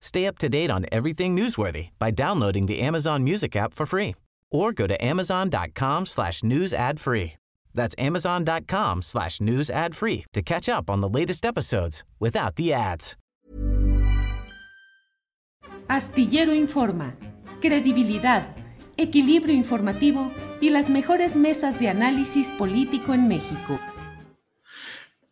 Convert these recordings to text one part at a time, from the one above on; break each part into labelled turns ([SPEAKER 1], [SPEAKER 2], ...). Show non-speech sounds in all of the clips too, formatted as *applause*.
[SPEAKER 1] Stay up to date on everything newsworthy by downloading the Amazon Music app for free or go to amazon.com slash news ad free. That's amazon.com slash news ad free to catch up on the latest episodes without the ads.
[SPEAKER 2] Astillero Informa, credibilidad, equilibrio informativo y las mejores mesas de análisis político en México.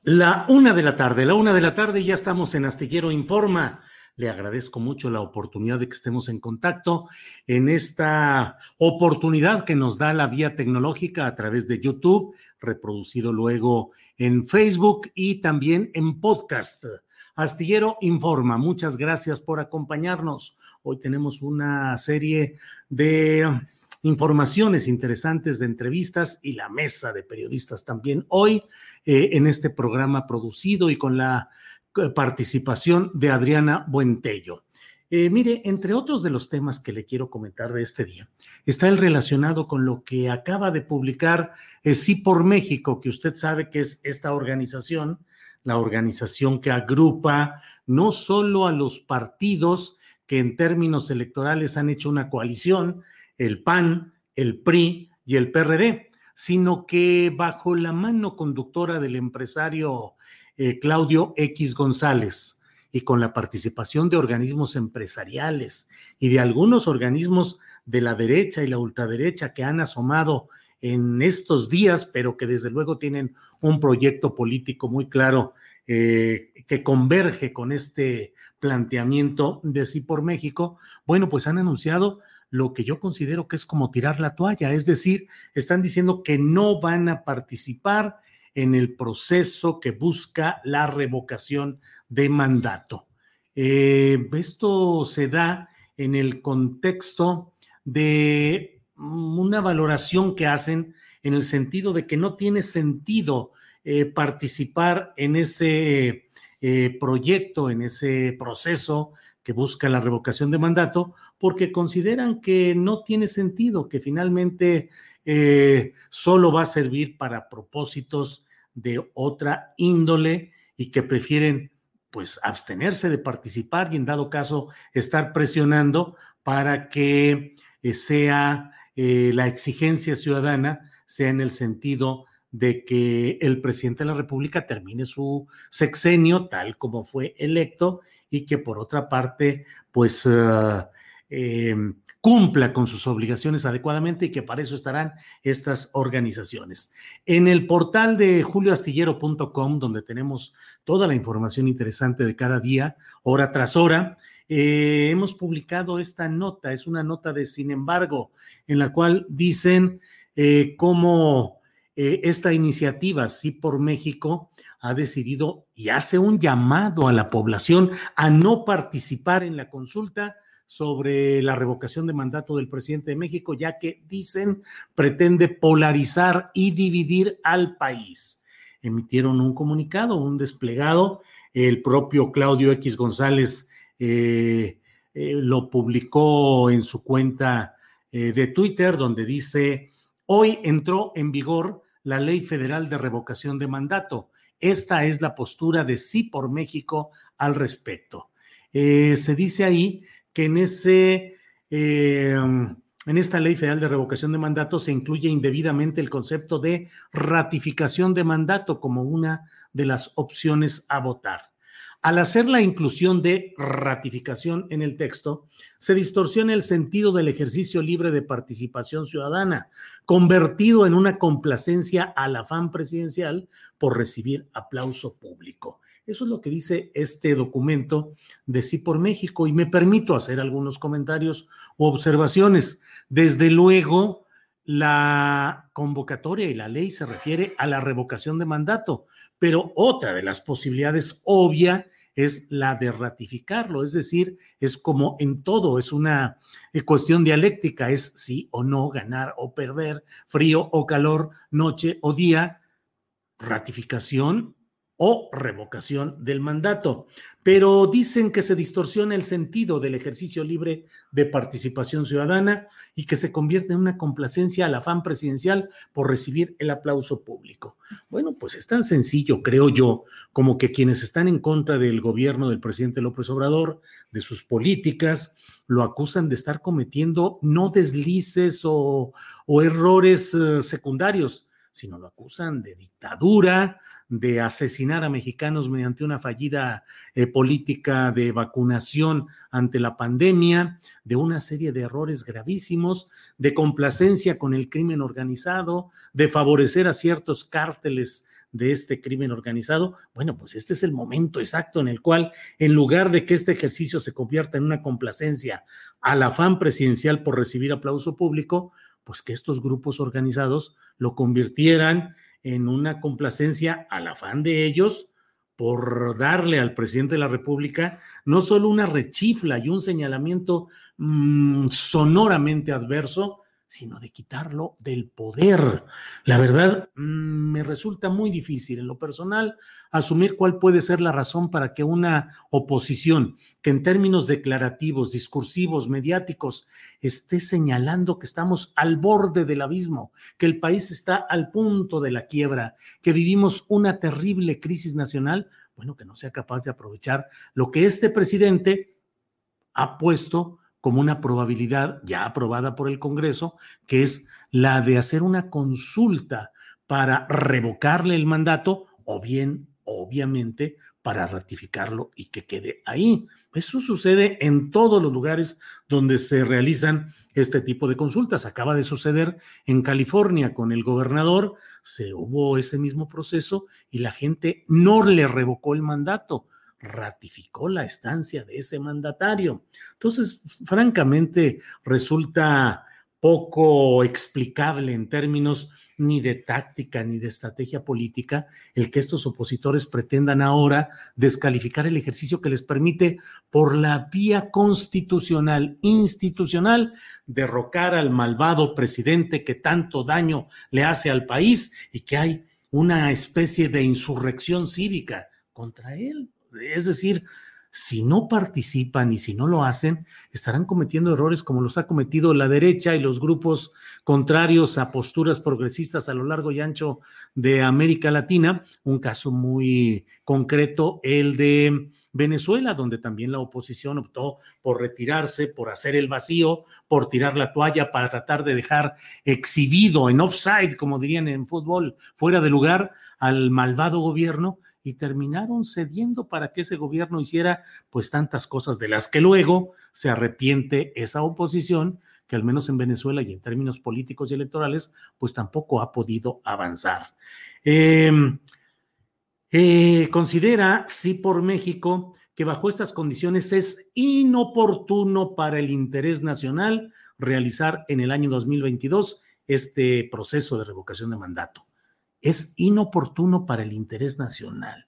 [SPEAKER 3] La una de la tarde, la una de la tarde ya estamos en Astillero Informa. Le agradezco mucho la oportunidad de que estemos en contacto en esta oportunidad que nos da la vía tecnológica a través de YouTube, reproducido luego en Facebook y también en podcast. Astillero Informa, muchas gracias por acompañarnos. Hoy tenemos una serie de informaciones interesantes de entrevistas y la mesa de periodistas también hoy eh, en este programa producido y con la participación de Adriana Buentello. Eh, mire, entre otros de los temas que le quiero comentar de este día, está el relacionado con lo que acaba de publicar Sí por México, que usted sabe que es esta organización, la organización que agrupa no solo a los partidos que en términos electorales han hecho una coalición, el PAN, el PRI y el PRD, sino que bajo la mano conductora del empresario eh, Claudio X González y con la participación de organismos empresariales y de algunos organismos de la derecha y la ultraderecha que han asomado en estos días, pero que desde luego tienen un proyecto político muy claro eh, que converge con este planteamiento de sí por México, bueno, pues han anunciado lo que yo considero que es como tirar la toalla, es decir, están diciendo que no van a participar en el proceso que busca la revocación de mandato. Eh, esto se da en el contexto de una valoración que hacen en el sentido de que no tiene sentido eh, participar en ese eh, proyecto, en ese proceso que busca la revocación de mandato, porque consideran que no tiene sentido, que finalmente eh, solo va a servir para propósitos de otra índole y que prefieren pues abstenerse de participar y en dado caso estar presionando para que eh, sea eh, la exigencia ciudadana sea en el sentido de que el presidente de la República termine su sexenio tal como fue electo y que por otra parte, pues ah, em, cumpla con sus obligaciones adecuadamente y que para eso estarán estas organizaciones. En el portal de julioastillero.com, donde tenemos toda la información interesante de cada día, hora tras hora, eh, hemos publicado esta nota, es una nota de sin embargo, en la cual dicen eh, cómo eh, esta iniciativa, Sí por México, ha decidido y hace un llamado a la población a no participar en la consulta sobre la revocación de mandato del presidente de México, ya que dicen pretende polarizar y dividir al país. Emitieron un comunicado, un desplegado, el propio Claudio X González eh, eh, lo publicó en su cuenta eh, de Twitter, donde dice, hoy entró en vigor la ley federal de revocación de mandato. Esta es la postura de Sí por México al respecto. Se dice ahí que en ese... Eh, en esta ley federal de revocación de mandato se incluye indebidamente el concepto de ratificación de mandato como una de las opciones a votar. Al hacer la inclusión de ratificación en el texto, se distorsiona el sentido del ejercicio libre de participación ciudadana, convertido en una complacencia al afán presidencial por recibir aplauso público. Eso es lo que dice este documento de Sí por México y me permito hacer algunos comentarios u observaciones. Desde luego, la convocatoria y la ley se refiere a la revocación de mandato, pero otra de las posibilidades obvia es la de ratificarlo, es decir, es como en todo, es una eh, cuestión dialéctica, es sí o no, ganar o perder, frío o calor, noche o día, ratificación o revocación del mandato. Pero dicen que se distorsiona el sentido del ejercicio libre de participación ciudadana y que se convierte en una complacencia al afán presidencial por recibir el aplauso público. Bueno, pues es tan sencillo, creo yo, como que quienes están en contra del gobierno del presidente López Obrador, de sus políticas, lo acusan de estar cometiendo no deslices o, errores eh, secundarios, sino lo acusan de dictadura, de asesinar a mexicanos mediante una fallida eh, política de vacunación ante la pandemia, de una serie de errores gravísimos, de complacencia con el crimen organizado, de favorecer a ciertos cárteles de este crimen organizado, bueno, pues este es el momento exacto en el cual, en lugar de que este ejercicio se convierta en una complacencia al afán presidencial por recibir aplauso público, pues que estos grupos organizados lo convirtieran en una complacencia al afán de ellos por darle al presidente de la República no solo una rechifla y un señalamiento mm, sonoramente adverso, sino de quitarlo del poder. La verdad, mm, me resulta muy difícil en lo personal asumir cuál puede ser la razón para que una oposición que en términos declarativos, discursivos, mediáticos, esté señalando que estamos al borde del abismo, que el país está al punto de la quiebra, que vivimos una terrible crisis nacional, bueno, que no sea capaz de aprovechar lo que este presidente ha puesto como una probabilidad ya aprobada por el Congreso, que es la de hacer una consulta para revocarle el mandato o bien, obviamente, para ratificarlo y que quede ahí. Eso sucede en todos los lugares donde se realizan este tipo de consultas. Acaba de suceder en California con el gobernador, se hubo ese mismo proceso y la gente no le revocó el mandato, ratificó la estancia de ese mandatario. Entonces, francamente, resulta poco explicable en términos ni de táctica ni de estrategia política el que estos opositores pretendan ahora descalificar el ejercicio que les permite por la vía constitucional, institucional, derrocar al malvado presidente que tanto daño le hace al país y que hay una especie de insurrección cívica contra él. Es decir, si no participan y si no lo hacen, estarán cometiendo errores como los ha cometido la derecha y los grupos contrarios a posturas progresistas a lo largo y ancho de América Latina. Un caso muy concreto, el de Venezuela, donde también la oposición optó por retirarse, por hacer el vacío, por tirar la toalla para tratar de dejar exhibido en offside, como dirían en fútbol, fuera de lugar al malvado gobierno y terminaron cediendo para que ese gobierno hiciera pues tantas cosas de las que luego se arrepiente esa oposición que al menos en Venezuela y en términos políticos y electorales pues tampoco ha podido avanzar. Em, eh, considera, sí por México, que bajo estas condiciones es inoportuno para el interés nacional realizar en el año 2022 este proceso de revocación de mandato es inoportuno para el interés nacional.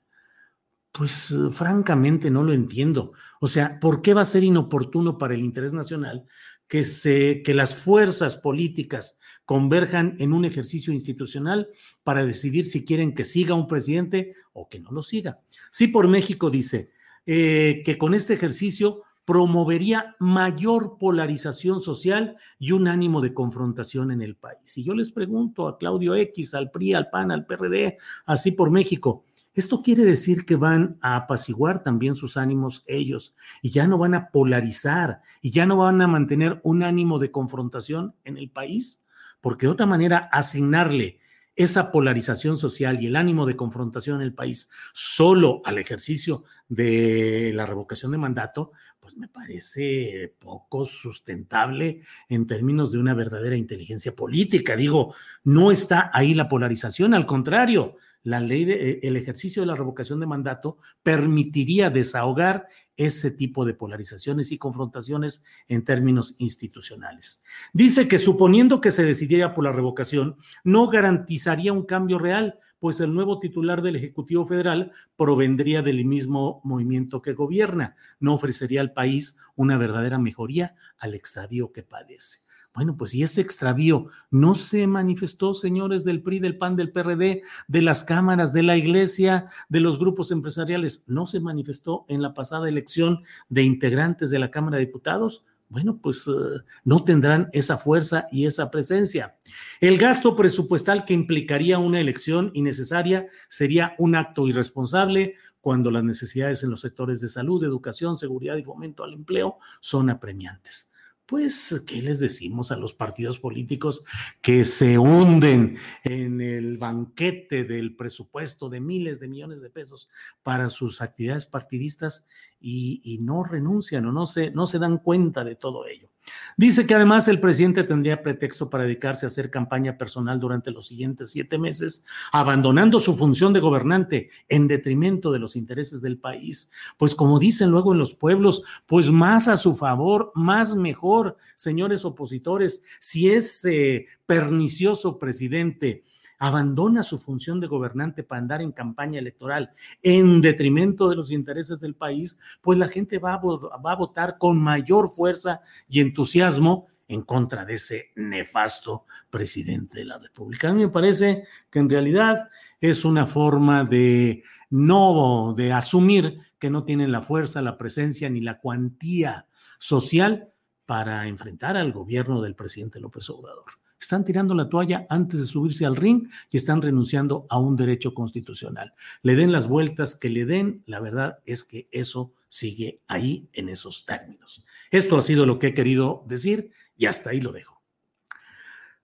[SPEAKER 3] Pues eh, francamente no lo entiendo. O sea, ¿por qué va a ser inoportuno para el interés nacional que, se, que las fuerzas políticas converjan en un ejercicio institucional para decidir si quieren que siga un presidente o que no lo siga? Sí, por México dice eh, que con este ejercicio promovería mayor polarización social y un ánimo de confrontación en el país. Y yo les pregunto a Claudio X, al PRI, al PAN, al PRD, así por México, esto quiere decir que van a apaciguar también sus ánimos ellos y ya no van a polarizar y ya no van a mantener un ánimo de confrontación en el país, porque de otra manera asignarle esa polarización social y el ánimo de confrontación en el país solo al ejercicio de la revocación de mandato, pues me parece poco sustentable en términos de una verdadera inteligencia política. Digo, no está ahí la polarización, al contrario, la ley de, eh, el ejercicio de la revocación de mandato permitiría desahogar ese tipo de polarizaciones y confrontaciones en términos institucionales. Dice que suponiendo que se decidiera por la revocación, no garantizaría un cambio real, pues el nuevo titular del Ejecutivo Federal provendría del mismo movimiento que gobierna, no ofrecería al país una verdadera mejoría al extravío que padece. Bueno, pues si ese extravío no se manifestó, señores del PRI, del PAN, del PRD, de las cámaras, de la iglesia, de los grupos empresariales, no se manifestó en la pasada elección de integrantes de la Cámara de Diputados, bueno, pues uh, no tendrán esa fuerza y esa presencia. El gasto presupuestal que implicaría una elección innecesaria sería un acto irresponsable cuando las necesidades en los sectores de salud, educación, seguridad y fomento al empleo son apremiantes pues, ¿qué les decimos a los partidos políticos que se hunden en el banquete del presupuesto de miles de millones de pesos para sus actividades partidistas y, no renuncian o no se, no se dan cuenta de todo ello? Dice que además el presidente tendría pretexto para dedicarse a hacer campaña personal durante los siguientes siete meses, abandonando su función de gobernante en detrimento de los intereses del país. Pues como dicen luego en los pueblos, pues más a su favor, más mejor, señores opositores, si ese pernicioso presidente abandona su función de gobernante para andar en campaña electoral en detrimento de los intereses del país, pues la gente va a, votar con mayor fuerza y entusiasmo en contra de ese nefasto presidente de la República. A mí me parece que en realidad es una forma de no, de asumir que no tienen la fuerza, la presencia ni la cuantía social para enfrentar al gobierno del presidente López Obrador están tirando la toalla antes de subirse al ring y están renunciando a un derecho constitucional. Le den las vueltas que le den, la verdad es que eso sigue ahí en esos términos. Esto ha sido lo que he querido decir y hasta ahí lo dejo.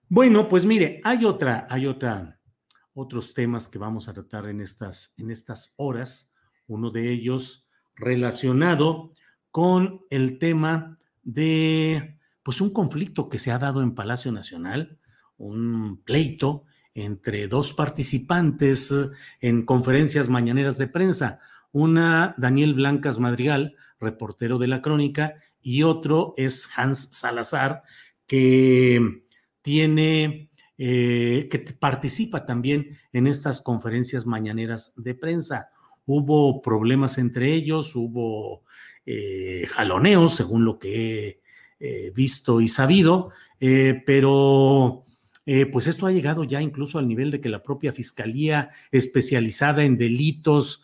[SPEAKER 3] Bueno, pues mire, hay otra, hay otra, otros temas que vamos a tratar en estas, en estas horas. Uno de ellos relacionado con el tema de pues un conflicto que se ha dado en Palacio Nacional, un pleito entre dos participantes eh, en conferencias mañaneras de prensa, una Daniel Blancas Madrigal, reportero de la crónica, y otro es Hans Salazar, que tiene, eh, que participa también en estas conferencias mañaneras de prensa. Hubo problemas entre ellos, hubo eh, jaloneos, según lo que eh, visto y sabido, eh, pero eh, pues esto ha llegado ya incluso al nivel de que la propia Fiscalía especializada en delitos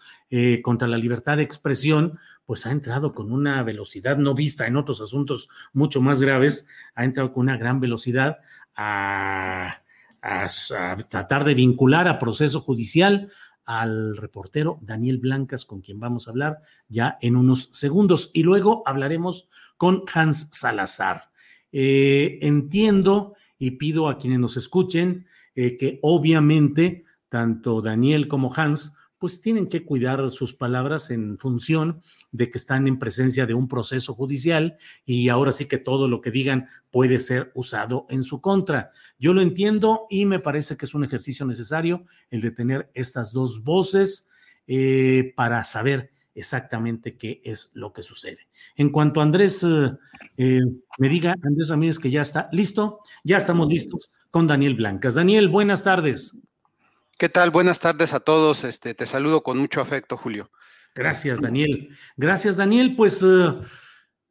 [SPEAKER 3] contra la libertad de expresión, pues ha entrado con una velocidad no vista en otros asuntos mucho más graves, ha entrado con una gran velocidad a, a tratar de vincular a proceso judicial al reportero Daniel Blancas, con quien vamos a hablar ya en unos segundos. Y luego hablaremos con Hans Salazar. Eh, entiendo y pido a quienes nos escuchen eh, que obviamente tanto Daniel como Hans pues tienen que cuidar sus palabras en función de que están en presencia de un proceso judicial y ahora sí que todo lo que digan puede ser usado en su contra. Yo lo entiendo y me parece que es un ejercicio necesario el de tener estas dos voces eh, para saber exactamente qué es lo que sucede. En cuanto a Andrés eh, eh, me diga, Andrés Ramírez, que ya está listo, ya estamos listos con Daniel Blancas. Daniel, buenas tardes.
[SPEAKER 4] ¿Qué tal? Buenas tardes a todos. Este, te saludo con mucho afecto, Julio.
[SPEAKER 3] Gracias, Daniel. Gracias, Daniel. Pues, eh,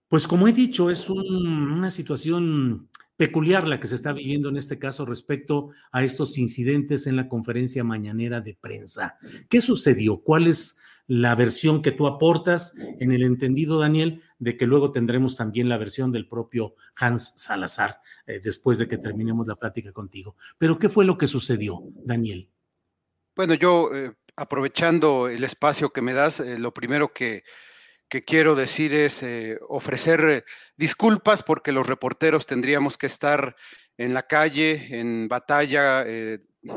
[SPEAKER 3] pues como he dicho, es una situación peculiar la que se está viviendo en este caso respecto a estos incidentes en la conferencia mañanera de prensa. ¿Qué sucedió? ¿Cuál es la versión que tú aportas en el entendido, Daniel, de que luego tendremos también la versión del propio Hans Salazar eh, después de que terminemos la plática contigo. Pero, ¿qué fue lo que sucedió, Daniel?
[SPEAKER 4] Bueno, yo, eh, aprovechando el espacio que me das, eh, lo primero que, que, quiero decir es ofrecer disculpas porque los reporteros tendríamos que estar en la calle, en batalla,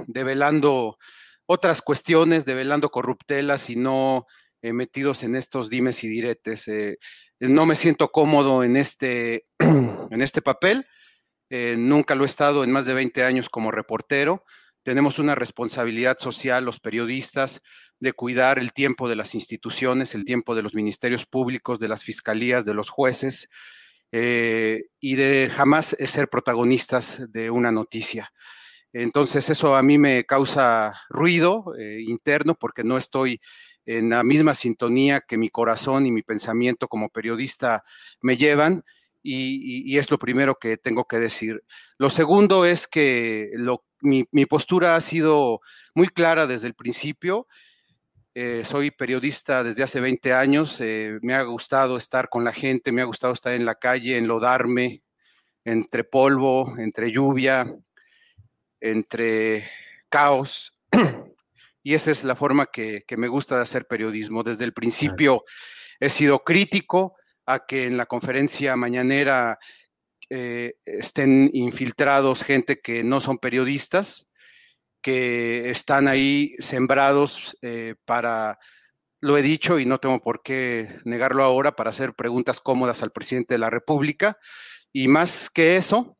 [SPEAKER 4] develando otras cuestiones, develando corruptelas y no eh, metidos en estos dimes y diretes. Eh, no me siento cómodo en este, *clears throat* en este papel. Eh, nunca lo he estado en más de 20 años como reportero. Tenemos una responsabilidad social, los periodistas, de cuidar el tiempo de las instituciones, el tiempo de los ministerios públicos, de las fiscalías, de los jueces, y de jamás ser protagonistas de una noticia. Entonces eso a mí me causa ruido eh, interno porque no estoy en la misma sintonía que mi corazón y mi pensamiento como periodista me llevan. Y, es lo primero que tengo que decir. Lo segundo es que mi, postura ha sido muy clara desde el principio. Eh, soy periodista desde hace 20 años. Eh, me ha gustado estar con la gente, me ha gustado estar en la calle, enlodarme entre polvo, entre lluvia, entre caos. *clears throat* Y esa es la forma que, me gusta de hacer periodismo. Desde el principio he sido crítico a que en la conferencia mañanera eh, estén infiltrados gente que no son periodistas, que están ahí sembrados eh, para, lo he dicho y no tengo por qué negarlo ahora, para hacer preguntas cómodas al presidente de la República. Y más que eso,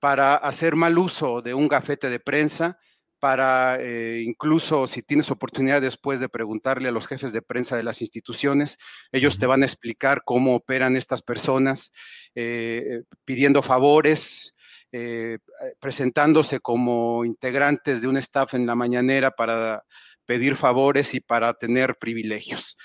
[SPEAKER 4] para hacer mal uso de un gafete de prensa, para eh, incluso si tienes oportunidad después de preguntarle a los jefes de prensa de las instituciones, ellos te van a explicar cómo operan estas personas, eh, pidiendo favores, eh, presentándose como integrantes de un staff en la mañanera para pedir favores y para tener privilegios.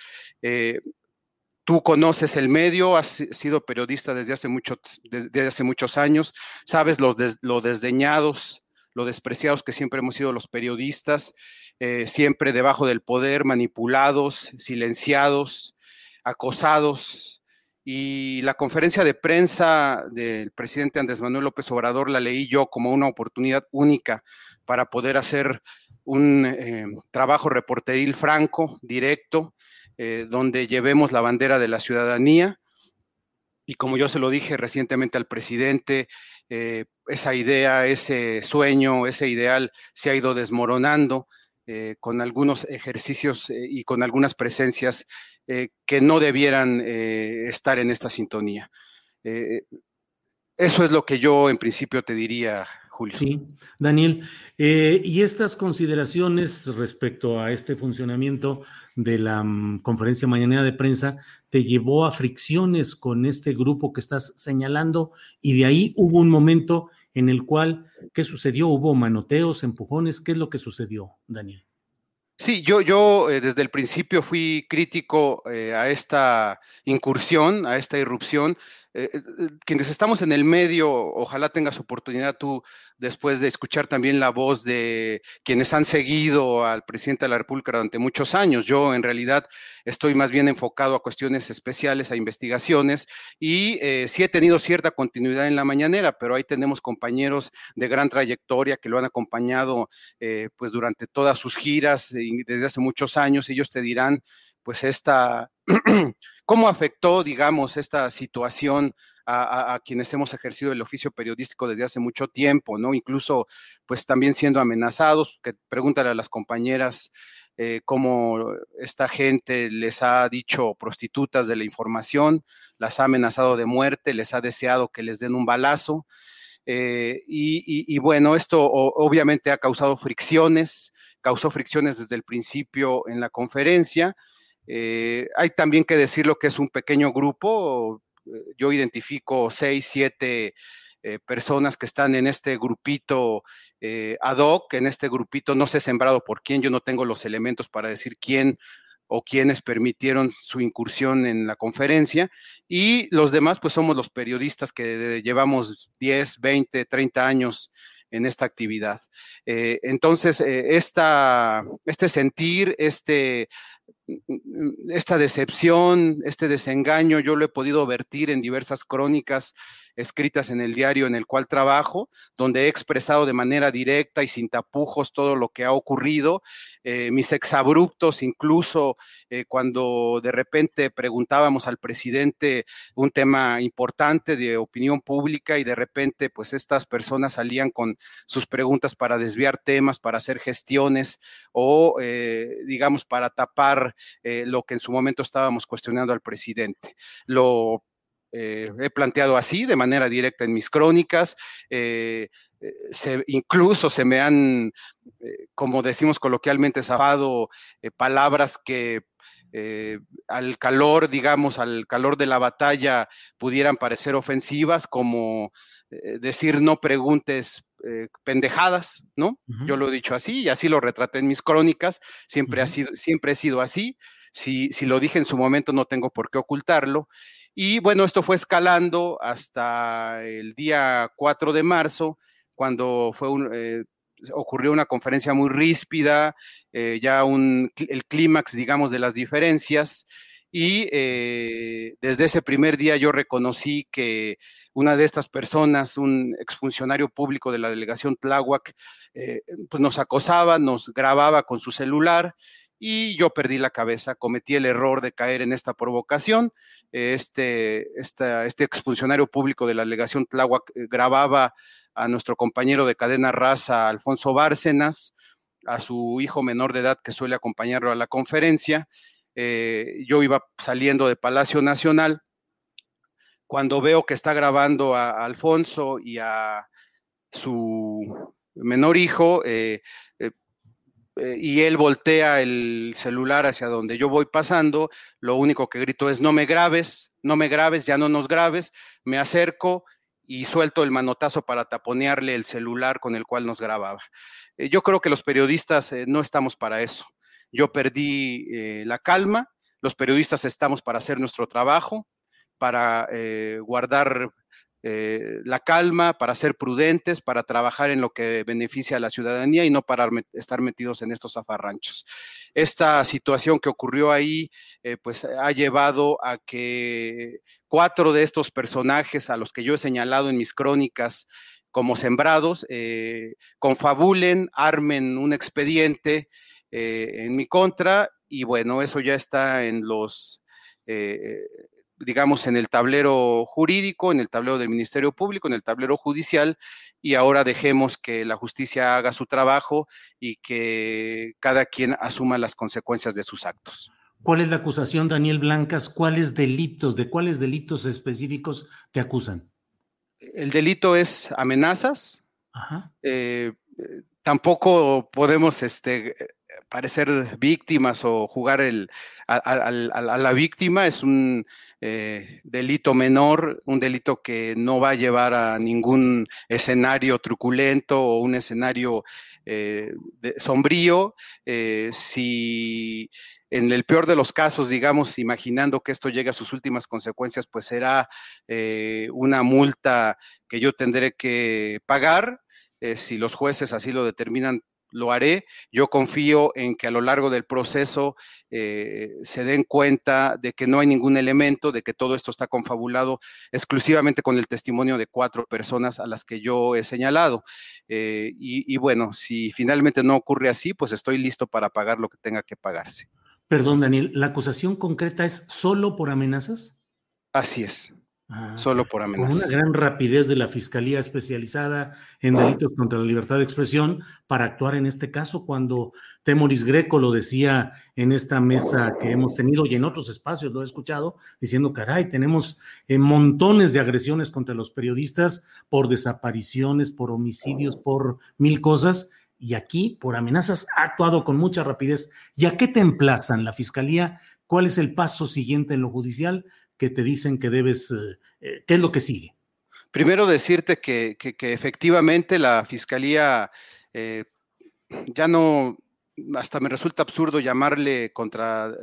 [SPEAKER 4] Tú conoces el medio, has sido periodista desde hace, muchos años, sabes lo desdeñados, lo despreciados que siempre hemos sido los periodistas, eh, siempre debajo del poder, manipulados, silenciados, acosados. Y la conferencia de prensa del presidente Andrés Manuel López Obrador la leí yo como una oportunidad única para poder hacer un eh, trabajo reporteril franco, directo, eh, donde llevemos la bandera de la ciudadanía. Y como yo se lo dije recientemente al presidente, eh, esa idea, ese sueño, ese ideal se ha ido desmoronando eh, con algunos ejercicios y con algunas presencias que no debieran estar en esta sintonía. eso es lo que yo en principio te diría, Julio.
[SPEAKER 3] Sí, Daniel. Eh, y estas consideraciones respecto a este funcionamiento de la mm, conferencia mañanera de prensa te llevó a fricciones con este grupo que estás señalando y de ahí hubo un momento en el cual, ¿qué sucedió? ¿Hubo manoteos, empujones? ¿Qué es lo que sucedió, Daniel?
[SPEAKER 4] Sí, yo, yo eh, desde el principio fui crítico eh, a esta incursión, a esta irrupción. Eh, quienes estamos en el medio, ojalá tengas oportunidad tú después de escuchar también la voz de quienes han seguido al presidente de la República durante muchos años. Yo en realidad estoy más bien enfocado a cuestiones especiales, a investigaciones y sí he tenido cierta continuidad en la mañanera, pero ahí tenemos compañeros de gran trayectoria que lo han acompañado pues durante todas sus giras desde hace muchos años, ellos te dirán, pues, esta, *clears throat* cómo afectó, digamos, esta situación a, quienes hemos ejercido el oficio periodístico desde hace mucho tiempo, ¿no? Incluso, pues, también siendo amenazados, que pregúntale a las compañeras eh, cómo esta gente les ha dicho prostitutas de la información, las ha amenazado de muerte, les ha deseado que les den un balazo. Eh, y, bueno, esto obviamente ha causado fricciones, causó fricciones desde el principio en la conferencia. Eh, hay también que decirlo que es un pequeño grupo. Eh, yo identifico seis, siete eh, personas que están en este grupito ad hoc, en este grupito no sé sembrado por quién, yo no tengo los elementos para decir quién o quiénes permitieron su incursión en la conferencia y los demás pues somos los periodistas que llevamos 10, 20, 30 años en esta actividad. Eh, entonces, eh, este sentir, este esta decepción, este desengaño, yo lo he podido vertir en diversas crónicas escritas en el diario en el cual trabajo, donde he expresado de manera directa y sin tapujos todo lo que ha ocurrido, eh, mis exabruptos, incluso eh, cuando de repente preguntábamos al presidente un tema importante de opinión pública y de repente pues estas personas salían con sus preguntas para desviar temas, para hacer gestiones o eh, digamos para tapar lo que en su momento estábamos cuestionando al presidente. Lo eh, he planteado así de manera directa en mis crónicas. Eh, eh, incluso se me han, como decimos coloquialmente, zafado palabras que al calor, digamos, al calor de la batalla pudieran parecer ofensivas, como decir no preguntes pendejadas, ¿no? Yo lo he dicho así y así lo retraté en mis crónicas, siempre, ha sido, siempre he sido así. Si, si lo dije en su momento, no tengo por qué ocultarlo. Y bueno, esto fue escalando hasta el día 4 de marzo, cuando fue eh, ocurrió una conferencia muy ríspida, eh, ya un, el clímax, digamos, de las diferencias. Y eh, desde ese primer día yo reconocí que una de estas personas, un exfuncionario público de la delegación Tláhuac, pues nos acosaba, nos grababa con su celular y yo perdí la cabeza, cometí el error de caer en esta provocación. Este, este expulsionario público de la delegación Tláhuac eh, grababa a nuestro compañero de cadena raza, Alfonso Bárcenas, a su hijo menor de edad que suele acompañarlo a la conferencia. Eh, yo iba saliendo de Palacio Nacional. Cuando veo que está grabando a, Alfonso y a su menor hijo, eh, eh, y él voltea el celular hacia donde yo voy pasando, lo único que grito es no me grabes, no me grabes, ya no nos grabes, me acerco y suelto el manotazo para taponearle el celular con el cual nos grababa. Eh, yo creo que los periodistas eh, no estamos para eso. Yo perdí la calma, los periodistas estamos para hacer nuestro trabajo, para guardar eh, la calma, para ser prudentes, para trabajar en lo que beneficia a la ciudadanía y no para estar metidos en estos zafarranchos. Esta situación que ocurrió ahí, eh, pues ha llevado a que cuatro de estos personajes a los que yo he señalado en mis crónicas como sembrados, eh, confabulen, armen un expediente en mi contra y bueno, eso ya está en los digamos, en el tablero jurídico, en el tablero del Ministerio Público, en el tablero judicial, y ahora dejemos que la justicia haga su trabajo y que cada quien asuma las consecuencias de sus actos.
[SPEAKER 3] ¿Cuál es la acusación, Daniel Blancas? ¿Cuáles delitos, de cuáles delitos específicos te acusan?
[SPEAKER 4] El delito es amenazas. Eh, tampoco podemos este, parecer víctimas o jugar el, a, la víctima. Es un eh, delito menor, un delito que no va a llevar a ningún escenario truculento o un escenario eh, sombrío. Eh, si en el peor de los casos, digamos, imaginando que esto llegue a sus últimas consecuencias, pues será una multa que yo tendré que pagar. si los jueces así lo determinan, lo haré. Yo confío en que a lo largo del proceso eh, se den cuenta de que no hay ningún elemento, de que todo esto está confabulado exclusivamente con el testimonio de cuatro personas a las que yo he señalado. Eh, y, bueno, si finalmente no ocurre así, pues estoy listo para pagar lo que tenga que pagarse.
[SPEAKER 3] Perdón, Daniel, ¿la acusación concreta es solo por amenazas?
[SPEAKER 4] Así es. Ah, solo por amenazas.
[SPEAKER 3] Con una gran rapidez de la Fiscalía especializada en delitos contra la libertad de expresión para actuar en este caso, cuando Temoris Greco lo decía en esta mesa que hemos tenido y en otros espacios lo he escuchado, diciendo, caray, tenemos eh, montones de agresiones contra los periodistas por desapariciones, por homicidios, por mil cosas, y aquí por amenazas ha actuado con mucha rapidez. ¿Y a qué te emplazan la Fiscalía? ¿Cuál es el paso siguiente en lo judicial? Que te dicen que debes, eh, eh, ¿qué es lo que sigue?
[SPEAKER 4] Primero decirte que, efectivamente la Fiscalía eh, ya no, hasta me resulta absurdo llamarle contra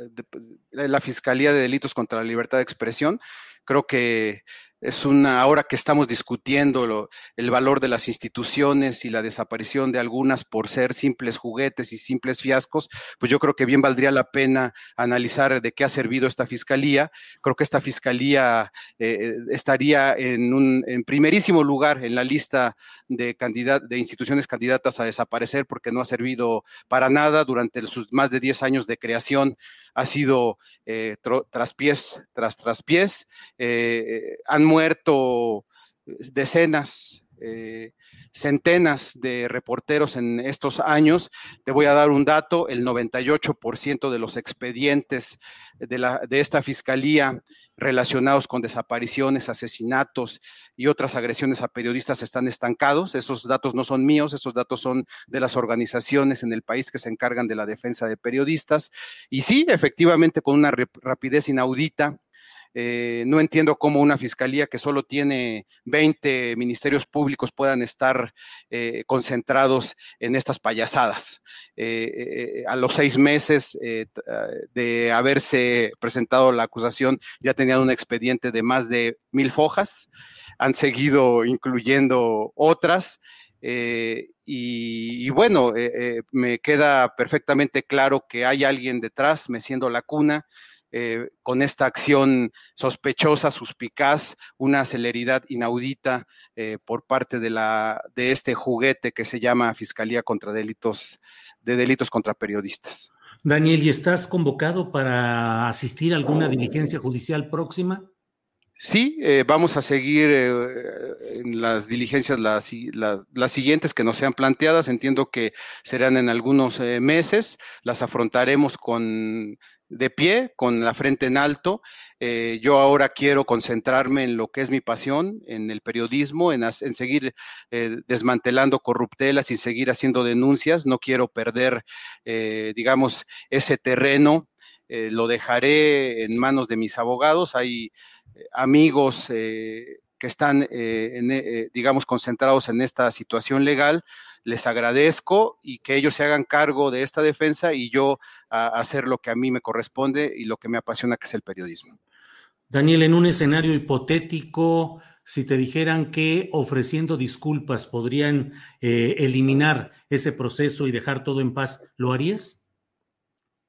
[SPEAKER 4] la Fiscalía de Delitos contra la Libertad de Expresión. Creo que es una, ahora que estamos discutiendo el valor de las instituciones y la desaparición de algunas por ser simples juguetes y simples fiascos, pues yo creo que bien valdría la pena analizar de qué ha servido esta fiscalía. Creo que esta fiscalía eh, estaría en un en primerísimo lugar en la lista de, de instituciones candidatas a desaparecer porque no ha servido para nada durante sus más de 10 años de creación. Ha sido eh, tras pies, tras tras pies. Eh, han muerto decenas, eh, centenas de reporteros en estos años. Te voy a dar un dato, el 98% de los expedientes de, la, de esta fiscalía relacionados con desapariciones, asesinatos y otras agresiones a periodistas están estancados. Esos datos no son míos, esos datos son de las organizaciones en el país que se encargan de la defensa de periodistas. Y sí, efectivamente, con una rapidez inaudita, eh, no entiendo cómo una fiscalía que solo tiene 20 ministerios públicos puedan estar eh, concentrados en estas payasadas. Eh, a los seis meses de haberse presentado la acusación, ya tenían un expediente de más de mil fojas, han seguido incluyendo otras. y, bueno, me queda perfectamente claro que hay alguien detrás meciendo la cuna, eh, con esta acción sospechosa, suspicaz, una celeridad inaudita eh, por parte de, la, de este juguete que se llama Fiscalía contra Delitos, de Delitos contra Periodistas.
[SPEAKER 3] Daniel, ¿y estás convocado para asistir a alguna diligencia judicial próxima?
[SPEAKER 4] Sí, eh, vamos a seguir en las diligencias las, las, siguientes que nos sean planteadas. Entiendo que serán en algunos meses. Las afrontaremos con de pie, con la frente en alto. Eh, yo ahora quiero concentrarme en lo que es mi pasión, en el periodismo, en, seguir eh, desmantelando corruptelas y seguir haciendo denuncias. No quiero perder, eh, digamos, ese terreno. lo dejaré en manos de mis abogados. Hay amigos que están, digamos, concentrados en esta situación legal les agradezco y que ellos se hagan cargo de esta defensa y yo a, hacer lo que a mí me corresponde y lo que me apasiona, que es el periodismo.
[SPEAKER 3] Daniel, en un escenario hipotético, si te dijeran que ofreciendo disculpas podrían eh, eliminar ese proceso y dejar todo en paz, ¿lo harías?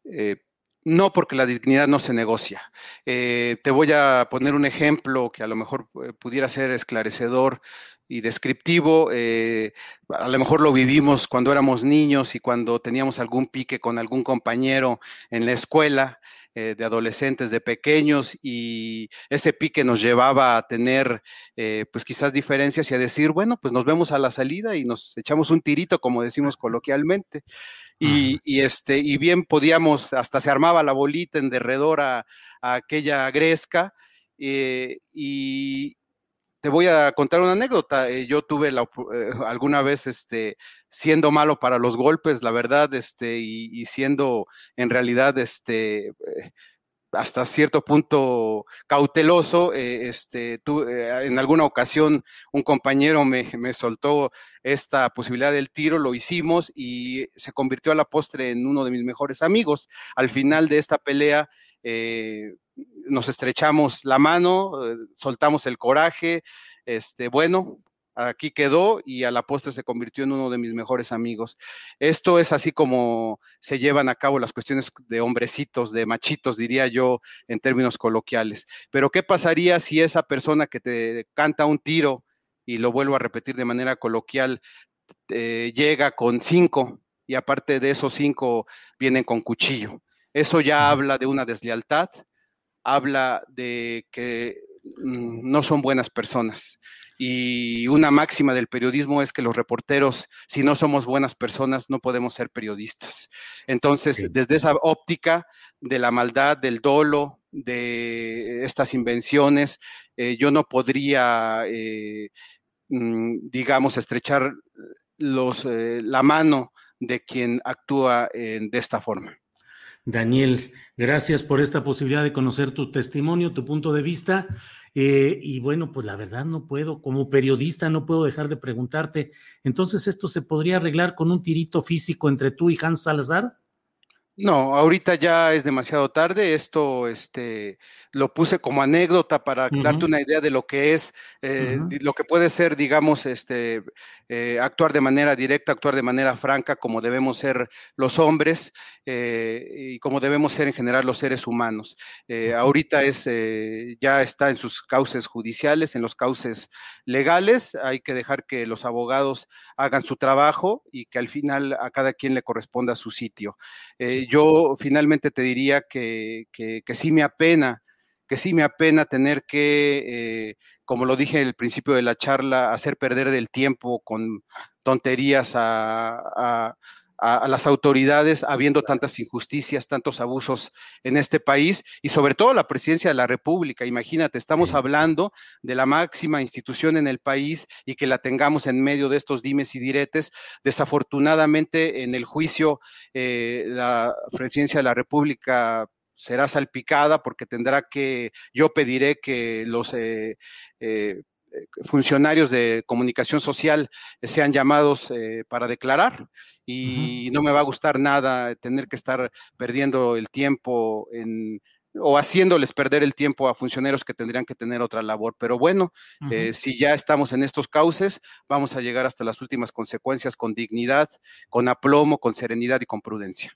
[SPEAKER 4] Eh, no, porque la dignidad no se negocia. Eh, te voy a poner un ejemplo que a lo mejor pudiera ser esclarecedor y descriptivo. Eh, a lo mejor lo vivimos cuando éramos niños y cuando teníamos algún pique con algún compañero en la escuela. Eh, de adolescentes, de pequeños, y ese pique nos llevaba a tener, eh, pues quizás diferencias y a decir, bueno, pues nos vemos a la salida y nos echamos un tirito, como decimos coloquialmente. Y, este, y bien podíamos, hasta se armaba la bolita en derredor a, aquella gresca, y, te voy a contar una anécdota. Eh, yo tuve eh, *laughs* alguna vez, este, siendo malo para los golpes, la verdad, este, y, siendo en realidad, este, eh, hasta cierto punto cauteloso. este, en alguna ocasión un compañero me, soltó esta posibilidad del tiro, lo hicimos y se convirtió a la postre en uno de mis mejores amigos. Al final de esta pelea, nos estrechamos la mano, eh, soltamos el coraje, este, bueno, aquí quedó y a la postre se convirtió en uno de mis mejores amigos. Esto es así como se llevan a cabo las cuestiones de hombrecitos, de machitos, diría yo, en términos coloquiales. Pero ¿qué pasaría si esa persona que te canta un tiro, y lo vuelvo a repetir de manera coloquial, llega con cinco y aparte de esos cinco vienen con cuchillo? Eso ya habla de una deslealtad, habla de que mm, no son buenas personas. Y una máxima del periodismo es que los reporteros, si no somos buenas personas, no podemos ser periodistas. Entonces, desde esa óptica de la maldad, del dolo, de estas invenciones, eh, yo no podría, eh, mm, digamos, estrechar los, eh, la mano de quien actúa de esta forma.
[SPEAKER 3] Daniel, gracias por esta posibilidad de conocer tu testimonio, tu punto de vista. Eh, y bueno, pues la verdad no puedo, como periodista no puedo dejar de preguntarte, entonces esto se podría arreglar con un tirito físico entre tú y Hans Salazar?
[SPEAKER 4] No, ahorita ya es demasiado tarde. Esto este, lo puse como anécdota para darte una idea de lo que es, eh, lo que puede ser, digamos, este, eh, actuar de manera directa, actuar de manera franca, como debemos ser los hombres eh, y como debemos ser en general los seres humanos. ahorita es, ya está en sus cauces judiciales, en los cauces legales. Hay que dejar que los abogados hagan su trabajo y que al final a cada quien le corresponda su sitio yo finalmente te diría que, sí me apena, que sí me apena tener que, eh, como lo dije al principio de la charla, hacer perder del tiempo con tonterías a, las autoridades, habiendo tantas injusticias, tantos abusos en este país y sobre todo la presidencia de la República. Imagínate, estamos hablando de la máxima institución en el país y que la tengamos en medio de estos dimes y diretes. Desafortunadamente, en el juicio, eh, la presidencia de la República será salpicada porque tendrá que, yo pediré que los eh, eh, eh, funcionarios de comunicación social sean llamados eh, para declarar y no me va a gustar nada tener que estar perdiendo el tiempo en, o haciéndoles perder el tiempo a funcionarios que tendrían que tener otra labor. Pero bueno, eh, si ya estamos en estos cauces, vamos a llegar hasta las últimas consecuencias con dignidad, con aplomo, con serenidad y con prudencia.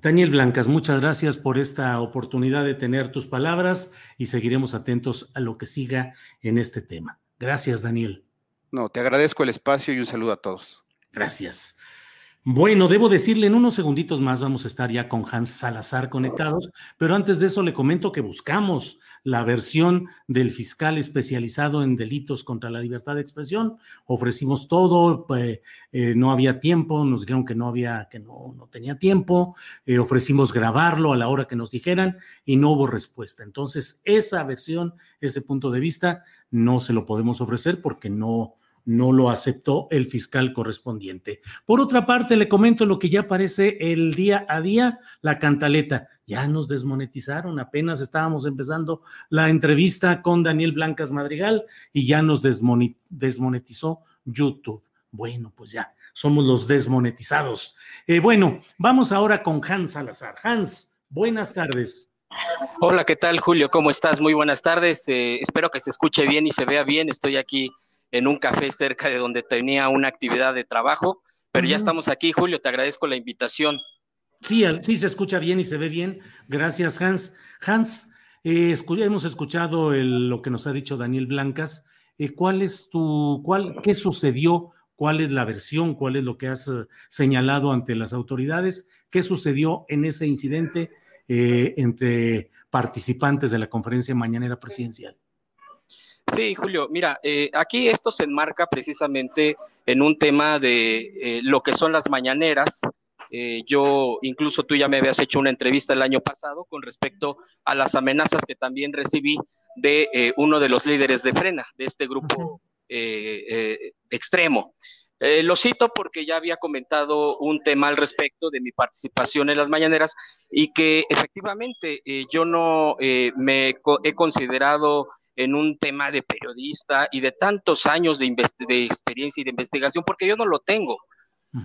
[SPEAKER 3] Daniel Blancas, muchas gracias por esta oportunidad de tener tus palabras y seguiremos atentos a lo que siga en este tema. Gracias, Daniel.
[SPEAKER 4] No, te agradezco el espacio y un saludo a todos.
[SPEAKER 3] Gracias. Bueno, debo decirle, en unos segunditos más vamos a estar ya con Hans Salazar conectados, pero antes de eso le comento que buscamos la versión del fiscal especializado en delitos contra la libertad de expresión. Ofrecimos todo, pues, eh, no había tiempo, nos dijeron que no había, que no, no tenía tiempo, eh, ofrecimos grabarlo a la hora que nos dijeran y no hubo respuesta. Entonces, esa versión, ese punto de vista, no se lo podemos ofrecer porque no, no lo aceptó el fiscal correspondiente. Por otra parte, le comento lo que ya aparece el día a día, la cantaleta. Ya nos desmonetizaron, apenas estábamos empezando la entrevista con Daniel Blancas Madrigal y ya nos desmonetizó YouTube. Bueno, pues ya, somos los desmonetizados. Eh, bueno, vamos ahora con Hans Salazar. Hans, buenas tardes.
[SPEAKER 5] Hola, ¿qué tal, Julio? ¿Cómo estás? Muy buenas tardes. Eh, espero que se escuche bien y se vea bien. Estoy aquí en un café cerca de donde tenía una actividad de trabajo, pero ya estamos aquí, Julio. Te agradezco la invitación.
[SPEAKER 3] Sí, sí se escucha bien y se ve bien. Gracias, Hans. Hans, eh, hemos escuchado lo que nos ha dicho Daniel Blancas. Eh, ¿Cuál es tu, cuál, qué sucedió? ¿Cuál es la versión? ¿Cuál es lo que has señalado ante las autoridades? ¿Qué sucedió en ese incidente? Eh, entre participantes de la conferencia mañanera presidencial.
[SPEAKER 5] Sí, Julio, mira, eh, aquí esto se enmarca precisamente en un tema de eh, lo que son las mañaneras. yo, incluso tú ya me habías hecho una entrevista el año pasado con respecto a las amenazas que también recibí de uno de los líderes de Frena, de este grupo extremo. Eh, lo cito porque ya había comentado un tema al respecto de mi participación en las mañaneras y que efectivamente eh, yo no eh, me he considerado en un tema de periodista y de tantos años de, de, experiencia y de investigación, porque yo no lo tengo.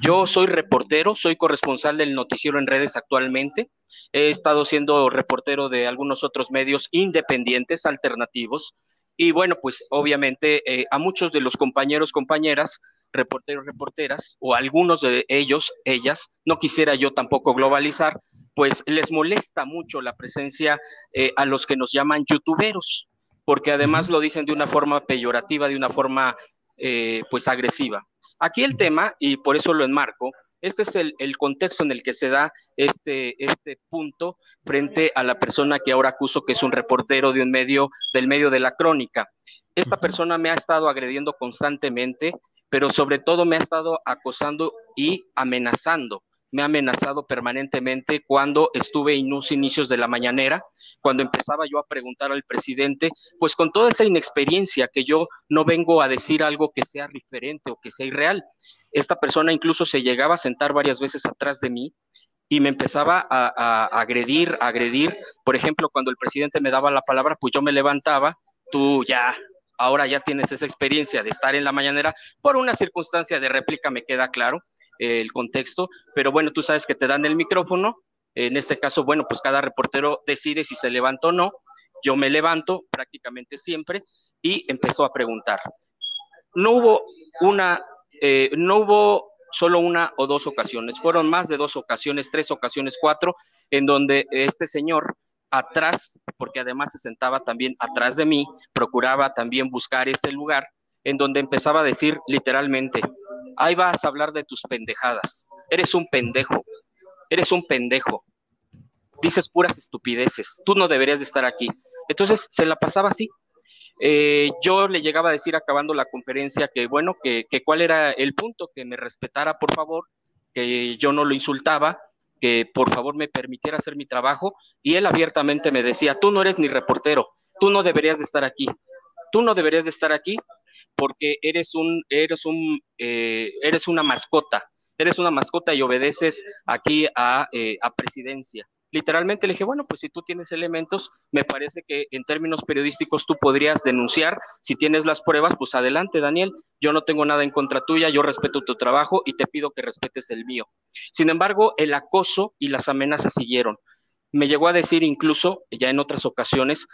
[SPEAKER 5] Yo soy reportero, soy corresponsal del noticiero en redes actualmente. He estado siendo reportero de algunos otros medios independientes, alternativos. Y bueno, pues obviamente a muchos de los compañeros, compañeras, reporteros, reporteras, o algunos de ellos, ellas, no quisiera yo tampoco globalizar, pues les molesta mucho la presencia eh, a los que nos llaman youtuberos, porque además lo dicen de una forma peyorativa, de una forma eh, pues agresiva. Aquí el tema, y por eso lo enmarco, este es el, el, contexto en el que se da este, este punto frente a la persona que ahora acuso que es un reportero de un medio, del medio de la crónica. Esta persona me ha estado agrediendo constantemente, pero sobre todo me ha estado acosando y amenazando. Me ha amenazado permanentemente cuando estuve en los inicios de la mañanera, cuando empezaba yo a preguntar al presidente, pues con toda esa inexperiencia que yo no vengo a decir algo que sea diferente o que sea irreal. Esta persona incluso se llegaba a sentar varias veces atrás de mí y me empezaba a, agredir, agredir. Por ejemplo, cuando el presidente me daba la palabra, pues yo me levantaba, tú ya ahora ya tienes esa experiencia de estar en la mañanera, por una circunstancia de réplica me queda claro eh, el contexto, pero bueno, tú sabes que te dan el micrófono En este caso, bueno, pues cada reportero decide si se levanta o no. Yo me levanto prácticamente siempre y empezó a preguntar. No hubo una, eh, no hubo solo una o dos ocasiones, fueron más de dos ocasiones, tres ocasiones, cuatro, en donde este señor atrás, porque además se sentaba también atrás de mí, procuraba también buscar ese lugar en donde empezaba a decir literalmente, ahí vas a hablar de tus pendejadas, eres un pendejo, eres un pendejo, dices puras estupideces, tú no deberías de estar aquí. Entonces se la pasaba así. Eh, yo le llegaba a decir acabando la conferencia que bueno, que, que cuál era el punto, que me respetara por favor, que yo no lo insultaba, que por favor me permitiera hacer mi trabajo. Y él abiertamente me decía, tú no eres ni reportero, tú no deberías de estar aquí, tú no deberías de estar aquí porque eres un, eres un, eh, eres una mascota, eres una mascota y obedeces aquí a, eh, a presidencia. Literalmente le dije, bueno, pues si tú tienes elementos, me parece que en términos periodísticos tú podrías denunciar. Si tienes las pruebas, pues adelante, Daniel. Yo no tengo nada en contra tuya, yo respeto tu trabajo y te pido que respetes el mío. Sin embargo, el acoso y las amenazas siguieron. Me llegó a decir incluso, ya en otras ocasiones,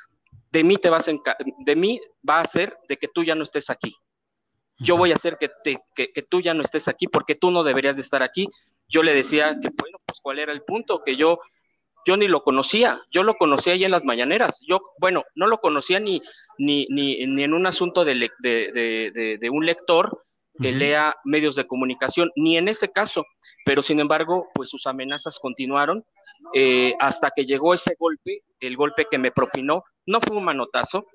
[SPEAKER 5] de mí te vas a de mí va a ser de que tú ya no estés aquí. Yo voy a hacer que, te, que, que, tú ya no estés aquí porque tú no deberías de estar aquí. Yo le decía que, bueno, pues cuál era el punto, que yo, yo ni lo conocía, yo lo conocía ahí en las mañaneras. Yo, bueno, no lo conocía ni, ni, ni, ni en un asunto de, de, de, de un lector que lea medios de comunicación, ni en ese caso. Pero sin embargo, pues sus amenazas continuaron eh, hasta que llegó ese golpe, el golpe que me propinó, no fue un manotazo,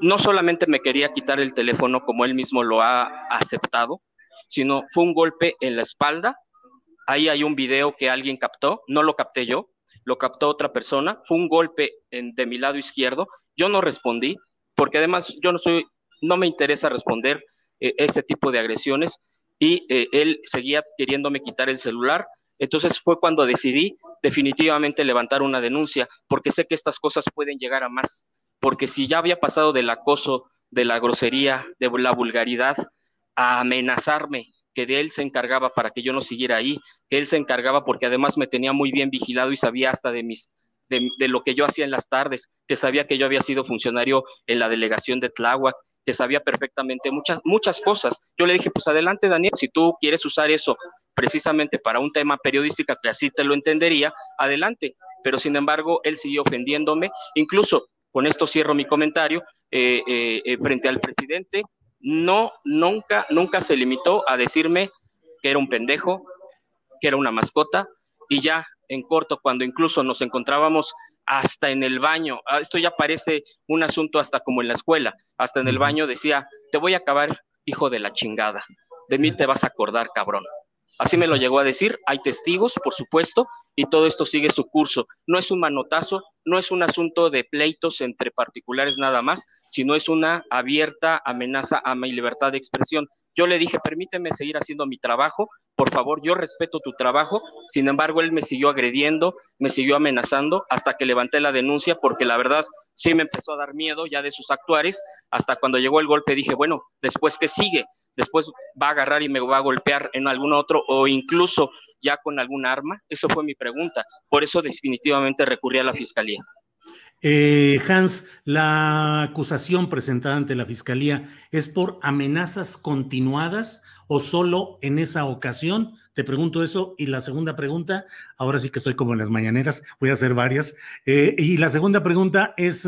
[SPEAKER 5] no solamente me quería quitar el teléfono como él mismo lo ha aceptado, sino fue un golpe en la espalda. Ahí hay un video que alguien captó, no lo capté yo, lo captó otra persona, fue un golpe en, de mi lado izquierdo, yo no respondí, porque además yo no soy, no me interesa responder eh, ese tipo de agresiones y eh, él seguía queriéndome quitar el celular, entonces fue cuando decidí definitivamente levantar una denuncia, porque sé que estas cosas pueden llegar a más, porque si ya había pasado del acoso, de la grosería, de la vulgaridad, a amenazarme, que de él se encargaba para que yo no siguiera ahí, que él se encargaba porque además me tenía muy bien vigilado y sabía hasta de mis de, lo que yo hacía en las tardes, que sabía que yo había sido funcionario en la delegación de Tláhuac, que sabía perfectamente muchas, muchas cosas. Yo le dije, pues adelante, Daniel, si tú quieres usar eso precisamente para un tema periodístico que así te lo entendería, adelante. Pero sin embargo, él siguió ofendiéndome. Incluso, con esto cierro mi comentario, eh, eh, eh, frente al presidente, no, nunca, nunca se limitó a decirme que era un pendejo, que era una mascota, y ya en corto, cuando incluso nos encontrábamos hasta en el baño, ah, esto ya parece un asunto hasta como en la escuela, hasta en el baño decía, te voy a acabar, hijo de la chingada, de mí te vas a acordar, cabrón. Así me lo llegó a decir, hay testigos, por supuesto, y todo esto sigue su curso. No es un manotazo, no es un asunto de pleitos entre particulares nada más, sino es una abierta amenaza a mi libertad de expresión. Yo le dije, permíteme seguir haciendo mi trabajo, por favor, yo respeto tu trabajo. Sin embargo, él me siguió agrediendo, me siguió amenazando hasta que levanté la denuncia porque la verdad sí me empezó a dar miedo ya de sus actuares. Hasta cuando llegó el golpe dije, bueno, después qué sigue? Después va a agarrar y me va a golpear en algún otro o incluso ya con algún arma. Eso fue mi pregunta. Por eso definitivamente recurrí a la fiscalía.
[SPEAKER 3] Eh, Hans, la acusación presentada ante la fiscalía es por amenazas continuadas o solo en esa ocasión? Te pregunto eso. Y la segunda pregunta, ahora sí que estoy como en las mañaneras, voy a hacer varias. Eh, y la segunda pregunta es,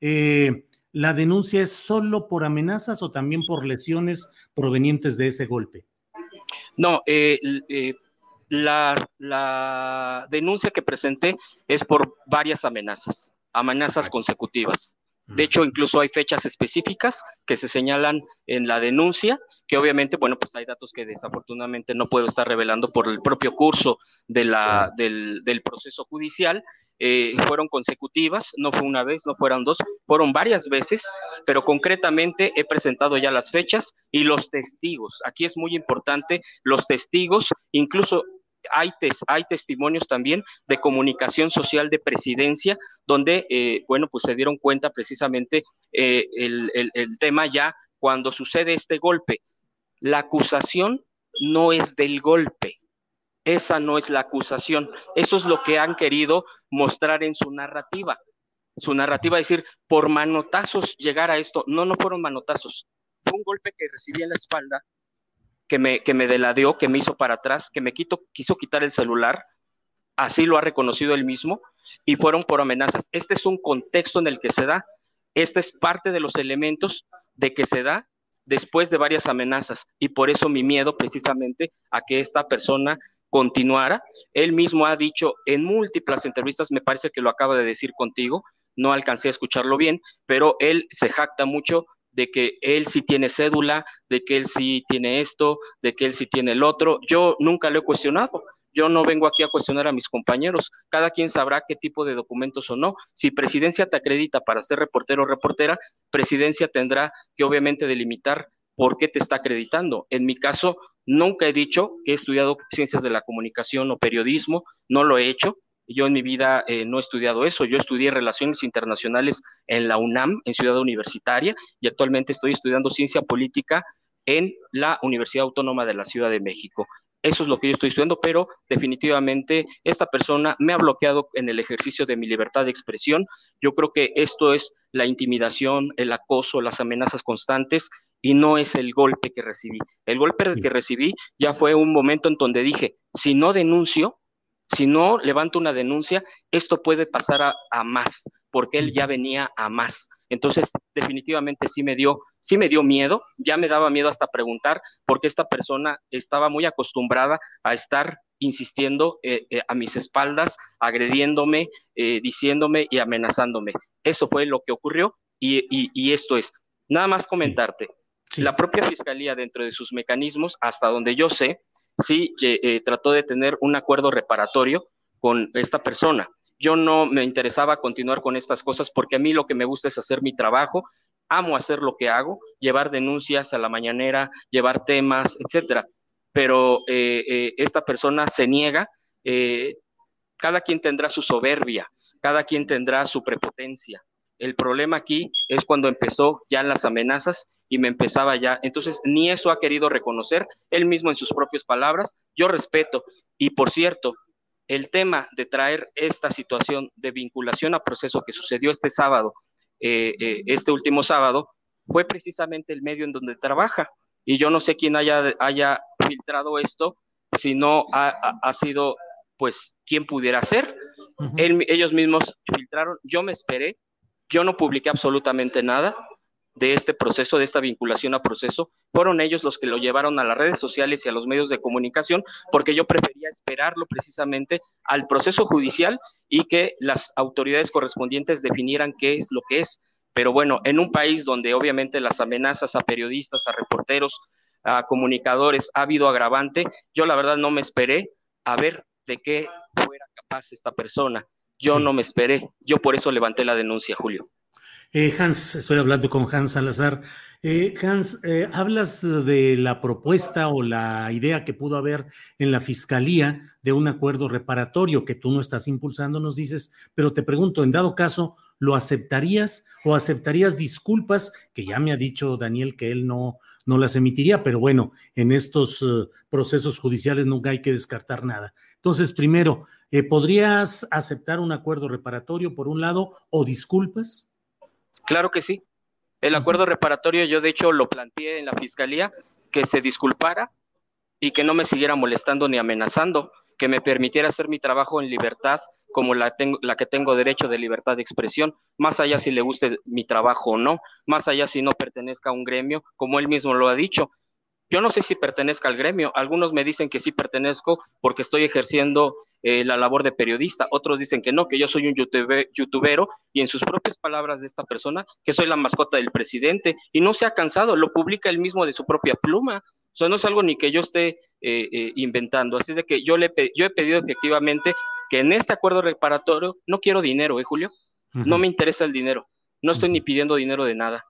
[SPEAKER 3] eh, ¿la denuncia es solo por amenazas o también por lesiones provenientes de ese golpe?
[SPEAKER 5] No, eh, la, la denuncia que presenté es por varias amenazas amenazas consecutivas. De hecho, incluso hay fechas específicas que se señalan en la denuncia, que obviamente, bueno, pues hay datos que desafortunadamente no puedo estar revelando por el propio curso de la, del, del, proceso judicial. Eh, fueron consecutivas, no fue una vez, no fueron dos, fueron varias veces, pero concretamente he presentado ya las fechas y los testigos. Aquí es muy importante, los testigos, incluso hay, testimonios también de comunicación social de presidencia, donde, eh, bueno, pues se dieron cuenta precisamente eh, el tema ya cuando sucede este golpe. La acusación no es del golpe, Esa no es la acusación. Eso es lo que han querido mostrar en su narrativa. Su narrativa es decir, por manotazos llegar a esto. No, no fueron manotazos. Fue un golpe que recibí en la espalda, que me, que me deladeó, que me hizo para atrás, que me quito, quiso quitar el celular. Así lo ha reconocido él mismo. Y fueron por amenazas. Este es un contexto en el que se da. Este es parte de los elementos de que se da después de varias amenazas. Y por eso mi miedo precisamente a que esta persona continuara. Él mismo ha dicho en múltiples entrevistas, me parece que lo acaba de decir contigo, no alcancé a escucharlo bien, pero él se jacta mucho de que él sí tiene cédula, de que él sí tiene esto, de que él sí tiene el otro. Yo nunca lo he cuestionado. Yo no vengo aquí a cuestionar a mis compañeros. Cada quien sabrá qué tipo de documentos o no. Si presidencia te acredita para ser reportero o reportera, presidencia tendrá que obviamente delimitar por qué te está acreditando. En mi caso, Nunca he dicho que he estudiado ciencias de la comunicación o periodismo, no lo he hecho. Yo en mi vida eh, no he estudiado eso. Yo estudié relaciones internacionales en la UNAM, en Ciudad Universitaria, y actualmente estoy estudiando ciencia política en la Universidad Autónoma de la Ciudad de México. Eso es lo que yo estoy estudiando, pero definitivamente esta persona me ha bloqueado en el ejercicio de mi libertad de expresión. Yo creo que esto es la intimidación, el acoso, las amenazas constantes y no es el golpe que recibí. El golpe que recibí ya fue un momento en donde dije, si no denuncio, si no levanto una denuncia, esto puede pasar a, más, porque él ya venía a más. Entonces, definitivamente sí me dio, sí me dio miedo, ya me daba miedo hasta preguntar, porque esta persona estaba muy acostumbrada a estar insistiendo eh, eh, a mis espaldas, agrediéndome, eh, diciéndome y amenazándome. Eso fue lo que ocurrió y, y esto es. Nada más comentarte, la propia fiscalía, dentro de sus mecanismos, hasta donde yo sé, sí eh, trató de tener un acuerdo reparatorio con esta persona. Yo no me interesaba continuar con estas cosas porque a mí lo que me gusta es hacer mi trabajo, amo hacer lo que hago, llevar denuncias a la mañanera, llevar temas, etcétera. Pero eh, eh, esta persona se niega. cada quien tendrá su soberbia, cada quien tendrá su prepotencia. El problema aquí es cuando empezó ya las amenazas y me empezaba ya. Entonces, ni eso ha querido reconocer él mismo en sus propias palabras. Yo respeto. Y por cierto, el tema de traer esta situación de vinculación a proceso que sucedió este sábado, eh, eh, este último sábado, fue precisamente el medio en donde trabaja. Y yo no sé quién haya, haya filtrado esto, si no ha, sido, pues, quién pudiera ser. ellos mismos filtraron, yo me esperé, yo no publiqué absolutamente nada, de este proceso, de esta vinculación a proceso, fueron ellos los que lo llevaron a las redes sociales y a los medios de comunicación, porque yo prefería esperarlo precisamente al proceso judicial y que las autoridades correspondientes definieran qué es lo que es. Pero bueno, en un país donde obviamente las amenazas a periodistas, a reporteros, a comunicadores ha habido agravante, yo la verdad no me esperé a ver de qué fuera capaz esta persona. Yo no me esperé, yo por eso levanté la denuncia, Julio.
[SPEAKER 3] Eh, Hans, estoy hablando con Hans Salazar. Eh, Hans, eh, hablas de la propuesta o la idea que pudo haber en la fiscalía de un acuerdo reparatorio que tú no estás impulsando, nos dices, pero te pregunto, en dado caso, ¿lo aceptarías o aceptarías disculpas? Que ya me ha dicho Daniel que él no, no las emitiría, pero bueno, en estos procesos judiciales nunca hay que descartar nada. Entonces, primero, ¿podrías aceptar un acuerdo reparatorio por un lado o disculpas?
[SPEAKER 5] Claro que sí. El acuerdo reparatorio yo de hecho lo planteé en la fiscalía, que se disculpara y que no me siguiera molestando ni amenazando, que me permitiera hacer mi trabajo en libertad como la, tengo, la que tengo derecho de libertad de expresión, más allá si le guste mi trabajo o no, más allá si no pertenezca a un gremio, como él mismo lo ha dicho. Yo no sé si pertenezca al gremio, algunos me dicen que sí pertenezco porque estoy ejerciendo eh, la labor de periodista, otros dicen que no, que yo soy un YouTube, youtubero y en sus propias palabras de esta persona, que soy la mascota del presidente y no se ha cansado, lo publica él mismo de su propia pluma. O sea, no es algo ni que yo esté eh, eh, inventando. Así de que yo, le, yo he pedido efectivamente que en este acuerdo reparatorio no quiero dinero, ¿eh, Julio? No me interesa el dinero. No estoy ni pidiendo dinero de nada.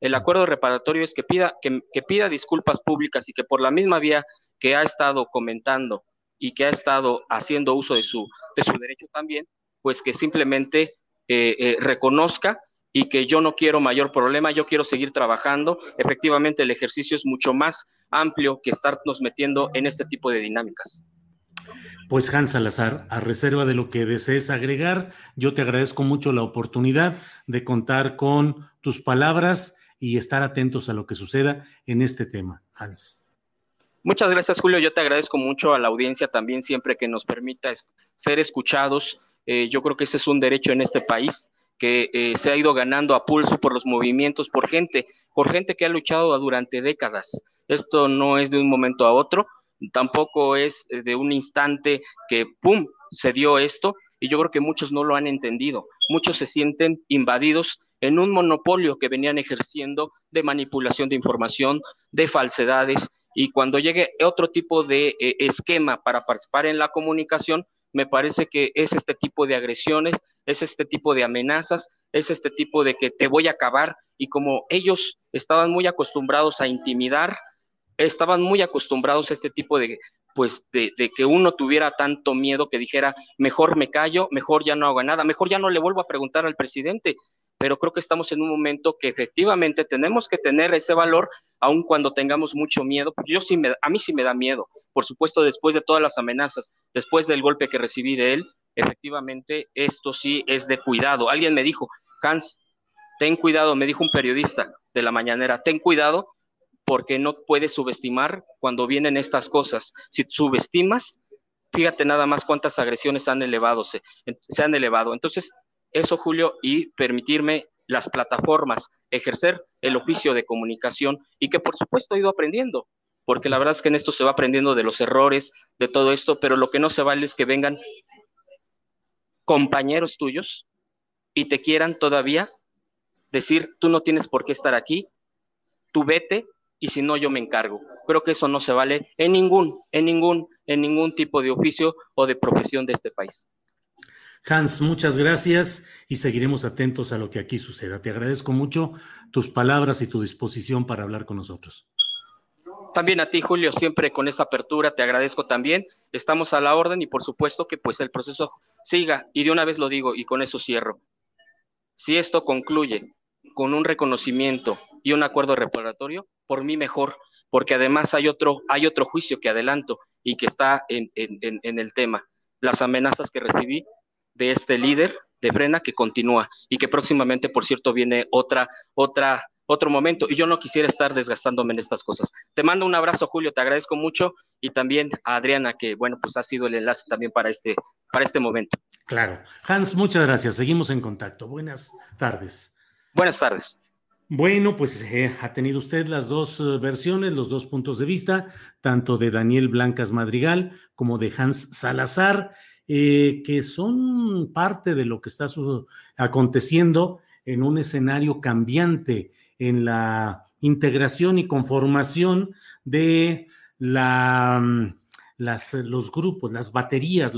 [SPEAKER 5] El acuerdo reparatorio es que pida, que, que pida disculpas públicas y que por la misma vía que ha estado comentando y que ha estado haciendo uso de su, de su derecho también, pues que simplemente eh, eh, reconozca y que yo no quiero mayor problema, yo quiero seguir trabajando. Efectivamente, el ejercicio es mucho más amplio que estarnos metiendo en este tipo de dinámicas.
[SPEAKER 3] Pues Hans Salazar, a reserva de lo que desees agregar, yo te agradezco mucho la oportunidad de contar con tus palabras y estar atentos a lo que suceda en este tema. Hans.
[SPEAKER 5] Muchas gracias, Julio. Yo te agradezco mucho a la audiencia también siempre que nos permita ser escuchados. Eh, yo creo que ese es un derecho en este país que eh, se ha ido ganando a pulso por los movimientos, por gente, por gente que ha luchado durante décadas. Esto no es de un momento a otro tampoco es de un instante que, ¡pum!, se dio esto, y yo creo que muchos no lo han entendido. Muchos se sienten invadidos en un monopolio que venían ejerciendo de manipulación de información, de falsedades, y cuando llegue otro tipo de eh, esquema para participar en la comunicación, me parece que es este tipo de agresiones, es este tipo de amenazas, es este tipo de que te voy a acabar, y como ellos estaban muy acostumbrados a intimidar, estaban muy acostumbrados a este tipo de, pues, de, que uno tuviera tanto miedo que dijera, mejor me callo, mejor ya no hago nada, mejor ya no le vuelvo a preguntar al presidente. Pero creo que estamos en un momento que efectivamente tenemos que tener ese valor, aun cuando tengamos mucho miedo. Yo sí me, a mí sí me da miedo. Por supuesto, después de todas las amenazas, después del golpe que recibí de él, efectivamente esto sí es de cuidado. Alguien me dijo, Hans, ten cuidado, me dijo un periodista de la mañanera, ten cuidado porque no puedes subestimar cuando vienen estas cosas. Si subestimas, fíjate nada más cuántas agresiones han elevado, se, se han elevado. Entonces, eso, Julio, y permitirme las plataformas, ejercer el oficio de comunicación y que por supuesto he ido aprendiendo, porque la verdad es que en esto se va aprendiendo de los errores, de todo esto, pero lo que no se vale es que vengan compañeros tuyos y te quieran todavía decir, tú no tienes por qué estar aquí, tú vete y si no yo me encargo. Creo que eso no se vale en ningún, en ningún, en ningún tipo de oficio o de profesión de este país.
[SPEAKER 3] Hans, muchas gracias y seguiremos atentos a lo que aquí suceda. Te agradezco mucho tus palabras y tu disposición para hablar con nosotros.
[SPEAKER 5] También a ti, Julio, siempre con esa apertura, te agradezco también. Estamos a la orden y por supuesto que pues el proceso siga. Y de una vez lo digo y con eso cierro. Si esto concluye con un reconocimiento y un acuerdo reparatorio, por mí mejor, porque además hay otro, hay otro juicio que adelanto y que está en, en, el tema, las amenazas que recibí de este líder de Brena que continúa y que próximamente, por cierto, viene otra, otra, otro momento y yo no quisiera estar desgastándome en estas cosas. Te mando un abrazo, Julio, te agradezco mucho y también a Adriana, que bueno, pues ha sido el enlace también para este, para este momento.
[SPEAKER 3] Claro. Hans, muchas gracias. Seguimos en contacto. Buenas tardes.
[SPEAKER 5] Buenas tardes.
[SPEAKER 3] Bueno, pues eh, ha tenido usted las dos eh, versiones, los dos puntos de vista, tanto de Daniel Blancas Madrigal como de Hans Salazar, eh, que son parte de lo que está aconteciendo en un escenario cambiante en la integración y conformación de mm, las, los grupos, las baterías,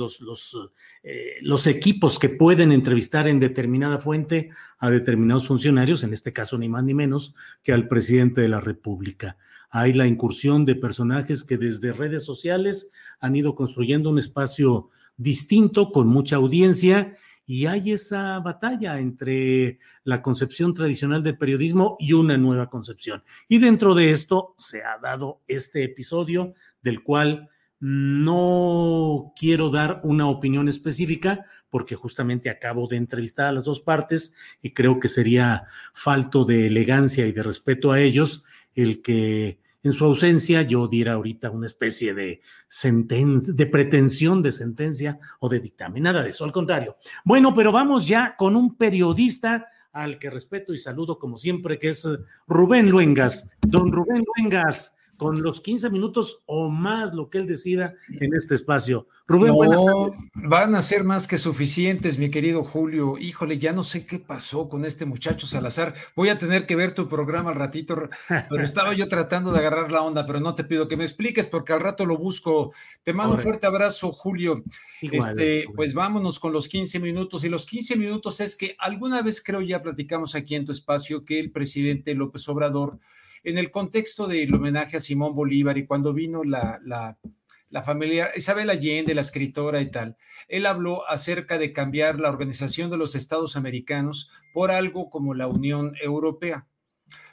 [SPEAKER 3] eh, los, equipos que pueden entrevistar en determinada fuente a determinados funcionarios, en este caso ni más ni menos que al presidente de la República. Hay la incursión de personajes que desde redes sociales han ido construyendo un espacio distinto, con mucha audiencia, y hay esa batalla entre la concepción tradicional del periodismo y una nueva concepción. Y dentro de esto se ha dado este episodio del cual no quiero dar una opinión específica porque justamente acabo de entrevistar a las dos partes y creo que sería falto de elegancia y de respeto a ellos el que en su ausencia yo diera ahorita una especie de sentencia, de pretensión de sentencia o de dictamen. Nada de eso, al contrario. Bueno, pero vamos ya con un periodista al que respeto y saludo como siempre, que es Rubén Luengas. Don Rubén Luengas, con los 15 minutos o más lo que él decida en este espacio.
[SPEAKER 6] Rubén, no, Van a ser más que suficientes, mi querido Julio. Híjole, ya no sé qué pasó con este muchacho Salazar. Voy a tener que ver tu programa al ratito, pero *laughs* estaba yo tratando de agarrar la onda, pero no te pido que me expliques porque al rato lo busco. Te mando un fuerte abrazo, Julio. este, pues vámonos con los 15 minutos. Y los 15 minutos es que alguna vez creo ya platicamos aquí en tu espacio que el presidente López Obrador en el contexto del homenaje a Simón Bolívar y cuando vino la, la, familia Isabel Allende, la escritora y tal, él habló acerca de cambiar la organización de los Estados americanos por algo como la Unión Europea.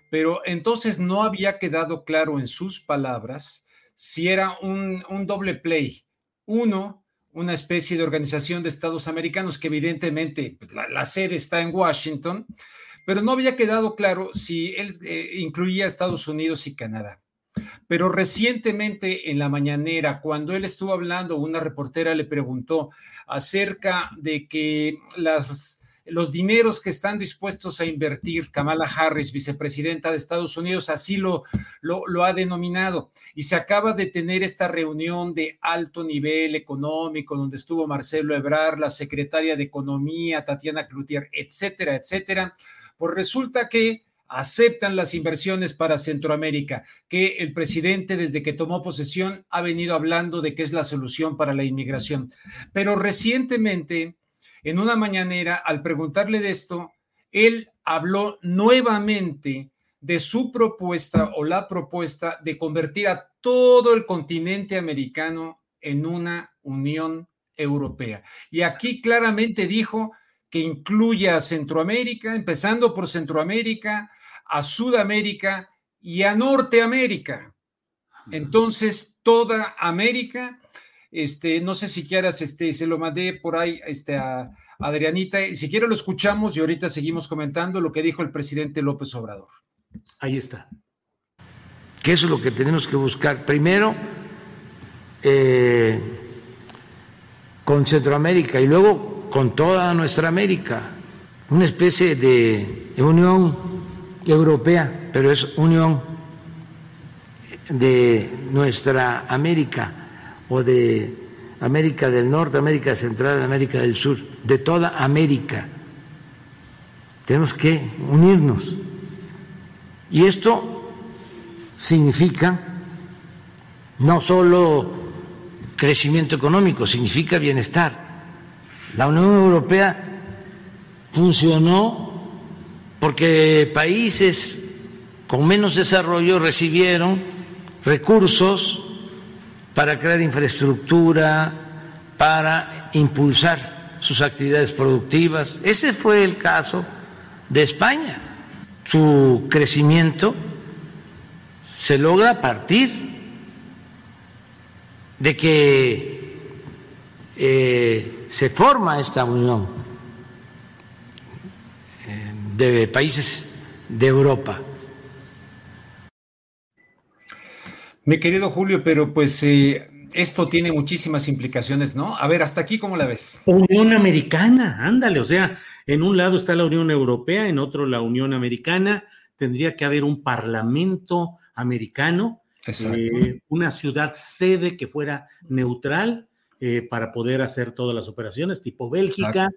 [SPEAKER 6] Pero entonces no había quedado claro en sus palabras si era un, un doble play, Uno, una especie de organización de Estados americanos que evidentemente pues, la, sede está en Washington, pero no había quedado claro si él eh, incluía Estados Unidos y Canadá. Pero recientemente en la mañanera, cuando él estuvo hablando, una reportera le preguntó acerca de que los dineros que están dispuestos a invertir Kamala Harris, vicepresidenta de Estados Unidos, así lo, lo, ha denominado. Y se acaba de tener esta reunión de alto nivel económico, donde estuvo Marcelo Ebrard, la secretaria de Economía, Tatiana Cloutier, etcétera, etcétera. Pues resulta que aceptan las inversiones para Centroamérica, que el presidente desde que tomó posesión ha venido hablando de que es la solución para la inmigración. Pero recientemente, en una mañanera, al preguntarle de esto, él habló nuevamente de su propuesta o la propuesta de convertir a todo el continente americano en una Unión Europea. Y aquí claramente dijo que incluya a Centroamérica, empezando por Centroamérica, a Sudamérica y a Norteamérica. Entonces, toda América, este, no sé si quieras, este, se lo mandé por ahí este, a Adrianita, y si quiere lo escuchamos y ahorita seguimos comentando lo que dijo el presidente López Obrador.
[SPEAKER 3] Ahí está.
[SPEAKER 7] Que eso es lo que tenemos que buscar. Primero, eh, con Centroamérica y luego con toda nuestra América, una especie de unión europea, pero es unión de nuestra América o de América del Norte, América Central, América del Sur, de toda América. Tenemos que unirnos. Y esto significa no solo crecimiento económico, significa bienestar. La Unión Europea funcionó porque países con menos desarrollo recibieron recursos para crear infraestructura, para impulsar sus actividades productivas. Ese fue el caso de España. Su crecimiento se logra a partir de que eh, se forma esta unión de países de Europa.
[SPEAKER 6] Mi querido Julio, pero pues eh, esto tiene muchísimas implicaciones, ¿no? A ver, hasta aquí, ¿cómo la ves?
[SPEAKER 3] Unión Americana, ándale, o sea, en un lado está la Unión Europea, en otro la Unión Americana, tendría que haber un parlamento americano, eh, una ciudad sede que fuera neutral, eh, para poder hacer todas las operaciones, tipo Bélgica,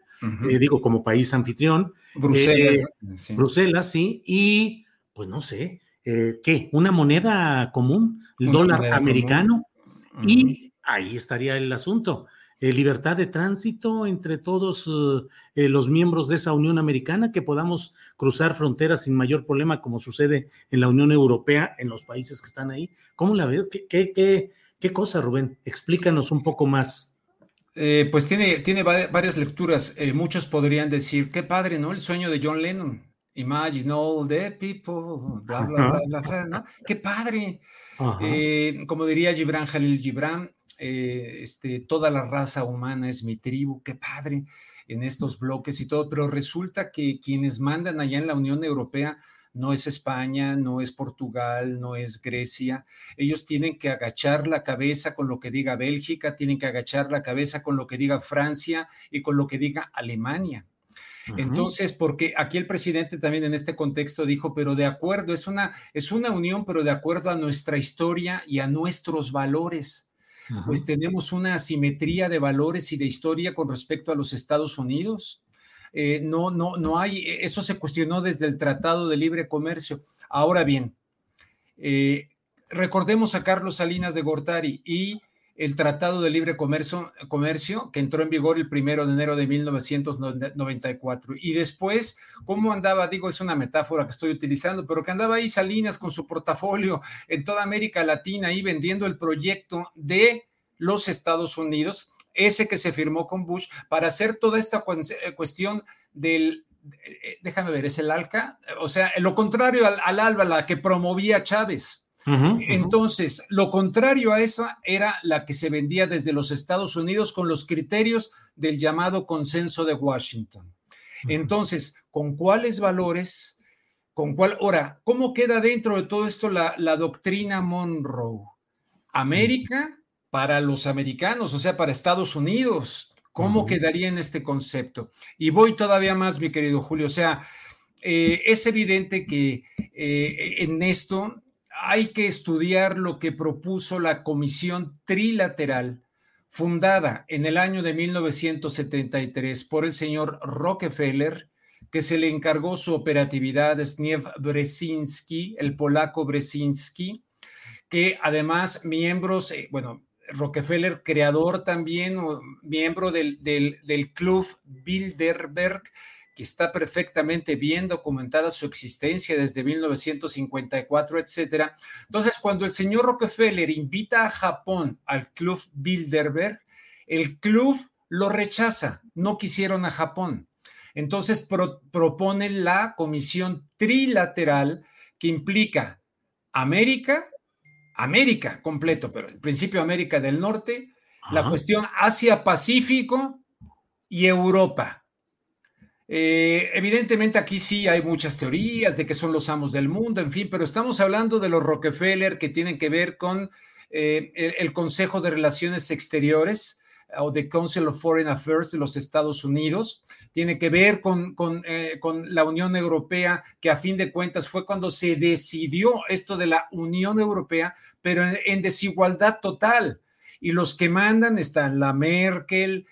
[SPEAKER 3] eh, digo, como país anfitrión.
[SPEAKER 6] Bruselas. Eh,
[SPEAKER 3] sí. Bruselas, sí, y pues no sé, ¿qué? ¿Una moneda común? ¿El dólar americano? Y ahí estaría el asunto. libertad de tránsito entre todos los miembros de esa Unión Americana, que podamos cruzar fronteras sin mayor problema, como sucede en la Unión Europea, en los países que están ahí. ¿Cómo la veo? ¿Qué, qué, qué, ¿Qué cosa, Rubén? Explícanos un poco más.
[SPEAKER 6] Eh, pues tiene, tiene varias lecturas. Eh, muchos podrían decir, qué padre, ¿no? El sueño de John Lennon. Imagine all the people, bla, bla, bla, bla, ¿no? Qué padre. Eh, como diría Gibran Jalil Gibran, este, toda la raza humana es mi tribu, qué padre en estos bloques y todo, pero resulta que quienes mandan allá en la Unión Europea no es España, no es Portugal, no es Grecia. Ellos tienen que agachar la cabeza con lo que diga Bélgica, tienen que agachar la cabeza con lo que diga Francia y con lo que diga Alemania. Entonces, porque aquí el presidente también en este contexto dijo, pero de acuerdo, es una, es una unión, pero de acuerdo a nuestra historia y a nuestros valores. Pues tenemos una asimetría de valores y de historia con respecto a los Estados Unidos. Eh, no, no, no hay, eso se cuestionó desde el Tratado de Libre Comercio. Ahora bien, eh, recordemos a Carlos Salinas de Gortari y el Tratado de Libre Comercio, Comercio, que entró en vigor el primero de enero de 1994. Y después, ¿cómo andaba? Digo, es una metáfora que estoy utilizando, pero que andaba ahí Salinas con su portafolio en toda América Latina, ahí vendiendo el proyecto de los Estados Unidos, ese que se firmó con Bush, para hacer toda esta eh, cuestión del, eh, déjame ver, es el ALCA, o sea, lo contrario al, ALBA, la que promovía Chávez. Entonces, lo contrario a esa era la que se vendía desde los Estados Unidos con los criterios del llamado consenso de Washington. Entonces, ¿con cuáles valores? ¿Con cuál? Ahora, ¿cómo queda dentro de todo esto la, la doctrina Monroe? América para los americanos, o sea, para Estados Unidos. ¿Cómo quedaría en este concepto? Y voy todavía más, mi querido Julio. O sea, eh, es evidente que eh, en esto hay que estudiar lo que propuso la Comisión Trilateral, fundada en el año de 1973 por el señor Rockefeller, que se le encargó su operatividad a Zniew Brzezinski, el polaco Brzezinski, que además miembros, eh, bueno, Rockefeller, creador también, miembro del, del, Club Bilderberg, que está perfectamente bien documentada su existencia desde 1954, etcétera. Entonces, cuando el señor Rockefeller invita a Japón al Club Bilderberg, el club lo rechaza, no quisieron a Japón. Entonces propone la comisión trilateral que implica América, América completo, pero en principio América del Norte, la cuestión Asia-Pacífico y Europa. Eh, evidentemente aquí sí hay muchas teorías de que son los amos del mundo, en fin, pero estamos hablando de los Rockefeller que tienen que ver con eh, el, Consejo de Relaciones Exteriores o the Council of Foreign Affairs de los Estados Unidos, tiene que ver con, con, eh, con, la Unión Europea, que a fin de cuentas fue cuando se decidió esto de la Unión Europea, pero en, desigualdad total. Y los que mandan están la Merkel,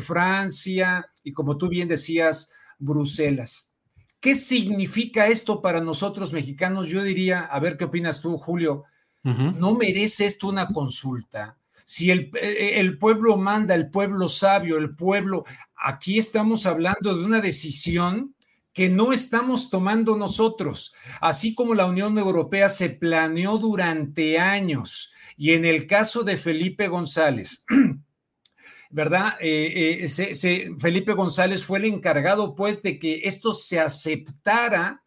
[SPEAKER 6] Francia, y como tú bien decías, Bruselas. ¿Qué significa esto para nosotros mexicanos? Yo diría, a ver qué opinas tú, Julio, ¿no merece esto una consulta? Si el, eh, el, pueblo manda, el pueblo sabio, el pueblo, aquí estamos hablando de una decisión que no estamos tomando nosotros, así como la Unión Europea se planeó durante años. Y en el caso de Felipe González, *clears throat* ¿verdad? Eh, eh, Felipe González fue el encargado, pues, de que esto se aceptara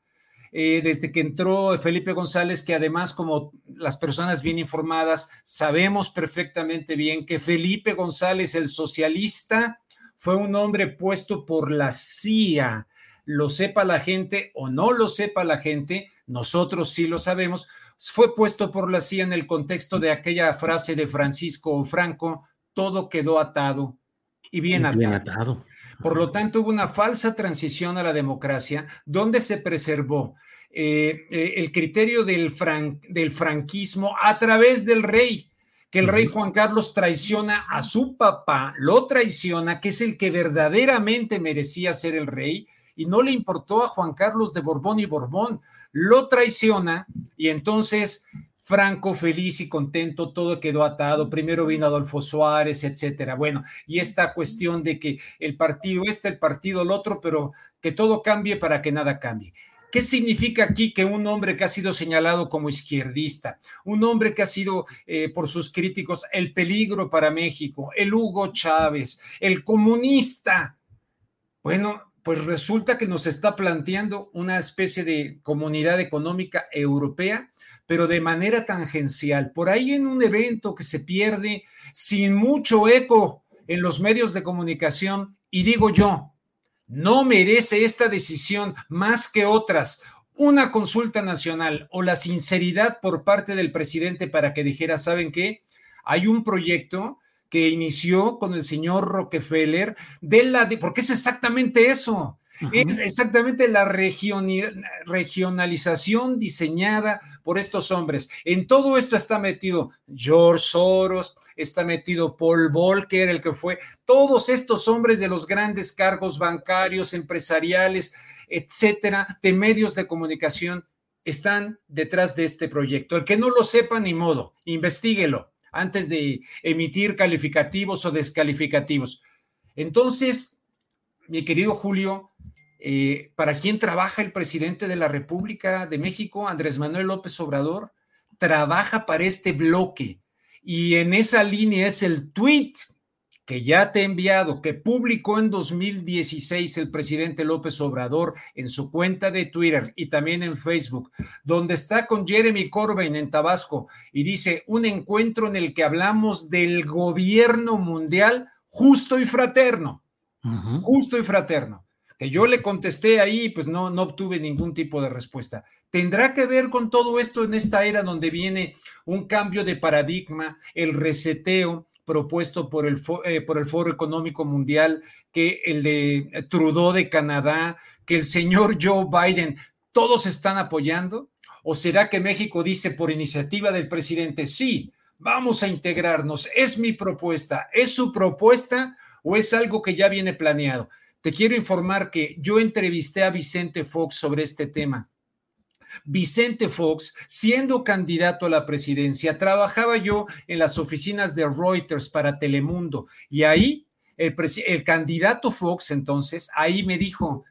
[SPEAKER 6] eh, desde que entró Felipe González, que además, como las personas bien informadas, sabemos perfectamente bien que Felipe González, el socialista, fue un hombre puesto por la CIA. Lo sepa la gente o no lo sepa la gente, nosotros sí lo sabemos, fue puesto por la CIA en el contexto de aquella frase de Francisco Franco, todo quedó atado y bien, atado. Por lo tanto, hubo una falsa transición a la democracia donde se preservó eh, eh, el criterio del, del, franquismo a través del rey, que el rey Juan Carlos traiciona a su papá, lo traiciona, que es el que verdaderamente merecía ser el rey, y no le importó a Juan Carlos de Borbón y Borbón, lo traiciona y entonces Franco feliz y contento, todo quedó atado. Primero vino Adolfo Suárez, etcétera. Bueno, y esta cuestión de que el partido este, el partido el otro, pero que todo cambie para que nada cambie. ¿Qué significa aquí que un hombre que ha sido señalado como izquierdista, un hombre que ha sido eh, por sus críticos el peligro para México, el Hugo Chávez, el comunista? Bueno, pues resulta que nos está planteando una especie de comunidad económica europea pero de manera tangencial. Por ahí en un evento que se pierde sin mucho eco en los medios de comunicación, y digo yo, no merece esta decisión más que otras una consulta nacional o la sinceridad por parte del presidente para que dijera, ¿saben qué? Hay un proyecto que inició con el señor Rockefeller de la de, porque es exactamente eso, es exactamente la regionalización diseñada por estos hombres. En todo esto está metido George Soros, está metido Paul Volcker, el que fue, todos estos hombres de los grandes cargos bancarios, empresariales, etcétera, de medios de comunicación, están detrás de este proyecto. El que no lo sepa, ni modo, investiguelo antes de emitir calificativos o descalificativos. Entonces, mi querido Julio, eh, ¿Para quién trabaja el presidente de la República de México, Andrés Manuel López Obrador? Trabaja para este bloque. Y en esa línea es el tweet que ya te he enviado, que publicó en 2016 el presidente López Obrador en su cuenta de Twitter y también en Facebook, donde está con Jeremy Corbyn en Tabasco y dice un encuentro en el que hablamos del gobierno mundial justo y fraterno, justo y fraterno que yo le contesté ahí, pues no, no obtuve ningún tipo de respuesta. ¿Tendrá que ver con todo esto en esta era donde viene un cambio de paradigma, el reseteo propuesto por el, eh, por el Foro Económico Mundial, que el de Trudeau de Canadá, que el señor Joe Biden, todos están apoyando? ¿O será que México dice por iniciativa del presidente, sí, vamos a integrarnos, es mi propuesta, es su propuesta o es algo que ya viene planeado? Te quiero informar que yo entrevisté a Vicente Fox sobre este tema. Vicente Fox, siendo candidato a la presidencia, trabajaba yo en las oficinas de Reuters para Telemundo y ahí el, candidato Fox entonces, ahí me dijo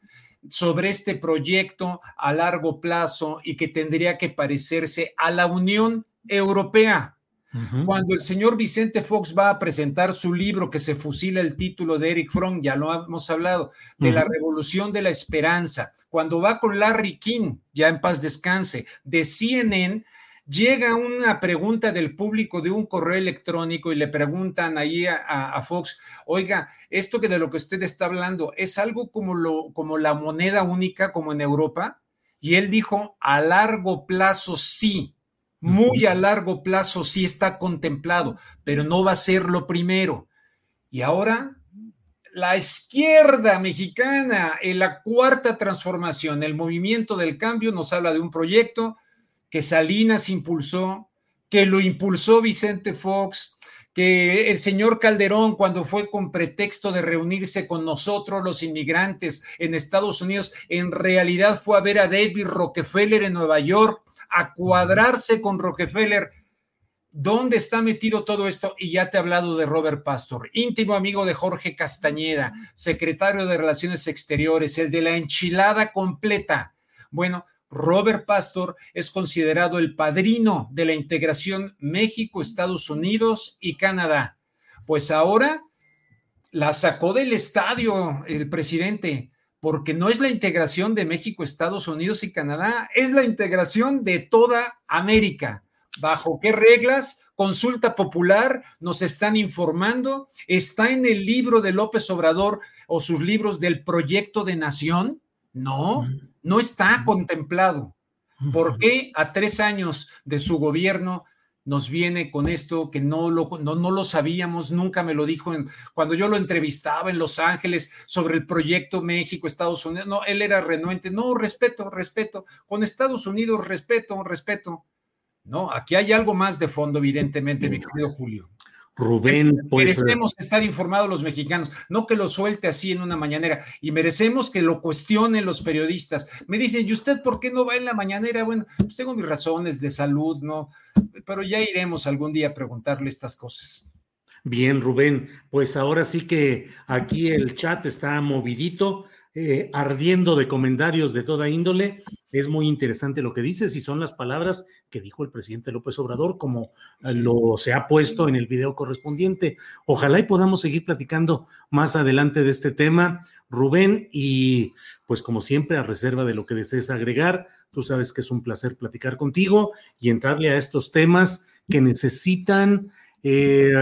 [SPEAKER 6] sobre este proyecto a largo plazo y que tendría que parecerse a la Unión Europea. Cuando el señor Vicente Fox va a presentar su libro que se fusila el título de Eric Fromm, ya lo hemos hablado, de la revolución de la esperanza, cuando va con Larry King, ya en paz descanse, de CNN, llega una pregunta del público de un correo electrónico y le preguntan ahí a, Fox, oiga, esto que de lo que usted está hablando es algo como, lo, como la moneda única como en Europa. Y él dijo, a largo plazo sí muy a largo plazo sí está contemplado, pero no va a ser lo primero. Y ahora la izquierda mexicana en la cuarta transformación, el movimiento del cambio, nos habla de un proyecto que Salinas impulsó, que lo impulsó Vicente Fox, que el señor Calderón, cuando fue con pretexto de reunirse con nosotros, los inmigrantes en Estados Unidos, en realidad fue a ver a David Rockefeller en Nueva York a cuadrarse con Rockefeller. ¿Dónde está metido todo esto? Y ya te he hablado de Robert Pastor, íntimo amigo de Jorge Castañeda, secretario de Relaciones Exteriores, el de la enchilada completa. Bueno, Robert Pastor es considerado el padrino de la integración México, Estados Unidos y Canadá. Pues ahora la sacó del estadio el presidente porque no es la integración de México, Estados Unidos y Canadá, es la integración de toda América. ¿Bajo qué reglas? Consulta popular, nos están informando, está en el libro de López Obrador o sus libros del proyecto de nación. No, no está contemplado. ¿Por qué a tres años de su gobierno nos viene con esto que no lo, no, lo sabíamos, nunca me lo dijo cuando yo lo entrevistaba en Los Ángeles sobre el proyecto México, Estados Unidos, no, él era renuente, no, respeto, respeto, con Estados Unidos, respeto, respeto. No, aquí hay algo más de fondo, evidentemente, mi querido Julio.
[SPEAKER 3] Rubén,
[SPEAKER 6] pues. Merecemos estar informados los mexicanos, no que lo suelte así en una mañanera, y merecemos que lo cuestionen los periodistas. Me dicen, ¿y usted por qué no va en la mañanera? Bueno, pues tengo mis razones de salud, ¿no? Pero ya iremos algún día a preguntarle estas cosas.
[SPEAKER 3] Bien, Rubén, pues ahora sí que aquí el chat está movidito. Eh, ardiendo de comentarios de toda índole. Es muy interesante lo que dices y son las palabras que dijo el presidente López Obrador, como eh, lo se ha puesto en el video correspondiente. Ojalá y podamos seguir platicando más adelante de este tema, Rubén, y pues como siempre, a reserva de lo que desees agregar, tú sabes que es un placer platicar contigo y entrarle a estos temas que necesitan... Eh,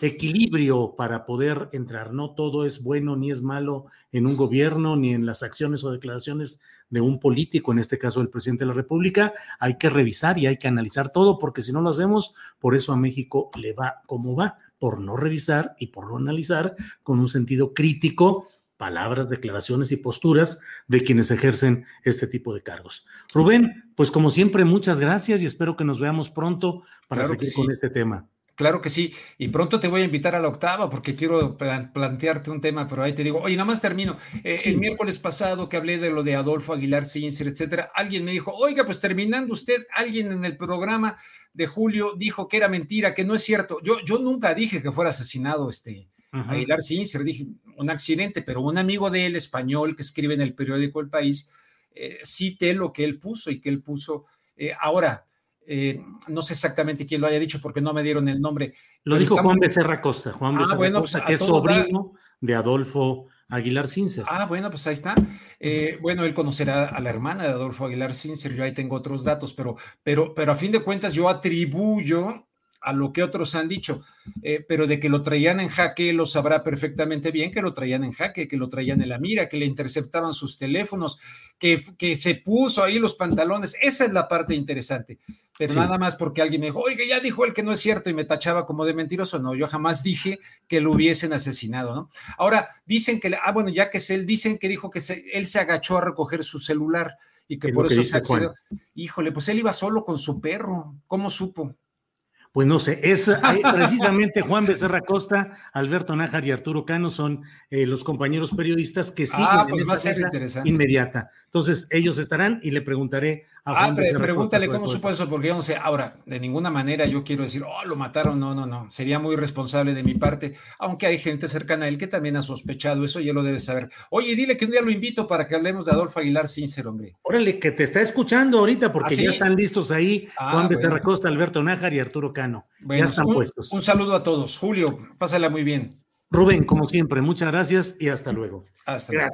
[SPEAKER 3] equilibrio para poder entrar. No todo es bueno ni es malo en un gobierno, ni en las acciones o declaraciones de un político, en este caso el presidente de la República. Hay que revisar y hay que analizar todo, porque si no lo hacemos, por eso a México le va como va, por no revisar y por no analizar con un sentido crítico palabras, declaraciones y posturas de quienes ejercen este tipo de cargos. Rubén, pues como siempre, muchas gracias y espero que nos veamos pronto para seguir con este tema.
[SPEAKER 6] Claro que sí, y pronto te voy a invitar a la octava porque quiero plantearte un tema, pero ahí te digo, oye, nada más termino. Eh, el miércoles pasado que hablé de lo de Adolfo Aguilar Cincer, etcétera, alguien me dijo, oiga, pues terminando usted, alguien en el programa de Julio dijo que era mentira, que no es cierto. Yo, yo nunca dije que fuera asesinado este Aguilar Cincer, dije un accidente, pero un amigo de él, español, que escribe en el periódico El País, eh, cité lo que él puso y que él puso. Eh, ahora, eh, no sé exactamente quién lo haya dicho porque no me dieron el nombre.
[SPEAKER 3] Lo dijo Juan Becerra Costa, Juan
[SPEAKER 6] ah,
[SPEAKER 3] Becerra
[SPEAKER 6] bueno,
[SPEAKER 3] Costa,
[SPEAKER 6] pues,
[SPEAKER 3] que es sobrino de Adolfo Aguilar Cincer.
[SPEAKER 6] Ah, bueno, pues ahí está. Eh, bueno, él conocerá a la hermana de Adolfo Aguilar Cincer, yo ahí tengo otros datos, pero, pero, pero a fin de cuentas yo atribuyo a lo que otros han dicho, eh, pero de que lo traían en jaque, lo sabrá perfectamente bien que lo traían en jaque, que lo traían en la mira, que le interceptaban sus teléfonos, que, que se puso ahí los pantalones. Esa es la parte interesante. Pero nada más porque alguien me dijo, oiga, ya dijo él que no es cierto y me tachaba como de mentiroso. No, yo jamás dije que lo hubiesen asesinado, ¿no? Ahora, dicen que, ah, bueno, ya que es él, dicen que dijo que él se agachó a recoger su celular y que por eso se accedió. Híjole, pues él iba solo con su perro. ¿Cómo supo?
[SPEAKER 3] Pues no sé, es *laughs* precisamente Juan Becerra Costa, Alberto Nájar y Arturo Cano son eh, los compañeros periodistas que siguen
[SPEAKER 6] ah, pues
[SPEAKER 3] en
[SPEAKER 6] va a ser interesante.
[SPEAKER 3] inmediata. Entonces, ellos estarán y le preguntaré
[SPEAKER 6] Ah, pero pregúntale cómo supo eso, porque yo no sé. Ahora, de ninguna manera yo quiero decir, oh, lo mataron. No, no, no. Sería muy responsable de mi parte, aunque hay gente cercana a él que también ha sospechado eso, ya lo debe saber. Oye, dile que un día lo invito para que hablemos de Adolfo Aguilar Sincero, hombre.
[SPEAKER 3] Órale, que te está escuchando ahorita, porque
[SPEAKER 6] ¿Ah, sí?
[SPEAKER 3] ya están listos ahí
[SPEAKER 6] Ah,
[SPEAKER 3] Juan Becerra
[SPEAKER 6] bueno.
[SPEAKER 3] Costa, Alberto Nájar y Arturo Cano.
[SPEAKER 6] Bueno,
[SPEAKER 3] ya están
[SPEAKER 6] un,
[SPEAKER 3] puestos.
[SPEAKER 6] Un saludo a todos. Julio, pásala muy bien.
[SPEAKER 3] Rubén, como siempre, muchas gracias y hasta luego.
[SPEAKER 6] Hasta luego.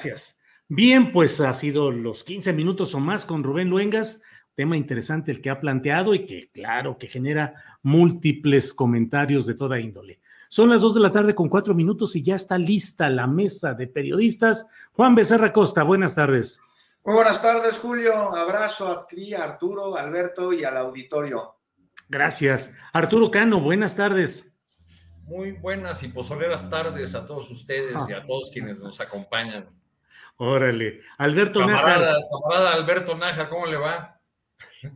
[SPEAKER 3] Bien, pues ha sido los 15 minutos o más con Rubén Luengas, tema interesante el que ha planteado y que, claro, que genera múltiples comentarios de toda índole. Son las 2 de la tarde con cuatro minutos y ya está lista la mesa de periodistas. Juan Becerra Costa, buenas tardes.
[SPEAKER 8] Muy buenas tardes, Julio. Abrazo a ti, a Arturo, Alberto y al auditorio.
[SPEAKER 3] Gracias. Arturo Cano, buenas tardes.
[SPEAKER 9] Muy buenas y pozoleras tardes a todos ustedes
[SPEAKER 3] Ah.
[SPEAKER 9] y a todos quienes nos acompañan.
[SPEAKER 3] Órale. Alberto
[SPEAKER 9] Camarada,
[SPEAKER 3] Nájar.
[SPEAKER 9] camarada Alberto Naja, ¿cómo le va?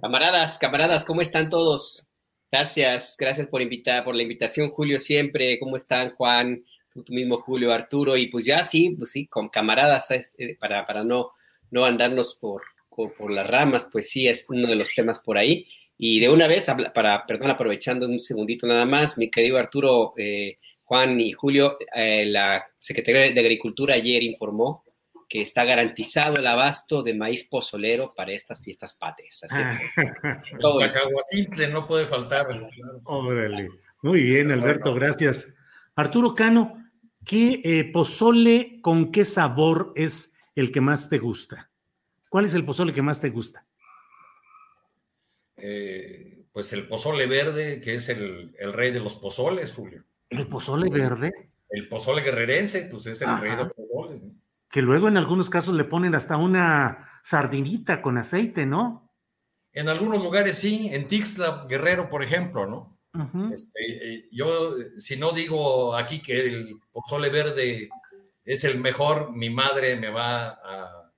[SPEAKER 10] Camaradas, camaradas, ¿cómo están todos? Gracias, gracias por invitar, por la invitación, Julio, siempre. ¿Cómo están, Juan? Tú mismo, Julio, Arturo, y pues ya sí, pues sí, con camaradas, este, para, para no, no andarnos por, por, por las ramas, pues sí, es uno de los temas por ahí. Y de una vez, para, perdón, aprovechando un segundito nada más, mi querido Arturo, eh, Juan y Julio, eh, la Secretaría de Agricultura ayer informó que está garantizado el abasto de maíz pozolero para estas fiestas patrias. Así es.
[SPEAKER 9] El *laughs*
[SPEAKER 10] Todo
[SPEAKER 9] cacagua simple no puede faltar.
[SPEAKER 3] Órale. Muy bien, Alberto, gracias. Arturo Cano, ¿qué eh, pozole con qué sabor es el que más te gusta? ¿Cuál es el pozole que más te gusta?
[SPEAKER 9] Eh, pues el pozole verde, que es el, el rey de los pozoles, Julio.
[SPEAKER 3] ¿El pozole verde?
[SPEAKER 9] El pozole guerrerense, pues es el
[SPEAKER 3] Ajá.
[SPEAKER 9] rey de los pozoles. ¿no?
[SPEAKER 3] Que luego en algunos casos le ponen hasta una sardinita con aceite, ¿no?
[SPEAKER 9] En algunos lugares sí, en Tixla, Guerrero, por ejemplo, ¿no? Este, eh, yo, si no digo aquí que el pozole verde es el mejor, mi madre me va a,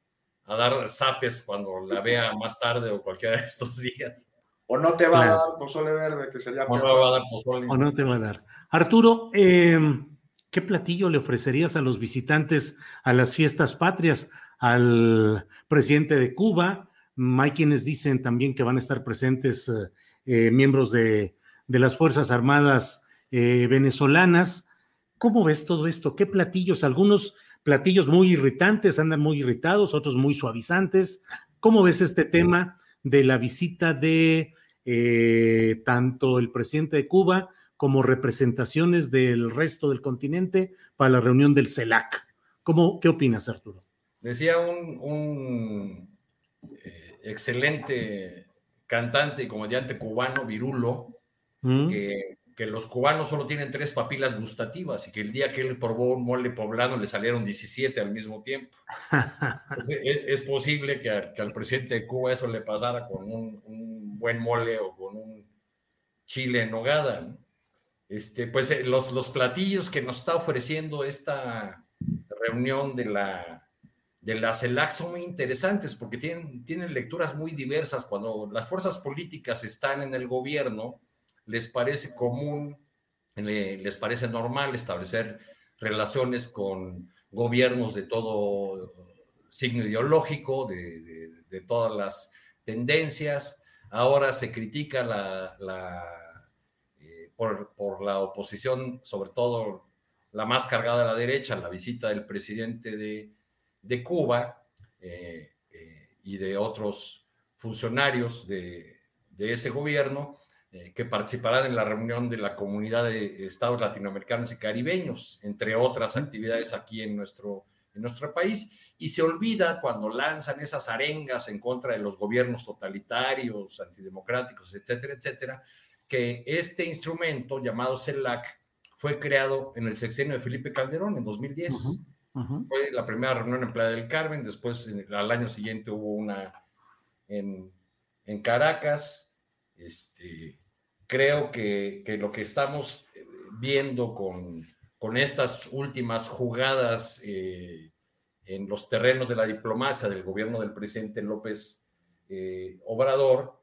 [SPEAKER 9] a dar zapes cuando la vea más tarde o cualquiera de estos días.
[SPEAKER 8] O no te va
[SPEAKER 3] Claro.
[SPEAKER 8] a dar pozole verde, que sería
[SPEAKER 9] O no
[SPEAKER 8] peor.
[SPEAKER 9] me va a dar pozole.
[SPEAKER 3] ¿O no te va a dar? Arturo, eh, ¿qué platillo le ofrecerías a los visitantes a las fiestas patrias? Al presidente de Cuba, hay quienes dicen también que van a estar presentes eh, eh, miembros de, las Fuerzas Armadas eh, venezolanas. ¿Cómo ves todo esto? ¿Qué platillos? Algunos platillos muy irritantes, andan muy irritados, otros muy suavizantes. ¿Cómo ves este tema de la visita de tanto el presidente de Cuba como representaciones del resto del continente para la reunión del CELAC? ¿Cómo, ¿Qué opinas, Arturo?
[SPEAKER 9] Decía un, un, eh, excelente cantante y comediante cubano, Virulo,
[SPEAKER 3] ¿Mm?
[SPEAKER 9] que, que los cubanos solo tienen tres papilas gustativas y que el día que él probó un mole poblano le salieron 17 al mismo tiempo. *laughs* es, es posible que, a- que al presidente de Cuba eso le pasara con un, un buen mole o con un chile en nogada. ¿no? Este, pues eh, los, los platillos que nos está ofreciendo esta reunión de la, de la CELAC son muy interesantes porque tienen, tienen lecturas muy diversas. Cuando las fuerzas políticas están en el gobierno, les parece común, le- les parece normal establecer relaciones con gobiernos de todo signo ideológico, de, de- todas las tendencias. Ahora se critica la, por, la oposición, sobre todo la más cargada a la derecha, la visita del presidente de, Cuba eh, eh, y de otros funcionarios de, de ese gobierno eh, que participarán en la reunión de la comunidad de estados latinoamericanos y caribeños, entre otras actividades aquí en nuestro, en nuestro país. Y se olvida cuando lanzan esas arengas en contra de los gobiernos totalitarios, antidemocráticos, etcétera, etcétera, que este instrumento llamado CELAC fue creado en el sexenio de Felipe Calderón en 2010. Fue la primera reunión en Playa del Carmen, después al año siguiente hubo una en, en Caracas. Este, creo que, que, lo que estamos eh, viendo con, con estas últimas jugadas eh, en los terrenos de la diplomacia del gobierno del presidente López eh, Obrador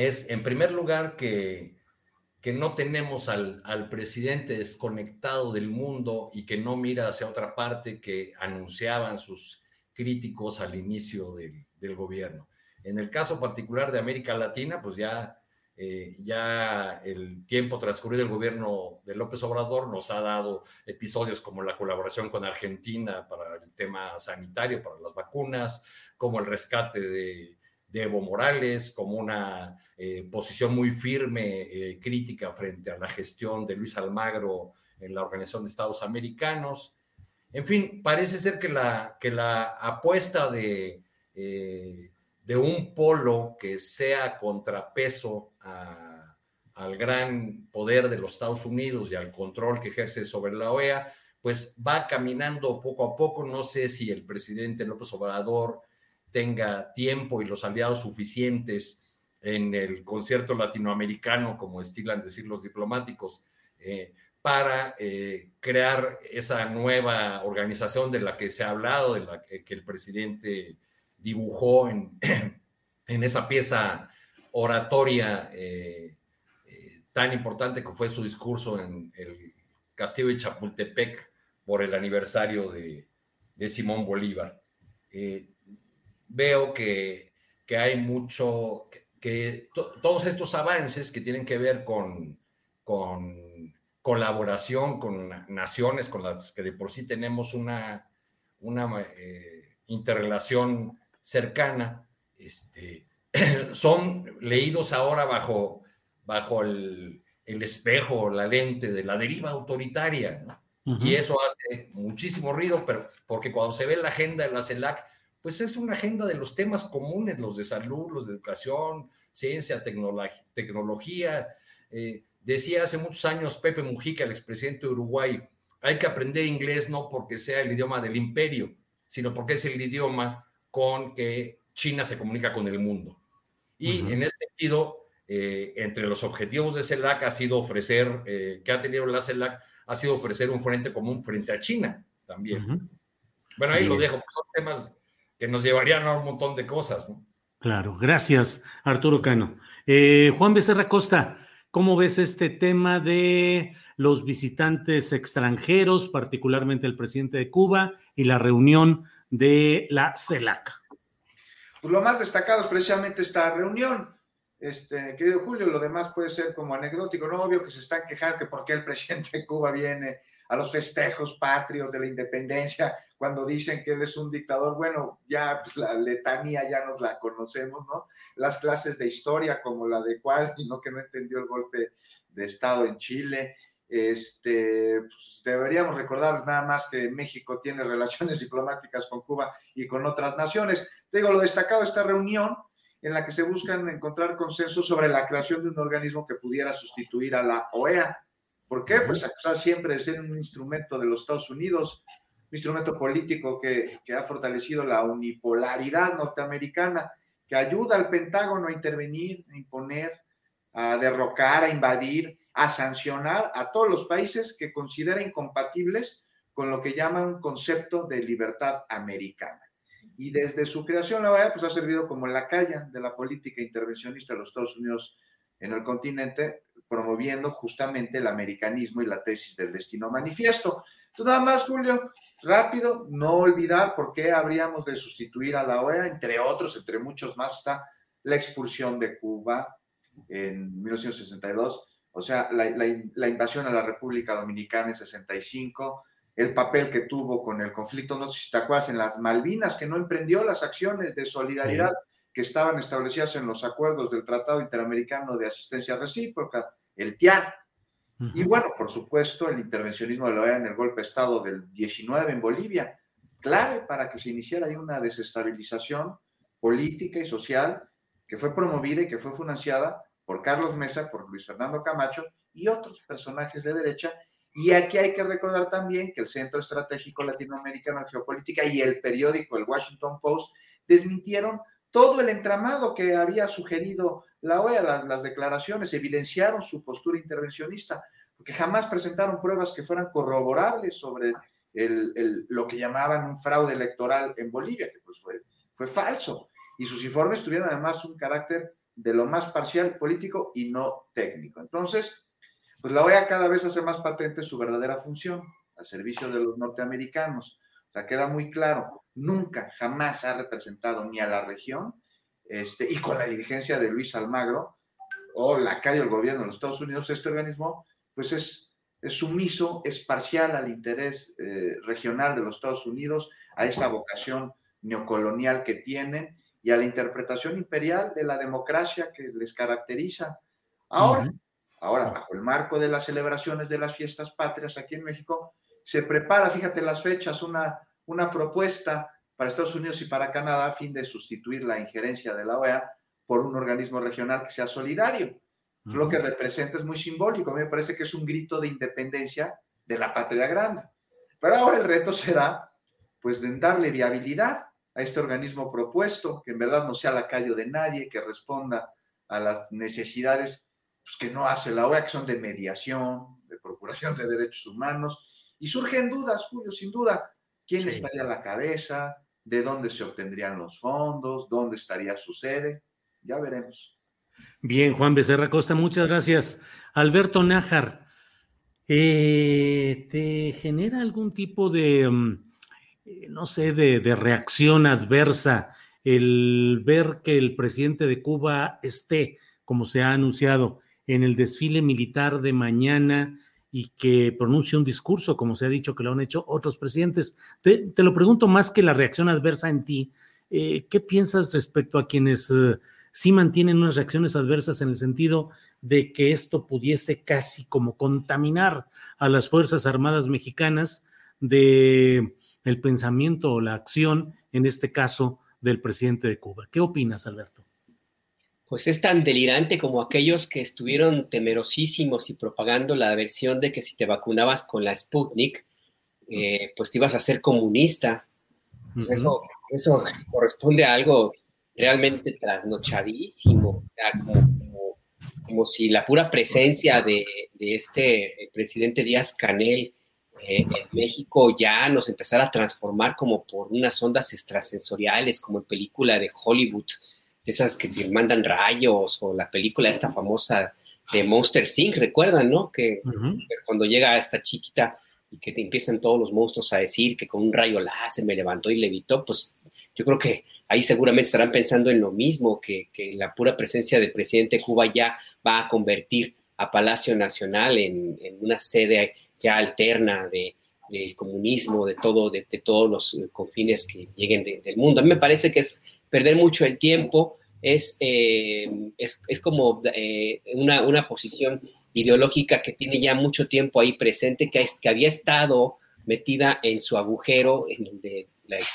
[SPEAKER 9] es, en primer lugar, que, que no tenemos al, al, presidente desconectado del mundo y que no mira hacia otra parte que anunciaban sus críticos al inicio del, del gobierno. En el caso particular de América Latina, pues ya eh, ya el tiempo transcurrido del gobierno de López Obrador nos ha dado episodios como la colaboración con Argentina para el tema sanitario, para las vacunas, como el rescate de, Evo Morales, como una eh, posición muy firme, eh, crítica frente a la gestión de Luis Almagro en la Organización de Estados Americanos. En fin, parece ser que la, que la apuesta de de un polo que sea contrapeso al gran poder de los Estados Unidos y al control que ejerce sobre la OEA, pues va caminando poco a poco. No sé si el presidente López Obrador tenga tiempo y los aliados suficientes en el concierto latinoamericano, como estilan decir los diplomáticos, eh, para eh, crear esa nueva organización de la que se ha hablado, de la que el presidente dibujó en, *clears throat* en esa pieza oratoria eh, tan importante que fue su discurso en el castillo de Chapultepec por el aniversario de, Simón Bolívar. Veo que, hay mucho, que, todos estos avances que tienen que ver con, con colaboración con naciones con las que de por sí tenemos una, una interrelación cercana, este, *clears throat* son leídos ahora bajo, bajo el, el, espejo, la lente de la deriva autoritaria. Y eso hace muchísimo ruido, pero porque cuando se ve la agenda de la CELAC, pues es una agenda de los temas comunes, los de salud, los de educación, ciencia, tecnología. Eh, decía hace muchos años Pepe Mujica, el expresidente de Uruguay, hay que aprender inglés no porque sea el idioma del imperio, sino porque es el idioma con que China se comunica con el mundo. Y en ese sentido, eh, entre los objetivos de CELAC ha sido ofrecer, eh, que ha tenido la CELAC, ha sido ofrecer un frente común frente a China también. Bueno, ahí lo dejo, son temas que nos llevarían a un montón de cosas. ¿no?
[SPEAKER 3] Claro, gracias, Arturo Cano. Eh, Juan Becerra Costa, ¿cómo ves este tema de los visitantes extranjeros, particularmente el presidente de Cuba y la reunión de la CELAC?
[SPEAKER 8] Pues lo más destacado es precisamente esta reunión. Este, querido Julio, lo demás puede ser como anecdótico, no obvio que se están quejando que por qué el presidente de Cuba viene a los festejos patrios de la independencia cuando dicen que él es un dictador. Bueno, ya pues, la letanía ya nos la conocemos, ¿no? Las clases de historia como la de *laughs* ¿no? Que no entendió el golpe de Estado en Chile, este, pues, deberíamos recordarles nada más que México tiene relaciones *laughs* diplomáticas con Cuba y con otras naciones. Te digo, lo destacado de esta reunión en la que se buscan encontrar consenso sobre la creación de un organismo que pudiera sustituir a la OEA. ¿Por qué? Pues acusar siempre de ser un instrumento de los Estados Unidos, un instrumento político que, que ha fortalecido la unipolaridad norteamericana, que ayuda al Pentágono a intervenir, a imponer, a derrocar, a invadir, a sancionar a todos los países que considera incompatibles con lo que llaman un concepto de libertad americana. Y desde su creación, la OEA pues, ha servido como la calle de la política intervencionista de los Estados Unidos en el continente, promoviendo justamente el americanismo y la tesis del destino manifiesto. Entonces, nada más, Julio, rápido, no olvidar por qué habríamos de sustituir a la OEA, entre otros, entre muchos más, está la expulsión de Cuba en 1962, o sea, la, invasión a la República Dominicana en 65, el papel que tuvo con el conflicto, no sé si te acuerdas, en las Malvinas, que no emprendió las acciones de solidaridad que estaban establecidas en los acuerdos del Tratado Interamericano de Asistencia Recíproca, el TIAR. Y bueno, por supuesto, el intervencionismo de la OEA en el golpe de Estado del 19 en Bolivia, clave para que se iniciara ahí una desestabilización política y social que fue promovida y que fue financiada por Carlos Mesa, por Luis Fernando Camacho y otros personajes de derecha. Y aquí hay que recordar también que el Centro Estratégico Latinoamericano de Geopolítica y el periódico, el Washington Post, desmintieron todo el entramado que había sugerido la OEA, las, declaraciones, evidenciaron su postura intervencionista, porque jamás presentaron pruebas que fueran corroborables sobre lo que llamaban un fraude electoral en Bolivia, que pues fue, falso. Y sus informes tuvieron además un carácter de lo más parcial, político y no técnico. Entonces, pues la OEA cada vez hace más patente su verdadera función al servicio de los norteamericanos. O sea, queda muy claro, nunca, jamás ha representado ni a la región, este, y con la dirigencia de Luis Almagro, o la calle del gobierno de los Estados Unidos, este organismo, pues es, es sumiso, es parcial al interés eh, regional de los Estados Unidos, a esa vocación neocolonial que tienen y a la interpretación imperial de la democracia que les caracteriza. Ahora, ahora, bajo el marco de las celebraciones de las fiestas patrias aquí en México, se prepara, fíjate las fechas, una, una propuesta para Estados Unidos y para Canadá a fin de sustituir la injerencia de la OEA por un organismo regional que sea solidario. Lo que representa es muy simbólico. A mí me parece que es un grito de independencia de la patria grande. Pero ahora el reto será, pues, de darle viabilidad a este organismo propuesto, que en verdad no sea lacayo de nadie, que responda a las necesidades pues, que no hace la OEA, que son de mediación, de procuración de derechos humanos. Y surgen dudas, Julio, sin duda, quién estaría a la cabeza, de dónde se obtendrían los fondos, dónde estaría su sede. Ya veremos.
[SPEAKER 3] Bien, Juan Becerra Costa, muchas gracias. Alberto Nájar, eh, ¿te genera algún tipo de, mm, eh, no sé, de, de, reacción adversa el ver que el presidente de Cuba esté, como se ha anunciado, en el desfile militar de mañana y que pronuncie un discurso, como se ha dicho que lo han hecho otros presidentes. Te, lo pregunto más que la reacción adversa en ti. Eh, ¿Qué piensas respecto a quienes eh, sí mantienen unas reacciones adversas en el sentido de que esto pudiese casi como contaminar a las Fuerzas Armadas mexicanas de el pensamiento o la acción, en este caso, del presidente de Cuba? ¿Qué opinas, Alberto?
[SPEAKER 10] Pues es tan delirante como aquellos que estuvieron temerosísimos y propagando la versión de que si te vacunabas con la Sputnik, eh, pues te ibas a ser comunista. Pues eso, *laughs* corresponde a algo realmente trasnochadísimo, como, si la pura presencia de, este presidente Díaz Canel eh, en México ya nos empezara a transformar como por unas ondas extrasensoriales, como en película de Hollywood esas que te mandan rayos, o la película esta famosa de Monster Inc., recuerdan, ¿no? Que cuando llega esta chiquita y que te empiezan todos los monstruos a decir que con un rayo láser me levantó y levitó, pues yo creo que ahí seguramente estarán pensando en lo mismo, que, la pura presencia del presidente de Cuba ya va a convertir a Palacio Nacional en, una sede ya alterna de, del comunismo, de todo, de, todos los confines que lleguen del mundo. A mí me parece que es perder mucho el tiempo, es, eh, es, como eh, una, posición ideológica que tiene ya mucho tiempo ahí presente, que, que había estado metida en su agujero, en donde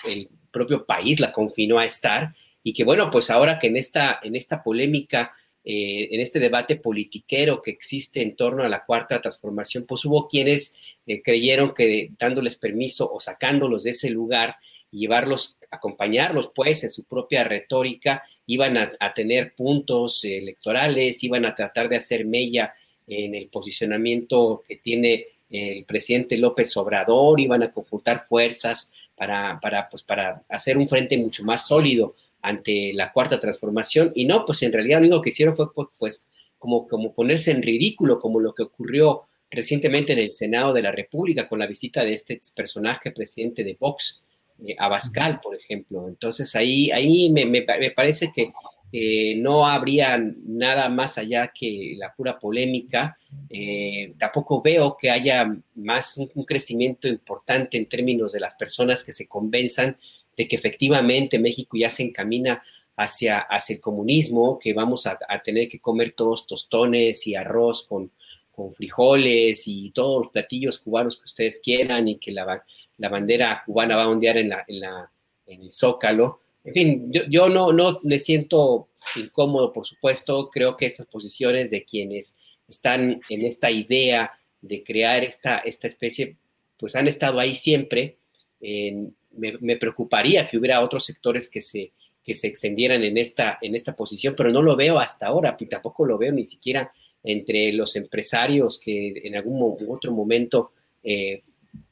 [SPEAKER 10] el propio país la confinó a estar, y que bueno, pues ahora que en esta, en esta polémica, eh, en este debate politiquero que existe en torno a la cuarta transformación, pues hubo quienes creyeron que dándoles permiso o sacándolos de ese lugar, llevarlos, acompañarlos pues en su propia retórica, iban a, tener puntos electorales, iban a tratar de hacer mella en el posicionamiento que tiene el presidente López Obrador, iban a conjuntar fuerzas para, para, pues, para hacer un frente mucho más sólido ante la cuarta transformación. Y no, pues en realidad lo único que hicieron fue pues como, como ponerse en ridículo, como lo que ocurrió recientemente en el Senado de la República con la visita de este personaje presidente de Vox, eh, Abascal, por ejemplo. Entonces ahí, ahí me, me, parece que eh, no habría nada más allá que la pura polémica. Eh, tampoco veo que haya más un, crecimiento importante en términos de las personas que se convenzan de que efectivamente México ya se encamina hacia, hacia el comunismo, que vamos a, tener que comer todos tostones y arroz con, con frijoles y todos los platillos cubanos que ustedes quieran y que la, la bandera cubana va a ondear en, en, la, el zócalo. En fin, yo, no, no me siento incómodo, por supuesto. Creo que esas posiciones de quienes están en esta idea de crear esta, esta especie, pues han estado ahí siempre. me, preocuparía que hubiera otros sectores que se, que se extendieran en esta, en esta posición, pero no lo veo hasta ahora, y tampoco lo veo ni siquiera entre los empresarios que en algún otro momento eh,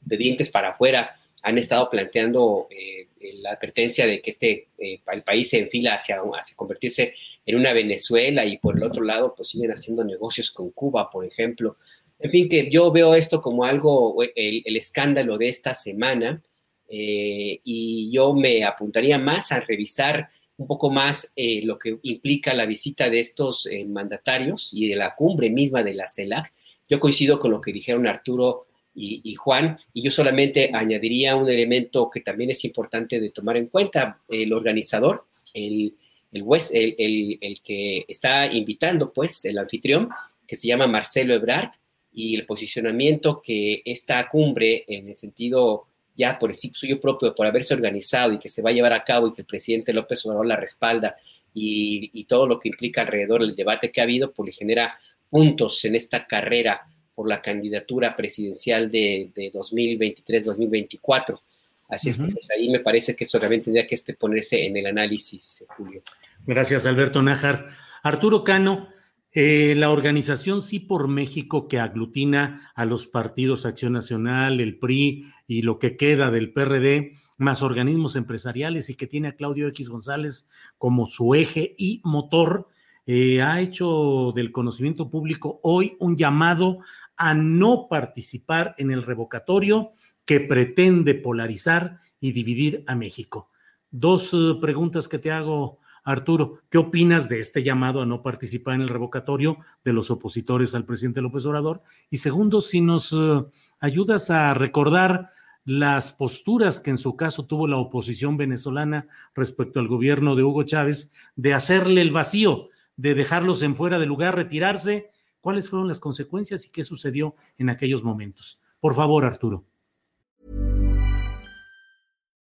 [SPEAKER 10] de dientes para afuera han estado planteando eh, la advertencia de que este eh, el país se enfila hacia, convertirse en una Venezuela y por el otro lado pues siguen haciendo negocios con Cuba, por ejemplo. En fin, que yo veo esto como algo, el, escándalo de esta semana y yo me apuntaría más a revisar un poco más eh, lo que implica la visita de estos eh, mandatarios y de la cumbre misma de la CELAC. Yo coincido con lo que dijeron Arturo y, Juan, y yo solamente añadiría un elemento que también es importante de tomar en cuenta. El organizador, el, el, el, el que está invitando, pues, el anfitrión, que se llama Marcelo Ebrard, y el posicionamiento que esta cumbre, en el sentido ya por el suyo propio, por haberse organizado y que se va a llevar a cabo y que el presidente López Obrador la respalda y, todo lo que implica alrededor del debate que ha habido, pues le genera puntos en esta carrera por la candidatura presidencial de, 2023-2024. Así es que pues, ahí me parece que eso realmente tendría que este, ponerse en el análisis, Julio.
[SPEAKER 3] Gracias, Alberto Nájar. Arturo Cano, eh, la organización Sí por México, que aglutina a los partidos Acción Nacional, el PRI y lo que queda del PRD, más organismos empresariales y que tiene a Claudio X González como su eje y motor, eh, ha hecho del conocimiento público hoy un llamado a no participar en el revocatorio que pretende polarizar y dividir a México. Dos eh, preguntas que te hago, Arturo, ¿qué opinas de este llamado a no participar en el revocatorio de los opositores al presidente López Obrador? Y segundo, si nos eh, ayudas a recordar las posturas que en su caso tuvo la oposición venezolana respecto al gobierno de Hugo Chávez de hacerle el vacío, de dejarlos en fuera de lugar, retirarse. ¿Cuáles fueron las consecuencias y qué sucedió en aquellos momentos? Por favor, Arturo.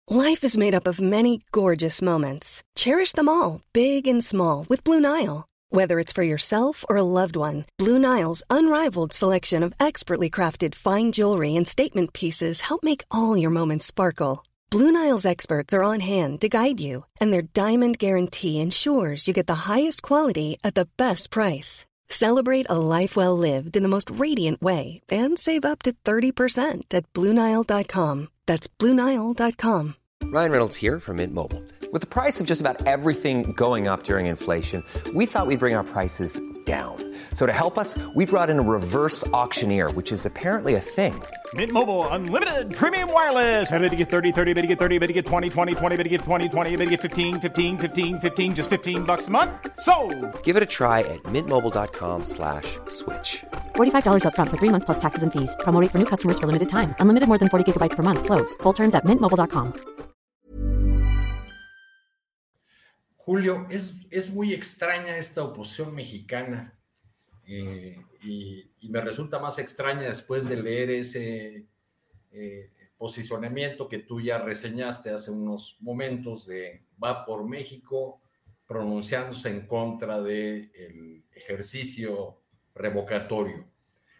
[SPEAKER 11] Life is made up of many gorgeous moments. Cherish them all, big and small, with Blue Nile. Whether it's for yourself or a loved one, Blue Nile's unrivaled selection of expertly crafted fine jewelry and statement pieces help make all your moments sparkle. Blue Nile's experts are on hand to guide you, and their diamond guarantee ensures you get the highest quality at the best price. Celebrate a life well lived in the most radiant way and save up to 30% at BlueNile.com. That's BlueNile.com.
[SPEAKER 12] Ryan Reynolds here from Mint Mobile. With the price of just about everything going up during inflation, we thought we'd bring our prices down. So to help us, we brought in a reverse auctioneer, which is apparently a thing.
[SPEAKER 13] Mint Mobile unlimited premium wireless. Ready to get 30, 30, bit to get 30, bit to get 20, 20, 20, bit to get 20, 20, bit to get 15, 15, 15, 15 just 15 bucks a month. So,
[SPEAKER 12] Give it a try at mintmobile.com/slash switch. slash
[SPEAKER 14] $45 up front for 3 months plus taxes and fees. Promo for new customers for limited time. Unlimited more than 40 gigabytes per month slows. Full terms at mintmobile.com.
[SPEAKER 9] Julio, es, es muy extraña esta oposición mexicana. Eh, y, me resulta más extraña después de leer ese eh, posicionamiento que tú ya reseñaste hace unos momentos de va por México pronunciándose en contra del ejercicio revocatorio.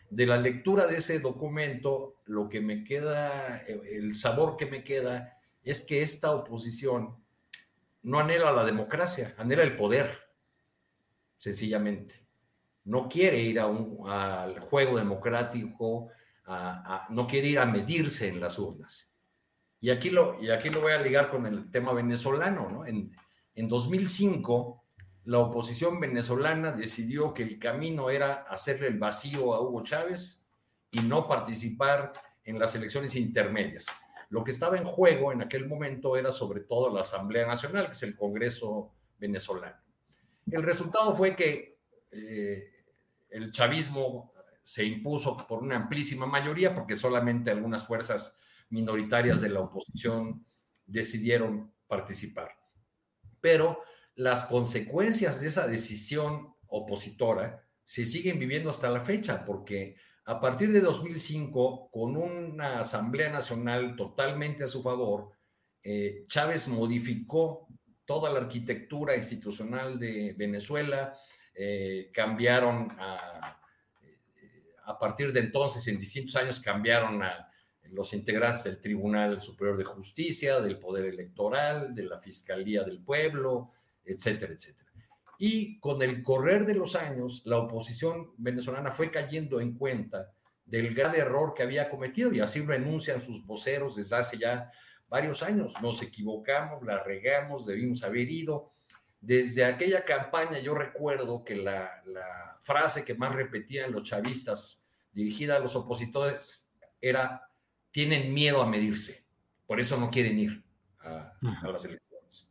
[SPEAKER 9] De la lectura de ese documento, lo que me queda, el sabor que me queda es que esta oposición no anhela la democracia, anhela el poder, sencillamente no quiere ir a un, al juego democrático, no quiere ir a medirse en las urnas. Y aquí, lo, y aquí lo voy a ligar con el tema venezolano. ¿no? En, en 2005, la oposición venezolana decidió que el camino era hacerle el vacío a Hugo Chávez y no participar en las elecciones intermedias. Lo que estaba en juego en aquel momento era sobre todo la Asamblea Nacional, que es el Congreso venezolano. El resultado fue que eh, el chavismo se impuso por una amplísima mayoría porque solamente algunas fuerzas minoritarias de la oposición decidieron participar. Pero las consecuencias de esa decisión opositora se siguen viviendo hasta la fecha, porque a partir de 2005, con una Asamblea Nacional totalmente a su favor, eh, Chávez modificó toda la arquitectura institucional de Venezuela, eh, cambiaron a, a partir de entonces, en distintos años, cambiaron a los integrantes del Tribunal Superior de Justicia, del Poder Electoral, de la Fiscalía del Pueblo, etcétera, etcétera. Y con el correr de los años, la oposición venezolana fue cayendo en cuenta del grave error que había cometido y así renuncian sus voceros desde hace ya varios años. Nos equivocamos, la regamos, debimos haber ido. Desde aquella campaña yo recuerdo que la, la frase que más repetían los chavistas dirigida a los opositores era, tienen miedo a medirse, por eso no quieren ir a, a las elecciones.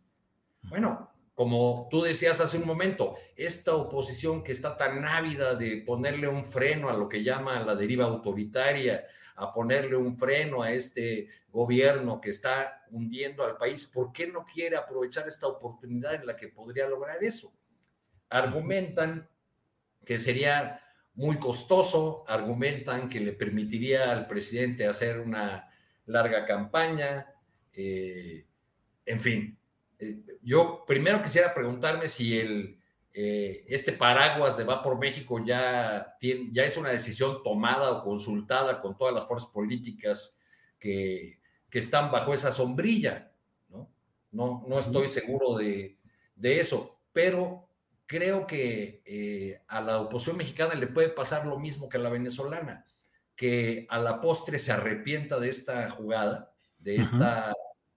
[SPEAKER 9] Bueno, como tú decías hace un momento, esta oposición que está tan ávida de ponerle un freno a lo que llama la deriva autoritaria, a ponerle un freno a este gobierno que está hundiendo al país, ¿por qué no quiere aprovechar esta oportunidad en la que podría lograr eso? Argumentan que sería muy costoso, argumentan que le permitiría al presidente hacer una larga campaña, eh, en fin, eh, yo primero quisiera preguntarme si el, eh, este paraguas de Va por México ya, tiene, ya es una decisión tomada o consultada con todas las fuerzas políticas que, que están bajo esa sombrilla. No, no, no estoy seguro de, de, eso, pero creo que eh, a la oposición mexicana le puede pasar lo mismo que a la venezolana, que a la postre se arrepienta de esta jugada, de esta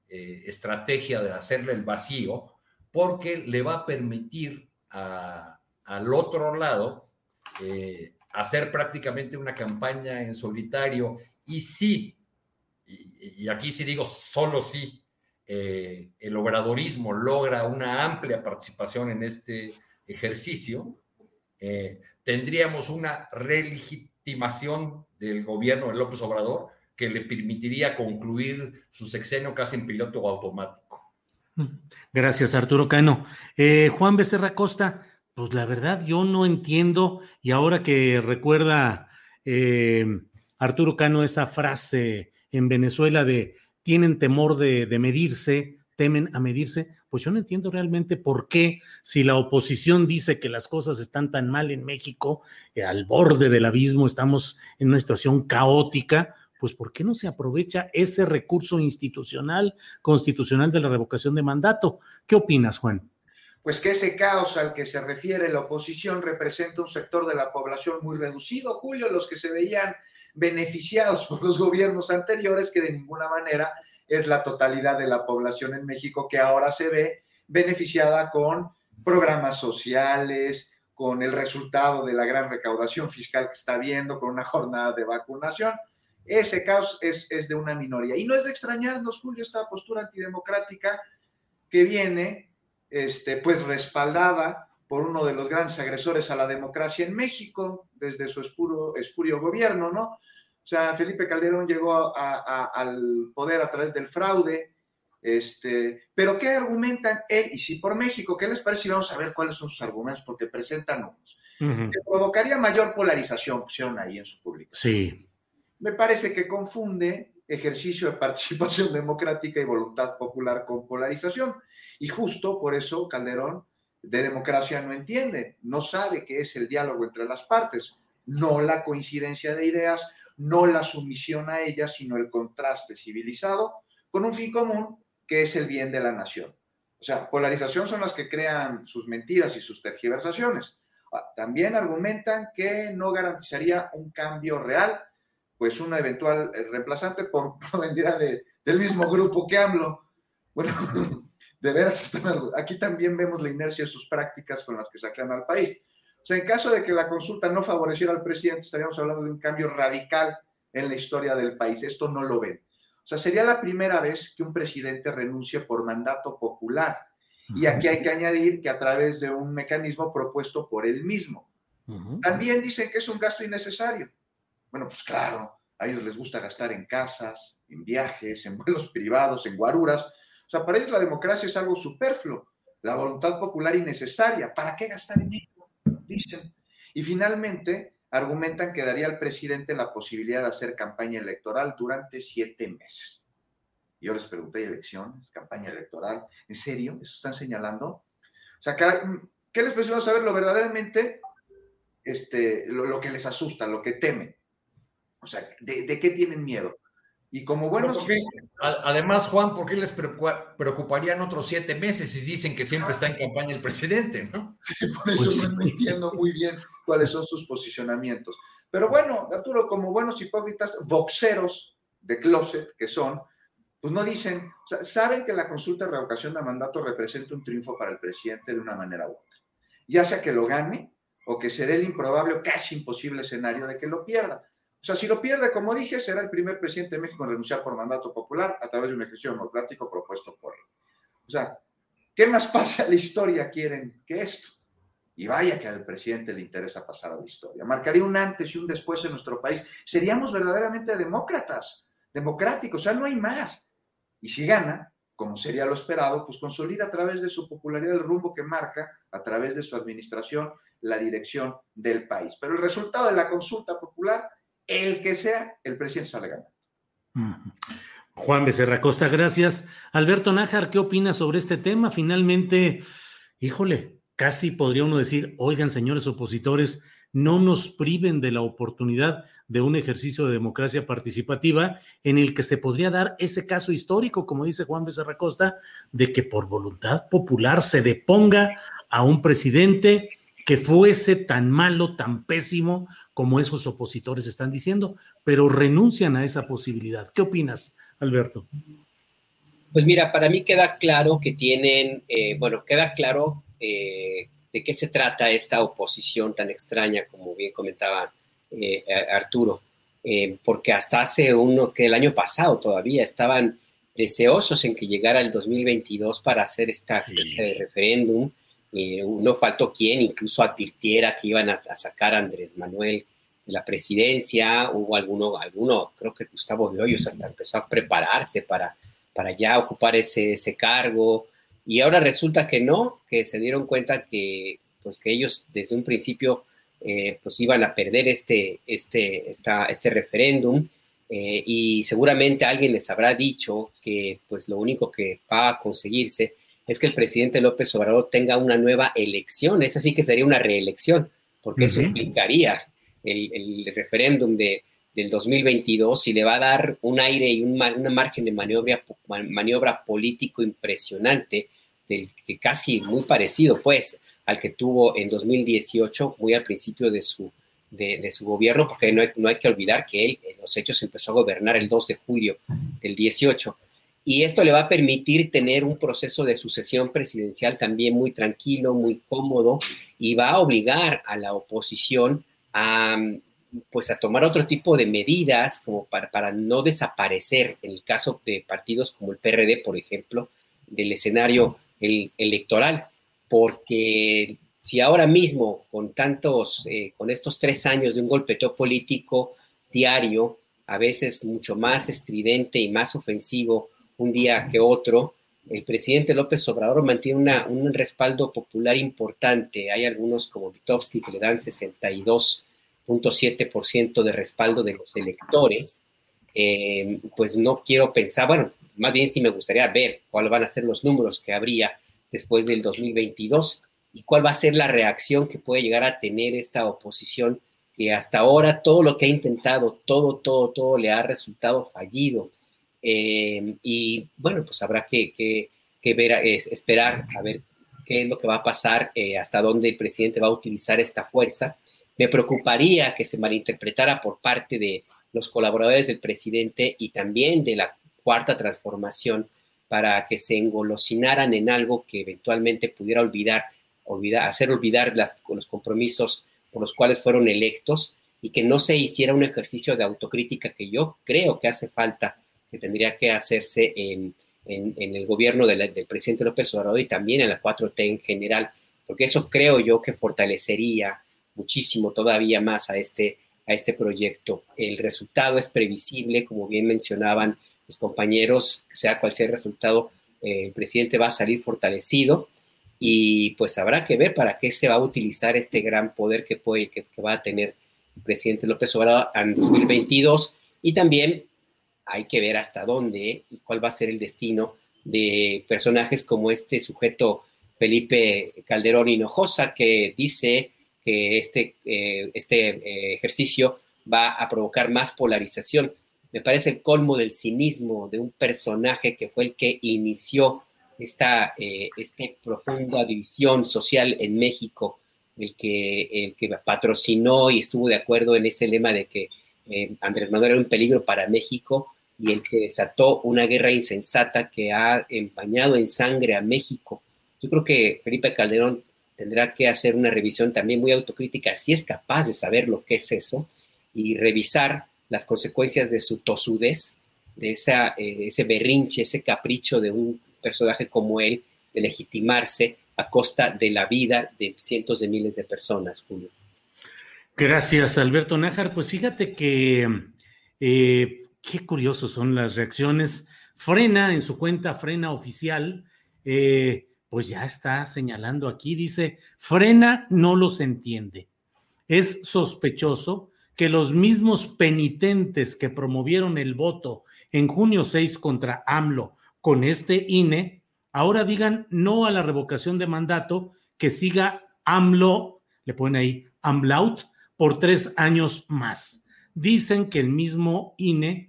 [SPEAKER 9] eh, estrategia de hacerle el vacío, porque le va a permitir al otro lado eh, hacer prácticamente una campaña en solitario y sí, y, y aquí sí digo solo sí, eh, el obradorismo logra una amplia participación en este ejercicio, eh, tendríamos una relegitimación del gobierno de López Obrador que le permitiría concluir su sexenio casi en piloto automático.
[SPEAKER 3] Gracias, Arturo Cano. Eh, Juan Becerra Costa, pues la verdad yo no entiendo, y ahora que recuerda eh, Arturo Cano esa frase en Venezuela de tienen temor de, de medirse, temen a medirse, pues yo no entiendo realmente por qué, si la oposición dice que las cosas están tan mal en México, eh, al borde del abismo, estamos en una situación caótica, pues ¿por qué no se aprovecha ese recurso institucional, constitucional de la revocación de mandato? ¿Qué opinas, Juan?
[SPEAKER 8] Pues que ese caos al que se refiere la oposición representa un sector de la población muy reducido, Julio, los que se veían beneficiados *laughs* por los gobiernos anteriores, que de ninguna manera es la totalidad de la población en México que ahora se ve beneficiada con programas sociales, con el resultado de la gran recaudación fiscal que está viendo, con una jornada de vacunación. Ese caos es, es, de una minoría. Y no es de extrañarnos, Julio, esta postura antidemocrática que viene, este, pues, respaldada por uno de los grandes agresores a la democracia en México, desde su espurio, espurio gobierno, ¿no? O sea, Felipe Calderón llegó a, a, al poder a través del fraude, este, pero ¿qué argumentan él y si por México? ¿Qué les parece? Y vamos a ver cuáles son sus argumentos, porque presentan unos. Uh -huh. Que provocaría mayor polarización, pusieron ahí en su publicación.
[SPEAKER 3] Sí
[SPEAKER 8] me parece que confunde ejercicio de *laughs* participación democrática y voluntad popular con polarización. Y justo por eso Calderón de democracia no entiende, no sabe qué es el diálogo entre las partes, no la coincidencia de ideas, no la sumisión a ellas, sino el contraste civilizado con un fin común que es el bien de la nación. O sea, polarización son las que crean sus mentiras y sus tergiversaciones. También argumentan que no garantizaría un cambio real pues una eventual reemplazante por *laughs* vendría de, del mismo grupo que AMLO. Bueno, *laughs* de veras, aquí también vemos la inercia de sus prácticas con las que sacan al país. O sea, en caso de que la consulta no favoreciera al presidente, estaríamos hablando de un cambio radical en la historia del país. Esto no lo ven. O sea, sería la primera vez que un presidente renuncie por mandato popular. Y aquí hay que añadir que a través de un mecanismo propuesto por él mismo. También dicen que es un gasto innecesario. Bueno, pues claro, a ellos les gusta gastar en casas, en viajes, en vuelos *laughs* privados, en guaruras. O sea, para ellos la democracia es algo superfluo. la voluntad popular innecesaria. ¿Para qué gastar en ello? Dicen. Y finalmente argumentan que daría al presidente la posibilidad de hacer campaña electoral durante siete meses. Yo les pregunté, ¿elecciones? ¿Campaña electoral? ¿En serio? ¿Eso están señalando? O sea, ¿qué les precisamos saber lo verdaderamente, este, lo, que les asusta, lo que temen? O sea, ¿de, qué tienen miedo? Y como buenos...
[SPEAKER 9] además, Juan, ¿por qué les preocuparían otros siete meses si dicen que siempre está en campaña el presidente? ¿no?
[SPEAKER 8] Por eso pues no entiendo muy bien cuáles son sus posicionamientos. Pero bueno, Arturo, como buenos hipócritas, voxeros de closet que son, pues no dicen, o sea, saben que la consulta de revocación de mandato representa un triunfo para el presidente de una manera u otra. Ya sea que lo gane o que se dé el improbable o casi imposible escenario de que lo pierda. O sea, si lo pierde, como dije, será el primer presidente de México en renunciar por mandato popular a través de un ejercicio democrático propuesto por él. O sea, ¿qué más pasa a la historia quieren que esto? Y vaya que al presidente le interesa pasar a la historia. Marcaría un antes y un después en nuestro país. Seríamos verdaderamente demócratas, democráticos, o sea, no hay más. Y si gana, como sería lo esperado, pues consolida a través de su popularidad el rumbo que marca, a través de su administración, la dirección del país. Pero el resultado de la consulta popular, el que sea, el presidente sale ganando.
[SPEAKER 3] Juan Becerra Costa, gracias. Alberto Nájar, ¿qué opina sobre este tema? Finalmente, híjole, casi podría uno decir, oigan, señores opositores, no nos priven de la oportunidad de un ejercicio de democracia participativa en el que se podría dar ese caso histórico, como dice Juan Becerra Costa, de que por voluntad popular se deponga a un presidente que fuese tan malo, tan pésimo como esos opositores están diciendo, pero renuncian a esa posibilidad. ¿Qué opinas, Alberto?
[SPEAKER 10] Pues mira, para mí queda claro que tienen, eh, bueno, queda claro eh, de qué se trata esta oposición tan extraña, como bien comentaba eh, Arturo, eh, porque hasta hace uno que el año pasado todavía estaban deseosos en que llegara el 2022 para hacer esta, este referéndum. No faltó quien incluso advirtiera que iban a, sacar a Andrés Manuel de la presidencia. Hubo alguno, alguno, creo que Gustavo de Hoyos hasta empezó a prepararse para, para ya ocupar ese, ese cargo. Y ahora resulta que no, que se dieron cuenta que, pues, que ellos desde un principio eh, pues iban a perder este, este, este referéndum eh, y seguramente alguien les habrá dicho que pues lo único que va a conseguirse es que el presidente López Obrador tenga una nueva elección, es así que sería una reelección, porque eso implicaría el, el referéndum de, del 2022 y le va a dar un aire y un, margen de maniobra, maniobra político impresionante, del que casi muy parecido, pues, al que tuvo en 2018, muy al principio de su, de, su gobierno, porque no hay, no hay, que olvidar que él en los hechos empezó a gobernar el 2 de julio del 18. Y esto le va a permitir tener un proceso de sucesión presidencial también muy tranquilo, muy cómodo, y va a obligar a la oposición a pues a tomar otro tipo de medidas como para, para no desaparecer, en el caso de partidos como el PRD, por ejemplo, del escenario electoral, porque si ahora mismo, con tantos, eh, con estos tres años de un golpeteo político diario, a veces mucho más estridente y más ofensivo un día que otro, el presidente López Obrador mantiene una, un respaldo popular importante. Hay algunos como Vitovsky que le dan 62 ciento de respaldo de los electores, eh, pues no quiero pensar, bueno, más bien sí me gustaría ver cuáles van a ser los números que habría después del 2022 y cuál va a ser la reacción que puede llegar a tener esta oposición que hasta ahora todo lo que ha intentado, todo, todo, todo le ha resultado fallido. Eh, y bueno, pues habrá que, que, ver, esperar a ver qué es lo que va a pasar, eh, hasta dónde el presidente va a utilizar esta fuerza. Me preocuparía que se malinterpretara por parte de los colaboradores del presidente y también de la cuarta transformación para que se engolosinaran en algo que eventualmente pudiera olvidar, olvidar hacer olvidar los compromisos por los cuales fueron electos y que no se hiciera un ejercicio de autocrítica que yo creo que hace falta, que tendría que hacerse en, el gobierno del presidente López Obrador y también en la 4T en general, porque eso creo yo que fortalecería muchísimo todavía más a este, a este proyecto. El resultado es previsible, como bien mencionaban los compañeros, sea cual sea el resultado, eh, el presidente va a salir fortalecido y pues habrá que ver para qué se va a utilizar este gran poder que, puede, que, va a tener el presidente López Obrador en 2022 y también hay que ver hasta dónde y cuál va a ser el destino de personajes como este sujeto Felipe Calderón Hinojosa que dice que este, eh, este eh, ejercicio va a provocar más polarización. Me parece el colmo del cinismo de un personaje que fue el que inició esta, eh, profunda división social en México, el que, el que patrocinó y estuvo de acuerdo en ese lema de que Andrés Manuel era un peligro para México y el que desató una guerra insensata que ha empañado en sangre a México. Yo creo que Felipe Calderón tendrá que hacer una revisión también muy autocrítica, si es capaz de saber lo que es eso, y revisar las consecuencias de su tosudez, de esa, eh, ese berrinche, ese capricho de un personaje como él de legitimarse a costa de la vida de cientos de miles de personas, Julio.
[SPEAKER 3] Gracias, Alberto Nájar. Pues fíjate que eh, qué curiosos son las reacciones. Frena en su cuenta, Frena oficial, eh, pues ya está señalando aquí, dice, Frena no los entiende. Es sospechoso que los mismos penitentes que promovieron el voto en junio 6 contra AMLO con este INE, ahora digan no a la revocación de mandato, que siga AMLO, le ponen ahí AMLAUT, por tres años más. Dicen que el mismo INE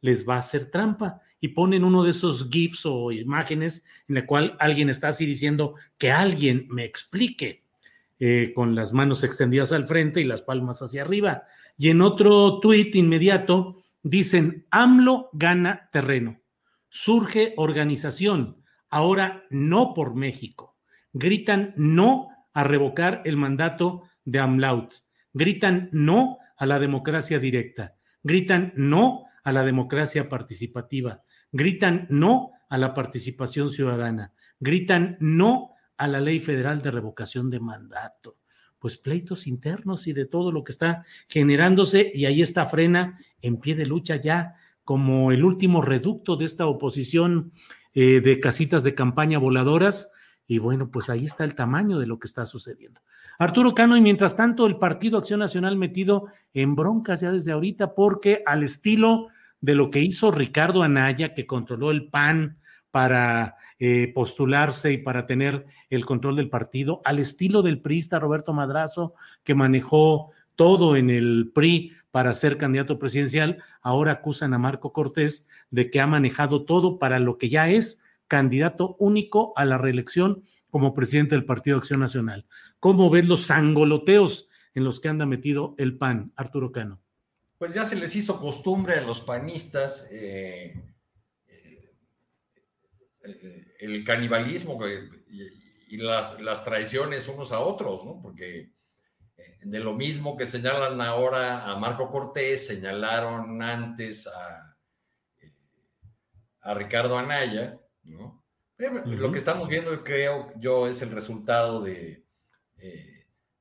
[SPEAKER 3] les va a hacer trampa y ponen uno de esos GIFs o imágenes en la cual alguien está así diciendo que alguien me explique, eh, con las manos extendidas al frente y las palmas hacia arriba. Y en otro tuit inmediato dicen, AMLO gana terreno surge organización, ahora no por México. Gritan no a revocar el mandato de AMLAUT. Gritan no a la democracia directa. Gritan no a la democracia participativa. Gritan no a la participación ciudadana. Gritan no a la ley federal de revocación de mandato. Pues pleitos internos y de todo lo que está generándose y ahí está Frena en pie de lucha ya como el último reducto de esta oposición eh, de casitas de campaña voladoras. Y bueno, pues ahí está el tamaño de lo que está sucediendo. Arturo Cano, y mientras tanto, el Partido Acción Nacional metido en broncas ya desde ahorita, porque al estilo de lo que hizo Ricardo Anaya, que controló el PAN para eh, postularse y para tener el control del partido, al estilo del priista Roberto Madrazo, que manejó todo en el PRI para ser candidato presidencial, ahora acusan a Marco Cortés de que ha manejado todo para lo que ya es candidato único a la reelección como presidente del Partido Acción Nacional. ¿Cómo ven los sangoloteos en los que anda metido el PAN, Arturo Cano?
[SPEAKER 9] Pues ya se les hizo costumbre a los panistas eh, eh, el canibalismo y, las, las, traiciones unos a otros, ¿no? Porque de lo mismo que señalan ahora a Marco Cortés, señalaron antes a, eh, a Ricardo Anaya, ¿no? Eh, lo que estamos viendo, creo yo, es el resultado de, eh,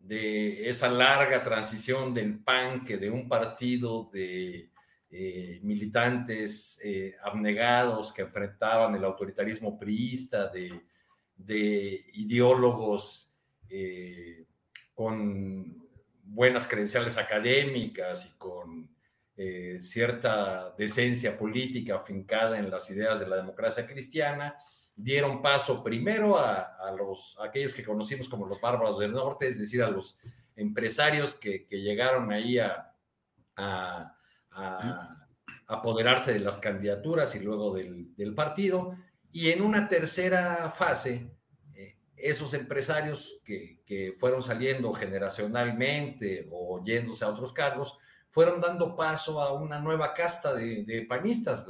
[SPEAKER 9] de esa larga transición del PAN, que de un partido de militantes abnegados que enfrentaban el autoritarismo priista, de, de ideólogos con buenas credenciales académicas y con eh, cierta decencia política afincada en las ideas de la democracia cristiana, dieron paso primero a, los, aquellos que conocimos como los bárbaros del norte, es decir, a los empresarios que, llegaron ahí a, a, apoderarse de las candidaturas y luego del, del partido. Y en una tercera fase, esos empresarios que, fueron saliendo generacionalmente o yéndose a otros cargos, fueron dando paso a una nueva casta de, panistas,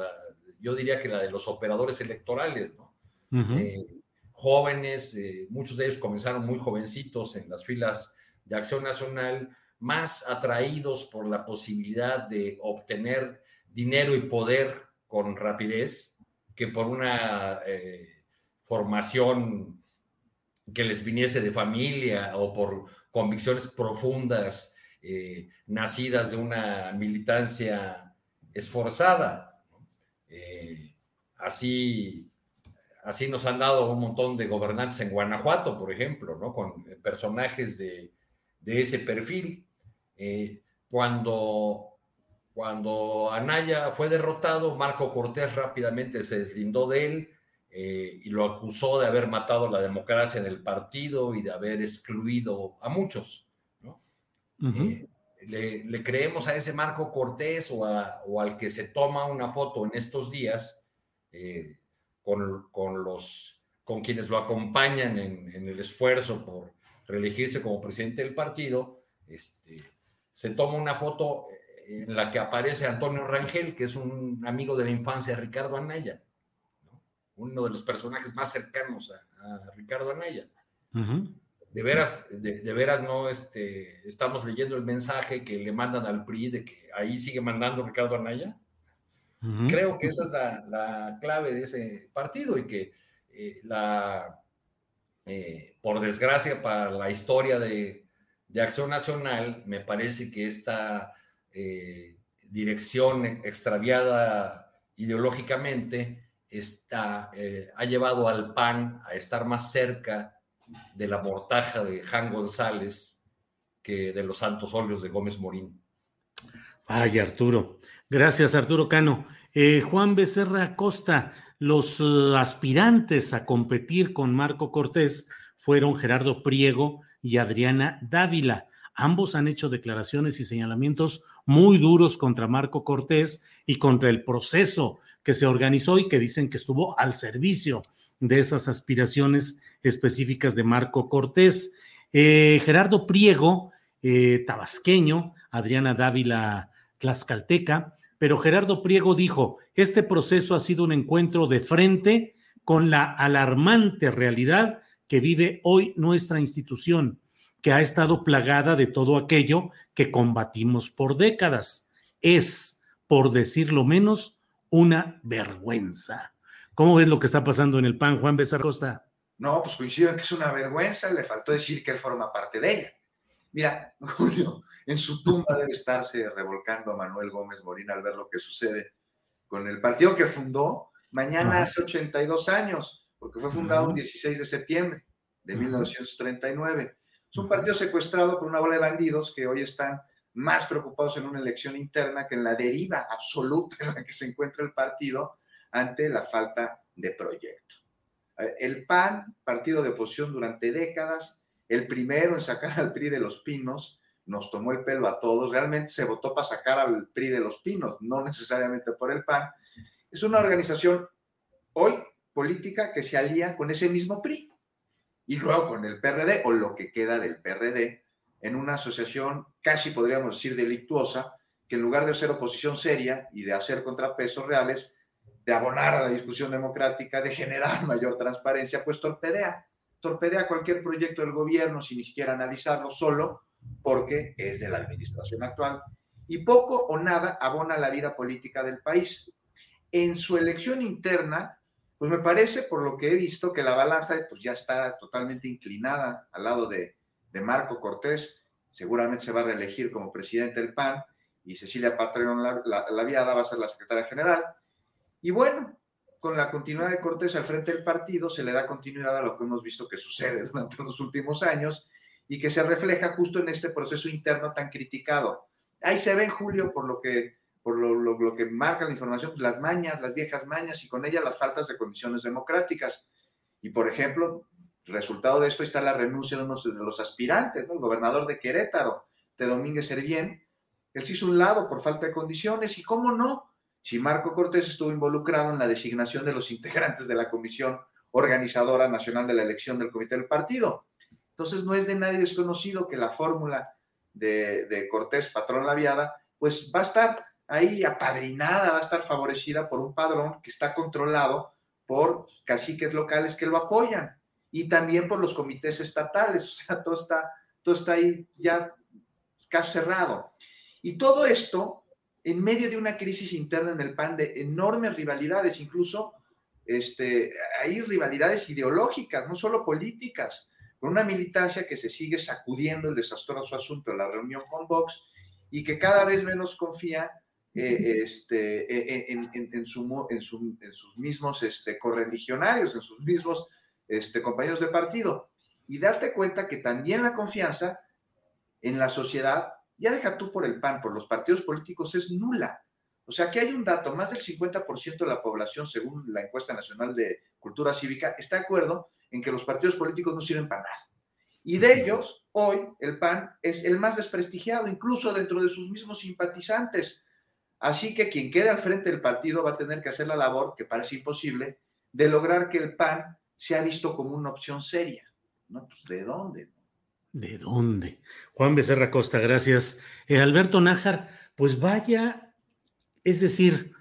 [SPEAKER 9] yo diría que la de los operadores electorales, ¿no? Eh, jóvenes, eh, muchos de ellos comenzaron muy jovencitos en las filas de Acción Nacional, más atraídos por la posibilidad de obtener dinero y poder con rapidez que por una eh, formación que les viniese de familia o por convicciones profundas nacidas de una militancia esforzada. Así, así nos han dado un montón de gobernantes en Guanajuato, por ejemplo, ¿no? Con personajes de, ese perfil. Eh, cuando, cuando Anaya fue derrotado, Marco Cortés rápidamente se deslindó de él eh, y lo acusó de haber matado la democracia en el partido y de haber excluido a muchos. ¿no? le, creemos a ese Marco Cortés o, al que se toma una foto en estos días eh, con, los, con quienes lo acompañan en, el esfuerzo por reelegirse como presidente del partido, este, se toma una foto en la que aparece Antonio Rangel, que es un amigo de la infancia de Ricardo Anaya, uno de los personajes más cercanos a, Ricardo Anaya. De veras, de, veras no este, estamos leyendo el mensaje que le mandan al PRI de que ahí sigue mandando Ricardo Anaya. Creo que esa es la, clave de ese partido y que eh, la, eh, por desgracia para la historia de, Acción Nacional, me parece que esta eh, dirección extraviada ideológicamente está, ha llevado al PAN a estar más cerca de la mortaja de Jan González que de los santos óleos de Gómez Morín.
[SPEAKER 3] Ay, Arturo. Gracias, Arturo Cano. Eh, Juan Becerra Costa, los eh, aspirantes a competir con Marco Cortés fueron Gerardo Priego y Adriana Dávila. Ambos han hecho declaraciones y señalamientos muy duros contra Marco Cortés y contra el proceso que se organizó y que dicen que estuvo al servicio de esas aspiraciones específicas de Marco Cortés. Eh, Gerardo Priego, eh, tabasqueño, Adriana Dávila, tlaxcalteca, pero Gerardo Priego dijo, este proceso ha sido un encuentro de frente con la alarmante realidad que vive hoy nuestra institución, que ha estado plagada de todo aquello que combatimos por décadas. Es, por decirlo menos, una vergüenza. ¿Cómo ves lo que está pasando en el PAN, Juan Becerra Costa?
[SPEAKER 8] No, pues coincido en que es una vergüenza, le faltó decir que él forma parte de ella. Mira, *laughs* Julio, en su tumba debe estarse revolcando a Manuel Gómez Morín al ver lo que sucede con el partido que fundó mañana hace 82 años, porque fue fundado el 16 de septiembre de 1939. Es un partido secuestrado por una bola de bandidos que hoy están más preocupados en una elección interna que en la deriva absoluta en la que se encuentra el partido ante la falta de proyecto. El PAN, partido de oposición durante décadas, el primero en sacar al PRI de los pinos, nos tomó el pelo a todos. Realmente se votó para sacar al PRI de los pinos, no necesariamente por el PAN. Es una organización hoy política que se alía con ese mismo PRI y luego con el PRD o lo que queda del PRD en una asociación casi podríamos decir delictuosa que en lugar de hacer oposición seria y de hacer contrapesos reales, de abonar a la discusión democrática, de generar *laughs* mayor transparencia, pues torpedea, torpedea cualquier proyecto del gobierno sin ni siquiera analizarlo solo porque es de la administración actual y poco o nada abona la vida política del país. En su elección interna, pues me parece, por lo que he visto, que la balanza pues ya está totalmente inclinada al lado de, de Marco Cortés, seguramente se va a reelegir como presidente del PAN y Cecilia Patreon la, la, Viada va a ser la secretaria general. Y bueno, con la continuidad de Cortés al frente del partido, se le da continuidad a lo que hemos visto que sucede *laughs* durante los últimos años y que se refleja justo en este proceso interno tan criticado. Ahí se ve en Julio, por lo que, por lo, que marca la información, las mañas, las viejas mañas y con ellas las faltas de condiciones democráticas. Y por ejemplo, resultado de esto está la renuncia de uno de los aspirantes, el gobernador de Querétaro, de Domínguez Servién. Él se hizo un lado por falta de condiciones y cómo no, si Marco Cortés estuvo involucrado en la designación de los integrantes de la Comisión Organizadora Nacional de la Elección del Comité del Partido. Entonces no es de nadie desconocido que la fórmula de, Cortés, patrón laviada, pues va a estar ahí apadrinada, va a estar favorecida por un padrón que está controlado por caciques locales que lo apoyan y también por los comités estatales, *laughs* o sea, todo está, todo está ahí ya casi cerrado. Y todo esto en medio de una crisis interna en el PAN de enormes rivalidades, incluso este, hay rivalidades ideológicas, no solo políticas, con una militancia que se sigue sacudiendo el desastroso asunto de la reunión con Vox y que cada vez menos confía eh, este, en, su, en, sus mismos este, correligionarios, en sus mismos este, compañeros de partido. Y darte cuenta que también la confianza en la sociedad, ya deja tú por el PAN, por los partidos políticos, es nula. O sea, que hay un dato, más del 50% de la población, según la encuesta nacional de cultura cívica, está de acuerdo en que los partidos políticos no sirven para nada. Y de ellos, hoy el PAN es el más desprestigiado, incluso dentro de sus mismos simpatizantes. Así que quien quede al frente del partido va a tener que hacer la labor, que parece imposible, de lograr que el PAN sea visto como una opción seria. ¿No? Pues, ¿de dónde?
[SPEAKER 3] ¿De dónde? Juan Becerra Costa, gracias. Eh, Alberto Nájar, pues vaya, es decir,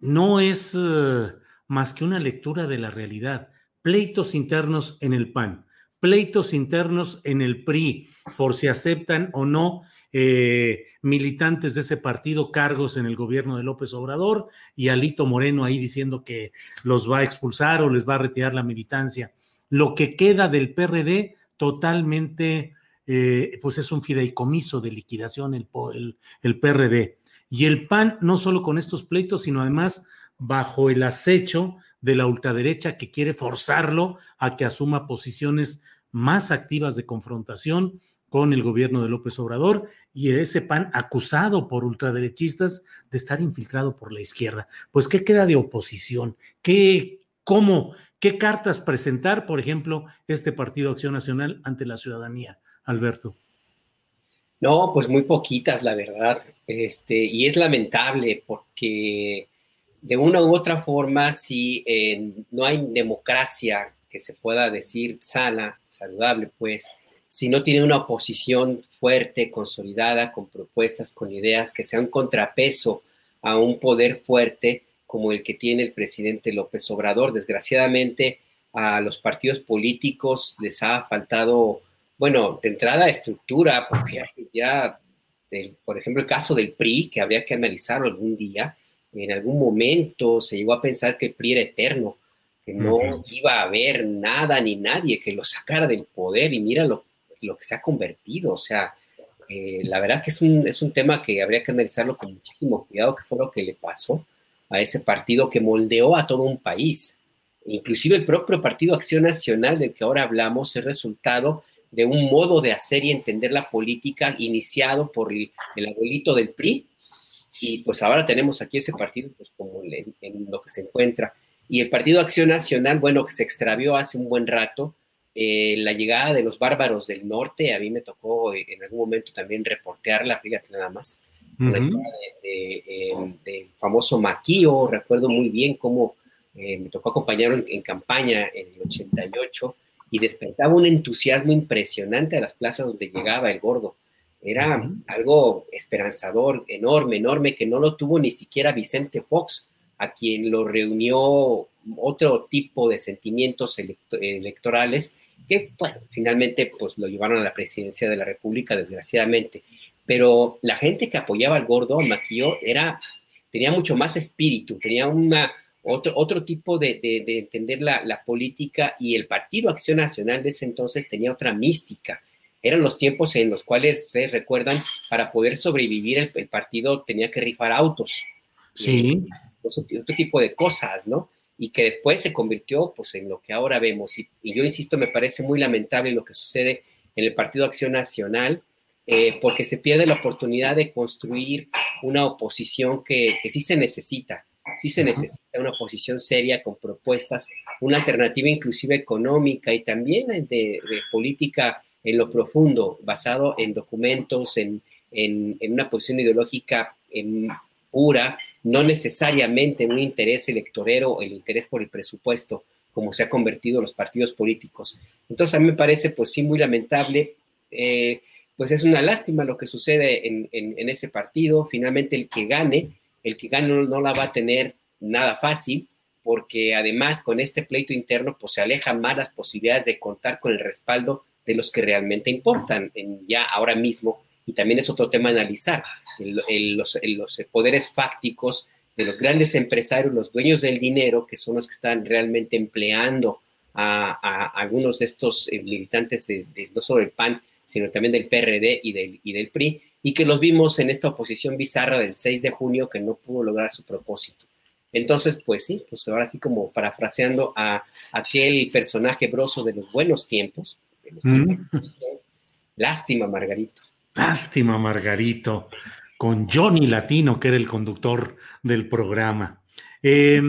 [SPEAKER 3] no es eh, más que una lectura de la realidad. Pleitos internos en el PAN, pleitos internos en el PRI, por si aceptan o no eh, militantes de ese partido cargos en el gobierno de López Obrador y Alito Moreno ahí diciendo que los va a expulsar o les va a retirar la militancia. Lo que queda del PRD totalmente, eh, pues es un fideicomiso de liquidación el, el, el PRD. Y el PAN, no solo con estos pleitos, sino además bajo el acecho de la ultraderecha que quiere forzarlo a que asuma posiciones más activas de confrontación con el gobierno de López Obrador y ese PAN acusado por ultraderechistas de estar infiltrado por la izquierda. Pues, ¿qué queda de oposición? ¿Qué, cómo, qué cartas presentar, por ejemplo, este Partido Acción Nacional ante la ciudadanía, Alberto?
[SPEAKER 10] No, pues muy poquitas, la verdad. Este, y es lamentable porque de una u otra forma, si no hay democracia que se pueda decir sana, saludable, pues, si no tiene una oposición fuerte, consolidada, con propuestas, con ideas que sean contrapeso a un poder fuerte como el que tiene el presidente López Obrador. Desgraciadamente, a los partidos políticos les ha faltado, bueno, de entrada estructura, porque hace ya, por ejemplo, el caso del PRI, que habría que analizarlo algún día, en algún momento se llegó a pensar que el PRI era eterno, que no iba a haber nada ni nadie que lo sacara del poder. Y mira lo, lo que se ha convertido, o sea, eh, la verdad que es un, es un tema que habría que analizarlo con muchísimo cuidado, que fue lo que le pasó a ese partido que moldeó a todo un país. Inclusive el propio Partido Acción Nacional del que ahora hablamos es resultado de un modo de hacer y entender la política iniciado por el, el abuelito del PRI, y pues ahora tenemos aquí ese partido pues como en, lo que se encuentra. Y el Partido Acción Nacional, bueno, que se extravió hace un buen rato, eh, la llegada de los bárbaros del norte, a mí me tocó eh, en algún momento también reportearla, fíjate nada más, em, del famoso Maquío, recuerdo muy bien cómo eh, me tocó acompañarlo en, campaña en el 88 y despertaba un entusiasmo impresionante a las plazas donde llegaba el gordo. Era algo esperanzador, enorme, enorme, que no lo tuvo ni siquiera Vicente Fox, a quien lo reunió otro tipo de sentimientos electorales que, bueno, finalmente pues lo llevaron a la presidencia de la República, desgraciadamente. Pero la gente que apoyaba al gordo, al maquillo, era, tenía mucho más espíritu, tenía una, otro, otro tipo de, de, entender la, la, política y el Partido Acción Nacional de ese entonces tenía otra mística eran los tiempos en los cuales, ustedes recuerdan, para poder sobrevivir el, partido tenía que rifar autos.
[SPEAKER 3] Sí.
[SPEAKER 10] otro tipo de cosas, ¿no? Y que después se convirtió pues en lo que ahora vemos. Y, yo insisto, me parece muy lamentable lo que sucede en el Partido Acción Nacional, eh, porque se pierde la oportunidad de construir una oposición que, sí se necesita, sí se necesita una oposición seria con propuestas, una alternativa inclusive económica y también de, de política en lo profundo, basado en documentos, en, una posición ideológica pura, no necesariamente en un interés electorero, el interés por el presupuesto, como se ha convertido los partidos políticos. Entonces a mí me parece, pues sí, muy lamentable. Eh, pues es una lástima lo que sucede en, ese partido. Finalmente el que gane, el que gane no, la va a tener nada fácil, porque además con este pleito interno, pues se alejan más las posibilidades de contar con el respaldo de los que realmente importan en ya ahora mismo. Y también es otro tema analizar, los, poderes fácticos de los grandes empresarios, los dueños del dinero, que son los que están realmente empleando a, algunos de estos eh, militantes de, no solo del PAN, sino también del PRD y del, y del PRI, y que los vimos en esta oposición bizarra del 6 de junio que no pudo lograr su propósito. Entonces, pues sí, pues ahora sí como parafraseando a aquel personaje broso de los buenos tiempos,
[SPEAKER 3] Mm.
[SPEAKER 10] lástima Margarito.
[SPEAKER 3] Lástima, Margarito, con Johnny Latino, que era el conductor del programa. Eh,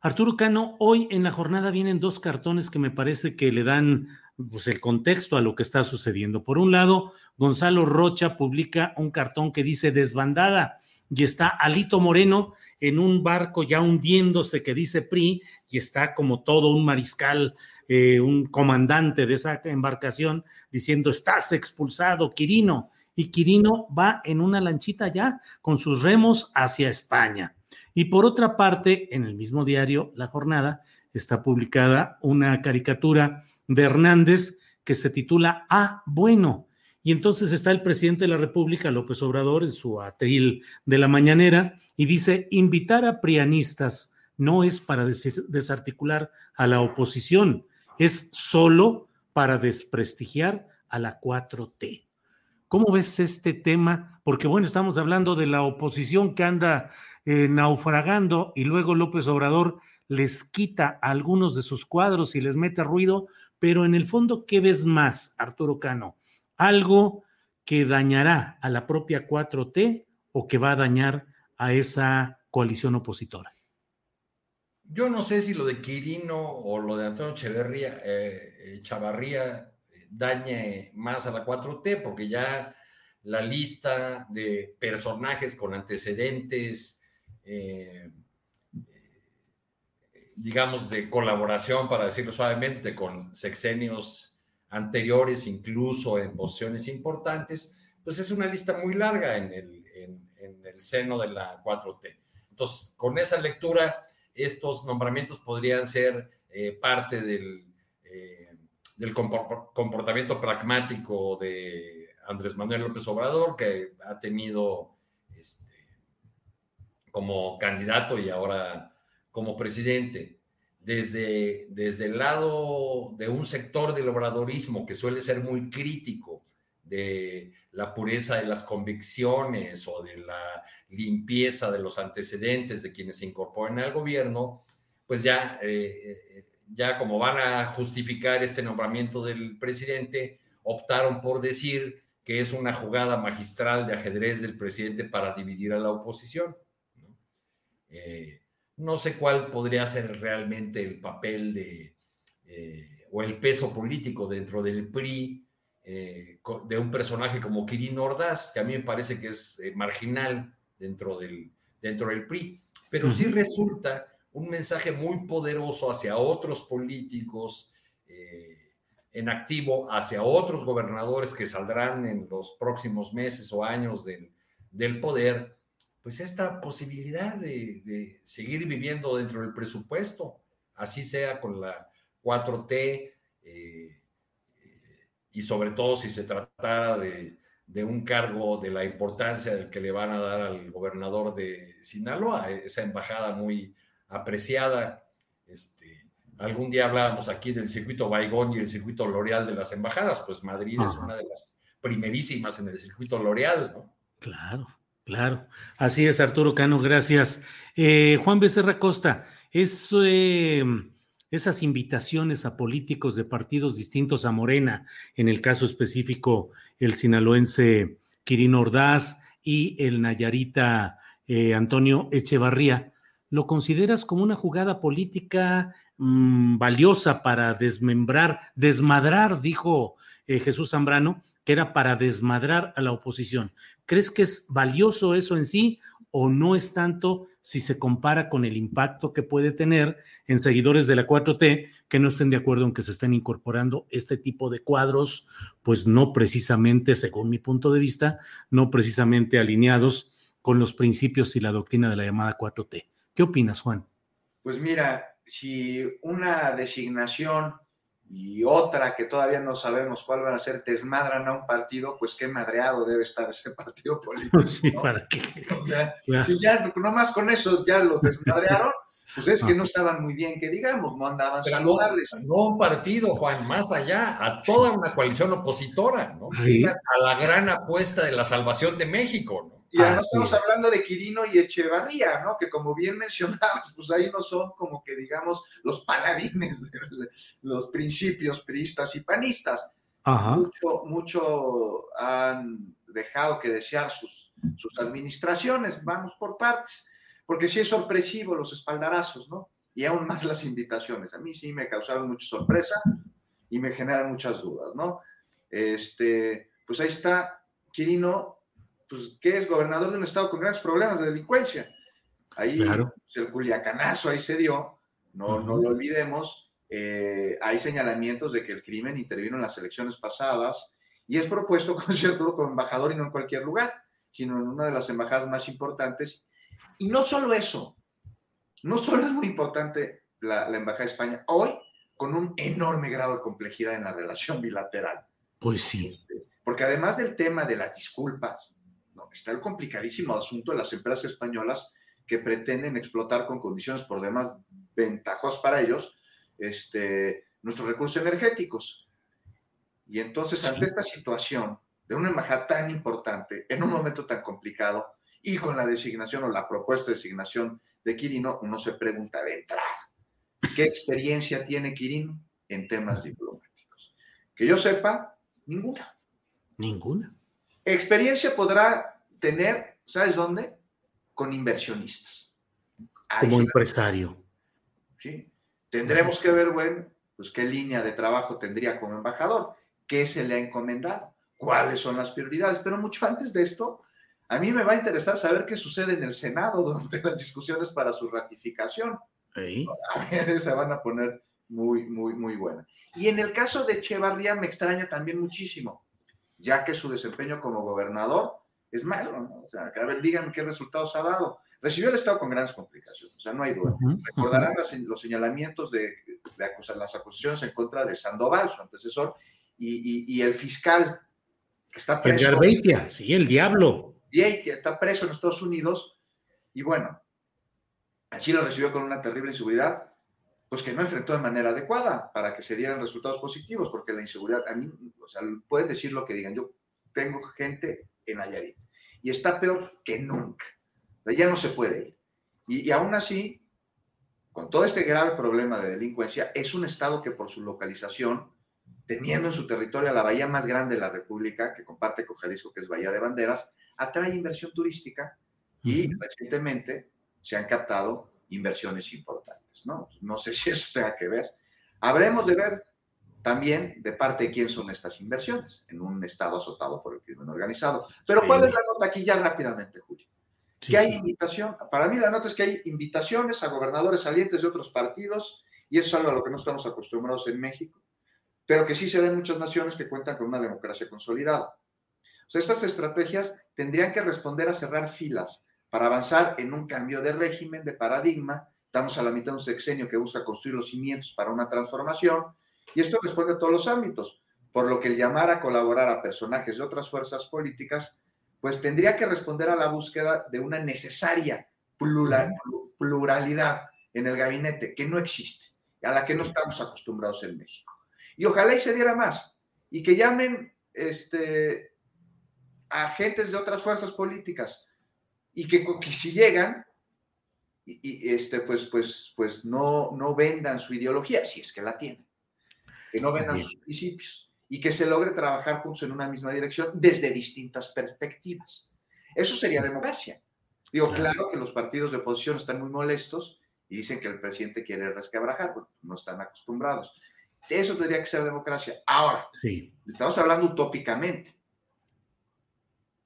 [SPEAKER 3] Arturo Cano, hoy en la jornada vienen dos cartones que me parece que le dan pues, el contexto a lo que está sucediendo. Por un lado, Gonzalo Rocha publica un cartón que dice desbandada y está Alito Moreno en un barco ya hundiéndose que dice PRI y está como todo un mariscal, eh, un comandante de esa embarcación diciendo estás expulsado, Quirino. Y Quirino va en una lanchita ya con sus remos hacia España. Y por otra parte, en el mismo diario La Jornada está publicada una caricatura de Hernández que se titula Ah, bueno. Y entonces está el presidente de la República, López Obrador, en su atril de la mañanera, y dice, invitar a prianistas no es para desarticular a la oposición, es solo para desprestigiar a la 4T. ¿Cómo ves este tema? Porque bueno, estamos hablando de la oposición que anda eh, naufragando y luego López Obrador les quita algunos de sus cuadros y les mete ruido, pero en el fondo, ¿qué ves más, Arturo Cano? ¿Algo que dañará a la propia 4T o que va a dañar a esa coalición opositora?
[SPEAKER 9] Yo no sé si lo de Quirino o lo de Antonio Echeverría, eh, Chavarría dañe más a la 4T, porque ya la lista de personajes con antecedentes, eh, digamos, de colaboración, para decirlo suavemente, con sexenios anteriores, incluso en posiciones importantes, pues es una lista muy larga en el, en, el seno de la 4T. Entonces, con esa lectura, estos nombramientos podrían ser eh, parte del, eh, del comportamiento pragmático de Andrés Manuel López Obrador, que ha tenido este, como candidato y ahora como presidente. Desde, desde el lado de un sector del obradorismo que suele ser muy crítico de la pureza de las convicciones o de la limpieza de los antecedentes de quienes se incorporan al gobierno, pues ya, eh, ya como van a justificar este nombramiento del presidente, optaron por decir que es una jugada magistral de ajedrez del presidente para dividir a la oposición. ¿no? Eh, no sé cuál podría ser realmente el papel de, eh, o el peso político dentro del PRI eh, de un personaje como Kirin Ordaz, que a mí me parece que es eh, marginal dentro del, dentro del PRI, pero sí resulta un mensaje muy poderoso hacia otros políticos en activo, hacia otros gobernadores que saldrán en los próximos meses o años del, del poder, pues esta posibilidad de, de, seguir viviendo dentro del presupuesto, así sea con la 4T, eh, y sobre todo si se tratara de, de, un cargo de la importancia del que le van a dar al gobernador de Sinaloa, esa embajada muy apreciada. Este, algún día hablábamos aquí del circuito Baigón y el circuito L'Oreal de las embajadas, pues Madrid Ajá. es una de las primerísimas en el circuito L'Oreal, ¿no?
[SPEAKER 3] Claro, claro. Así es, Arturo Cano, gracias. Eh, Juan Becerra Costa. Eh, esas invitaciones a políticos de partidos distintos a Morena, en el caso específico el sinaloense Quirino Ordaz y el Nayarita eh, Antonio Echevarría, ¿lo consideras como una jugada política mmm, valiosa para desmembrar, desmadrar, dijo eh, Jesús Zambrano, que era para desmadrar a la oposición? ¿Crees que es valioso eso en sí o no es tanto si se compara con el impacto que puede tener en seguidores de la 4T que no estén de acuerdo en que se estén incorporando este tipo de cuadros, pues no precisamente, según mi punto de vista, no precisamente alineados con los principios y la doctrina de la llamada 4T. ¿Qué opinas, Juan?
[SPEAKER 8] Pues mira, si una designación y otra que todavía no sabemos cuál van a ser, desmadran a un partido, pues qué madreado debe estar ese *laughs* partido político. *laughs* ¿no?
[SPEAKER 3] Sí, ¿para qué?
[SPEAKER 8] O sea, yeah. si ya nomás con eso ya lo desmadrearon, *laughs* pues es que no estaban muy bien, que digamos, no andaban
[SPEAKER 9] Pero no,
[SPEAKER 8] saludables.
[SPEAKER 9] no un partido, Juan, más allá, a toda una coalición opositora, ¿no?
[SPEAKER 3] Sí.
[SPEAKER 9] A la gran apuesta de la salvación de México, ¿no?
[SPEAKER 8] Y además estamos
[SPEAKER 3] es.
[SPEAKER 8] hablando de Quirino y Echevarría, ¿no? Que como bien *laughs* mencionabas, pues ahí no son como que digamos los paladines de los principios priistas y panistas.
[SPEAKER 3] Ajá.
[SPEAKER 8] Mucho, mucho han dejado que desear sus, sus administraciones, vamos por partes, porque sí es sorpresivo los espaldarazos, ¿no? Y aún más las invitaciones. A mí sí me causaron mucha sorpresa y me generan muchas dudas, ¿no? Este, pues ahí está Quirino, pues que es gobernador de un estado con grandes problemas de delincuencia. Ahí
[SPEAKER 3] Claro.
[SPEAKER 8] pues, el culiacanazo ahí se dio, no, no
[SPEAKER 3] Ujú.
[SPEAKER 8] lo olvidemos. Eh, hay señalamientos de que el crimen intervino en las elecciones pasadas y es propuesto *laughs* con cierto como embajador y no en cualquier lugar, sino en una de las embajadas más importantes. Y no solo eso, no solo es muy importante la, la embajada de España, hoy con un enorme grado de complejidad en la relación bilateral.
[SPEAKER 3] Pues sí.
[SPEAKER 8] Porque además del tema de las disculpas, ¿no? está el complicadísimo asunto de las empresas españolas que pretenden explotar con condiciones por demás ventajosas para ellos este, nuestros recursos energéticos. Y entonces, ante esta situación de una embajada tan importante, en un momento tan complicado, y con la designación o la propuesta de designación de Quirino, uno se pregunta de entrada, ¿qué experiencia tiene Quirino en temas diplomáticos? Que yo sepa, ninguna.
[SPEAKER 3] Ninguna.
[SPEAKER 8] Experiencia podrá tener, ¿sabes dónde? Con inversionistas. Ahí
[SPEAKER 3] Como
[SPEAKER 8] sí
[SPEAKER 3] empresario.
[SPEAKER 8] ¿sí? Tendremos que ver, bueno, pues qué línea de trabajo tendría como embajador, qué se le ha encomendado, cuáles son las prioridades, pero mucho antes de esto, a mí me va a interesar saber qué sucede en el Senado *laughs* durante las discusiones para su ratificación. Ver, se *laughs* van a poner muy, muy, muy buenas. Y en el caso de Echevarría me extraña también muchísimo, ya que su desempeño como gobernador es malo, ¿no? O sea, que a ver, díganme qué resultados ha dado. Recibió el Estado con grandes complicaciones, o sea, no hay duda. Recordarán las- los señalamientos de, las acusaciones en contra de Sandoval, su antecesor, y, y- y el fiscal que está preso.
[SPEAKER 3] Edgar Beitia, sí, el diablo.
[SPEAKER 8] Que está preso en Estados Unidos, y bueno, así lo recibió con una terrible inseguridad, pues que no enfrentó de manera adecuada para que se dieran resultados positivos, porque la inseguridad, a mí, o sea, pueden decir lo que digan, yo tengo gente en Nayarit, y está peor que nunca, O sea, ya no se puede ir. Y, y aún así, con todo este grave problema de delincuencia, es un estado que por su localización, teniendo en su territorio la bahía más grande de la República, que comparte con Jalisco, que es Bahía de Banderas, atrae inversión turística y recientemente se han captado inversiones importantes, ¿no? No sé *laughs* si eso tenga que ver. Habremos de ver también de parte de quién son estas inversiones en un estado azotado por el crimen organizado. Pero. ¿cuál es la nota aquí ya rápidamente, Julio?
[SPEAKER 3] Sí,
[SPEAKER 8] que hay
[SPEAKER 3] sí.
[SPEAKER 8] invitación, para mí la nota es que hay invitaciones a gobernadores salientes de otros partidos, y eso es algo a lo que no estamos acostumbrados en México, pero que sí se da en muchas naciones que cuentan con una democracia consolidada. O sea, estas estrategias tendrían que responder a cerrar filas para avanzar en un cambio de régimen, de paradigma. Estamos a la mitad de un sexenio que busca construir los cimientos para una transformación, y esto responde a todos los ámbitos, por lo que el llamar a colaborar a personajes de otras fuerzas políticas pues tendría que responder a la búsqueda de una necesaria plura- pluralidad en el gabinete que no existe, a la que no estamos acostumbrados en México. Y ojalá y se diera más, y que llamen este, a agentes de otras fuerzas políticas, y que, que si llegan, y, y, este, pues, pues, pues no, no vendan su ideología, si es que la tienen, que no vendan
[SPEAKER 3] Bien.
[SPEAKER 8] sus principios y que se logre trabajar juntos en una misma dirección desde distintas perspectivas. Eso sería democracia. Digo, claro que los partidos de oposición están muy molestos y dicen que el presidente quiere resquebrajar, bueno, no están acostumbrados. Eso tendría que ser democracia. Ahora,
[SPEAKER 3] Sí.
[SPEAKER 8] estamos hablando utópicamente,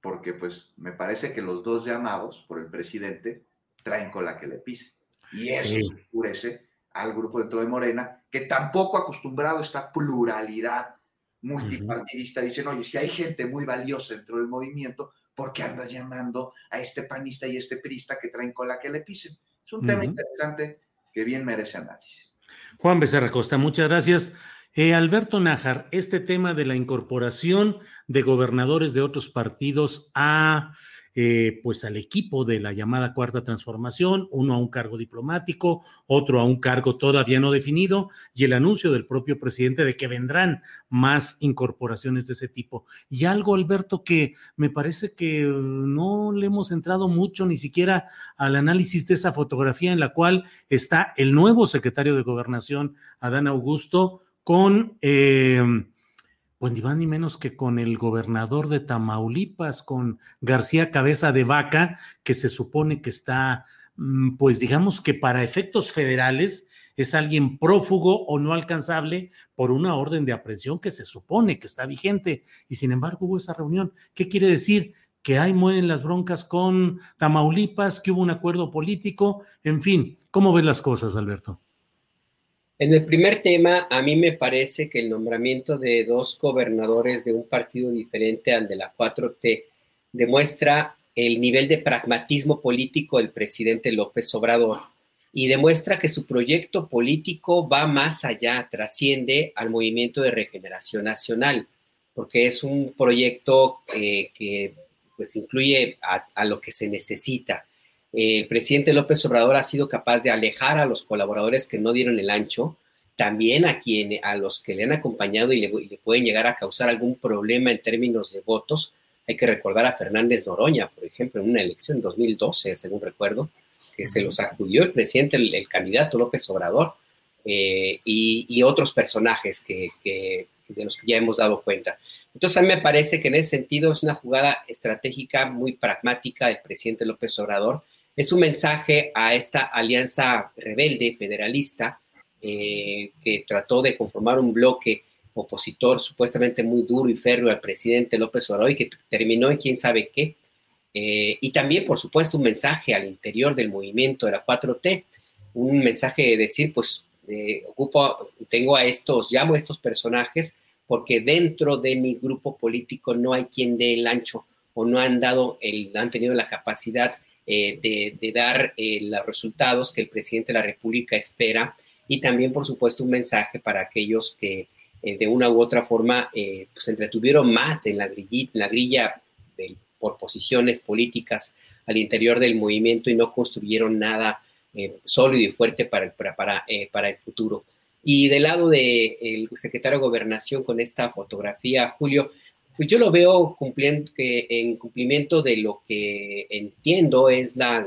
[SPEAKER 8] porque pues me parece que los dos llamados por el presidente traen con la que le pise. Y eso
[SPEAKER 3] Sí.
[SPEAKER 8] oscurece al grupo dentro de Morena, que tampoco acostumbrado a esta pluralidad multipartidista. Dicen, oye, si hay gente muy valiosa dentro del movimiento, ¿por qué andas llamando a este panista y este perista que traen con la que le pisen? Es un tema interesante que bien merece análisis.
[SPEAKER 3] Juan Becerra Costa, muchas gracias. Eh, Alberto Nájar, este tema de la incorporación de gobernadores de otros partidos a eh, pues al equipo de la llamada cuarta transformación, uno a un cargo diplomático, otro a un cargo todavía no definido, y el anuncio del propio presidente de que vendrán más incorporaciones de ese tipo. Y algo, Alberto, que me parece que no le hemos entrado mucho ni siquiera al análisis de esa fotografía en la cual está el nuevo secretario de gobernación, Adán Augusto, con... Eh, pues ni ni menos que con el gobernador de Tamaulipas, con García Cabeza de Vaca, que se supone que está, mm, pues digamos que para efectos federales es alguien prófugo o no alcanzable por una orden de aprehensión que se supone que está vigente. Y sin embargo hubo esa reunión. ¿Qué quiere decir? Que ahí mueren las broncas con Tamaulipas, que hubo un acuerdo político, en fin, ¿cómo ves las cosas, Alberto?
[SPEAKER 10] En el primer tema, a mí me parece que el nombramiento de dos gobernadores de un partido diferente al de la 4T demuestra el nivel de pragmatismo político del presidente López Obrador y demuestra que su proyecto político va más allá, trasciende al movimiento de regeneración nacional, porque es un proyecto eh, que pues incluye a, a, lo que se necesita el presidente López Obrador ha sido capaz de alejar a los colaboradores que no dieron el ancho, también a, quien, a los que le han acompañado y le, y le, pueden llegar a causar algún problema en términos de votos. Hay que recordar a Fernández Noroña, por ejemplo, en una elección en 2012, según recuerdo, que se los acudió el presidente, el, el candidato López Obrador, eh, y, y, otros personajes que, que, de los que ya hemos dado cuenta. Entonces, a mí me parece que en ese sentido es una jugada estratégica muy pragmática del presidente López Obrador, es un mensaje a esta alianza rebelde federalista eh, que trató de conformar un bloque opositor supuestamente muy duro y férreo al presidente López Obrador y que terminó en quién sabe qué. Eh, y también, por supuesto, un mensaje al interior del movimiento de la 4T, un mensaje de decir, pues, eh, ocupo, tengo a estos, llamo a estos personajes porque dentro de mi grupo político no hay quien dé el ancho o no han dado, el, han tenido la capacidad eh, de, dar eh, los resultados que el presidente de la República espera y también, por supuesto, un mensaje para aquellos que eh, de una u otra forma eh, pues, se entretuvieron más en la, grillita, la grilla de, por posiciones políticas al interior del movimiento y no construyeron nada sólido y fuerte para, para, para, para, el futuro. Y del lado del de secretario de Gobernación con esta fotografía, Julio, pues yo lo veo cumpliendo, que en cumplimiento de lo que entiendo es la,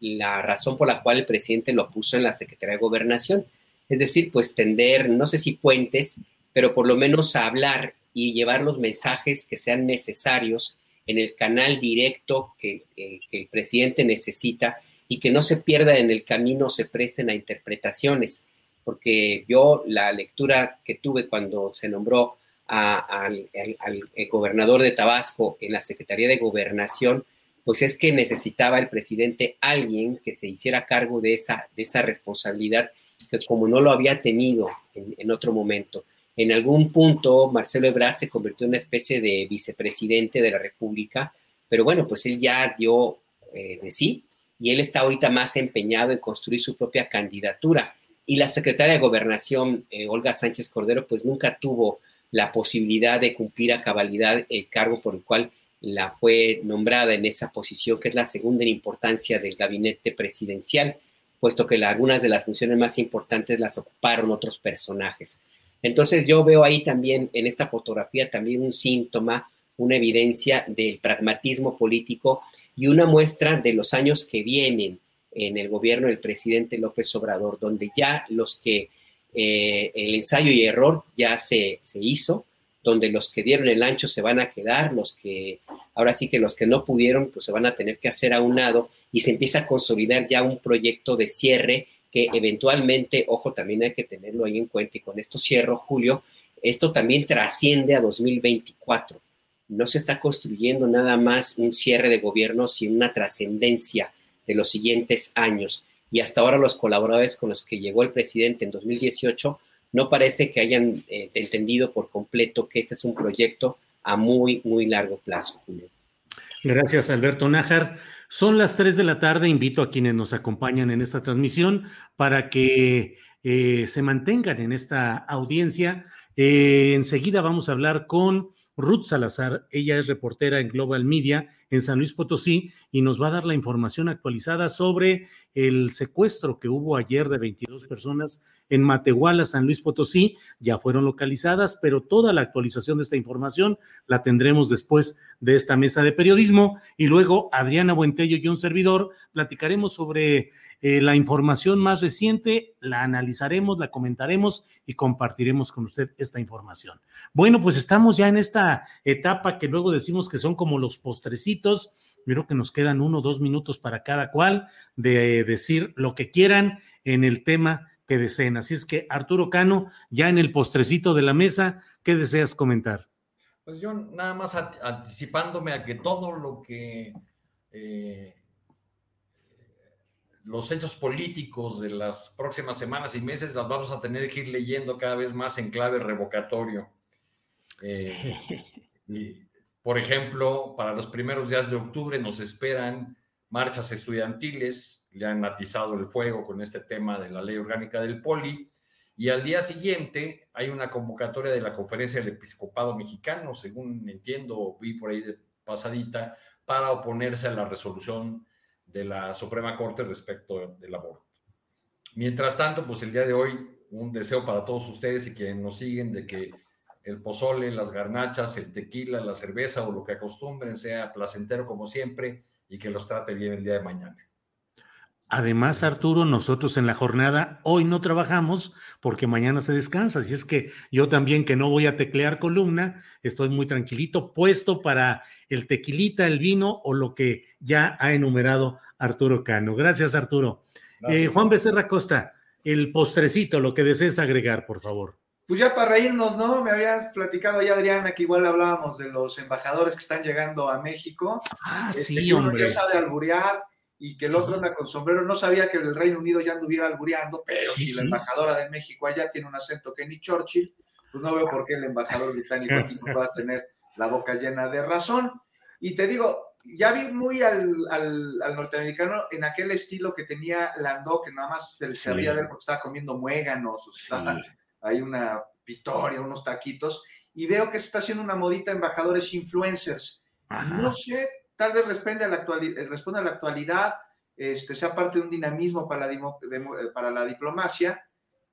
[SPEAKER 10] la razón por la cual el presidente lo puso en la Secretaría de Gobernación. Es decir, pues tender, no sé si puentes, pero por lo menos hablar y llevar los mensajes que sean necesarios en el canal directo que, eh, que el presidente necesita y que no se pierda en el camino, se presten a interpretaciones, porque yo la lectura que tuve cuando se nombró al, al, al, gobernador de Tabasco en la Secretaría de Gobernación, pues es que necesitaba el presidente alguien que se hiciera cargo de esa, de esa responsabilidad, que como no lo había tenido en, en otro momento. En algún punto, Marcelo Ebrard se convirtió en una especie de vicepresidente de la República, pero bueno, pues él ya dio eh, de sí y él está ahorita más empeñado en construir su propia candidatura. Y la secretaria de Gobernación, eh, Olga Sánchez Cordero, pues nunca tuvo la posibilidad de cumplir a cabalidad el cargo por el cual la fue nombrada en esa posición, que es la segunda en importancia del gabinete presidencial, puesto que algunas de las funciones más importantes las ocuparon otros personajes. Entonces yo veo ahí también en esta fotografía también un síntoma, una evidencia del pragmatismo político y una muestra de los años que vienen en el gobierno del presidente López Obrador, donde ya los que eh, el ensayo y error ya se, se, hizo, donde los que dieron el ancho se van a quedar, los que, ahora sí que los que no pudieron, pues se van a tener que hacer a un lado y se empieza a consolidar ya un proyecto de cierre que eventualmente, ojo, también hay que tenerlo ahí en cuenta y con esto cierro, Julio, esto también trasciende a 2024. No se está construyendo nada más un cierre de gobierno, sino una trascendencia de los siguientes años y hasta ahora los colaboradores con los que llegó el presidente en 2018 no parece que hayan eh, entendido por completo que este es un proyecto a muy, muy largo plazo.
[SPEAKER 3] Gracias, Alberto Nájar. Son las 3 de la tarde. Invito a quienes nos acompañan en esta transmisión para que eh, se mantengan en esta audiencia. Eh, enseguida vamos a hablar con Ruth Salazar. Ella es reportera en Global Media en San Luis Potosí y nos va a dar la información actualizada sobre el secuestro que hubo ayer de 22 personas en Matehuala, San Luis Potosí. Ya fueron localizadas, pero toda la actualización de esta información la tendremos después de esta mesa de periodismo. Y luego Adriana Buentello y un servidor platicaremos sobre eh, la información más reciente, la analizaremos, la comentaremos y compartiremos con usted esta información. Bueno, pues estamos ya en esta etapa que luego decimos que son como los postrecitos. Creo que nos quedan uno o dos minutos para cada cual de decir lo que quieran en el tema que deseen. Así es que, Arturo Cano, ya en el postrecito de la mesa, ¿qué deseas comentar?
[SPEAKER 9] Pues yo nada más anticipándome a que todo lo que eh, los hechos políticos de las próximas semanas y meses las vamos a tener que ir leyendo cada vez más en clave revocatorio. *laughs* Eh, por ejemplo, para los primeros días de octubre nos esperan marchas estudiantiles, le han atizado el fuego con este tema de la ley orgánica del poli, y al día siguiente hay una convocatoria de la conferencia del episcopado mexicano, según entiendo, vi por ahí de pasadita, para oponerse a la resolución de la Suprema Corte respecto del aborto. Mientras tanto, pues el día de hoy, un deseo para todos ustedes y quienes nos siguen de que el pozole, las garnachas, el tequila, la cerveza o lo que acostumbren sea placentero como siempre y que los trate bien el día de mañana.
[SPEAKER 3] Además, Arturo, nosotros en la jornada hoy no trabajamos porque mañana se descansa. Así es que yo también que no voy a teclear columna, estoy muy tranquilito, puesto para el tequilita, el vino o lo que ya ha enumerado Arturo Cano. Gracias, Arturo. Eh, Juan Becerra Costa, el postrecito, lo que desees agregar, por favor.
[SPEAKER 8] Pues ya para reírnos, ¿no? Me habías platicado ya, Adriana, que igual hablábamos de los embajadores que están llegando a México.
[SPEAKER 3] Ah, este, sí, hombre.
[SPEAKER 8] ya sabe alburear y que el otro anda con sombrero. No sabía que el Reino Unido ya anduviera albureando, pero si la embajadora de México allá tiene un acento Kenny Churchill, pues no veo por qué el embajador británico aquí no pueda tener la boca llena de razón. Y te digo, ya vi muy al, norteamericano en aquel estilo que tenía Landó, que nada más se le sabía ver porque estaba comiendo muéganos, o estaba hay una victoria, unos taquitos, y veo que se está haciendo una modita embajadores influencers. No sé, tal vez responde a la actualidad, eh, responde a la actualidad este, sea parte de un dinamismo para la, eh, para la diplomacia,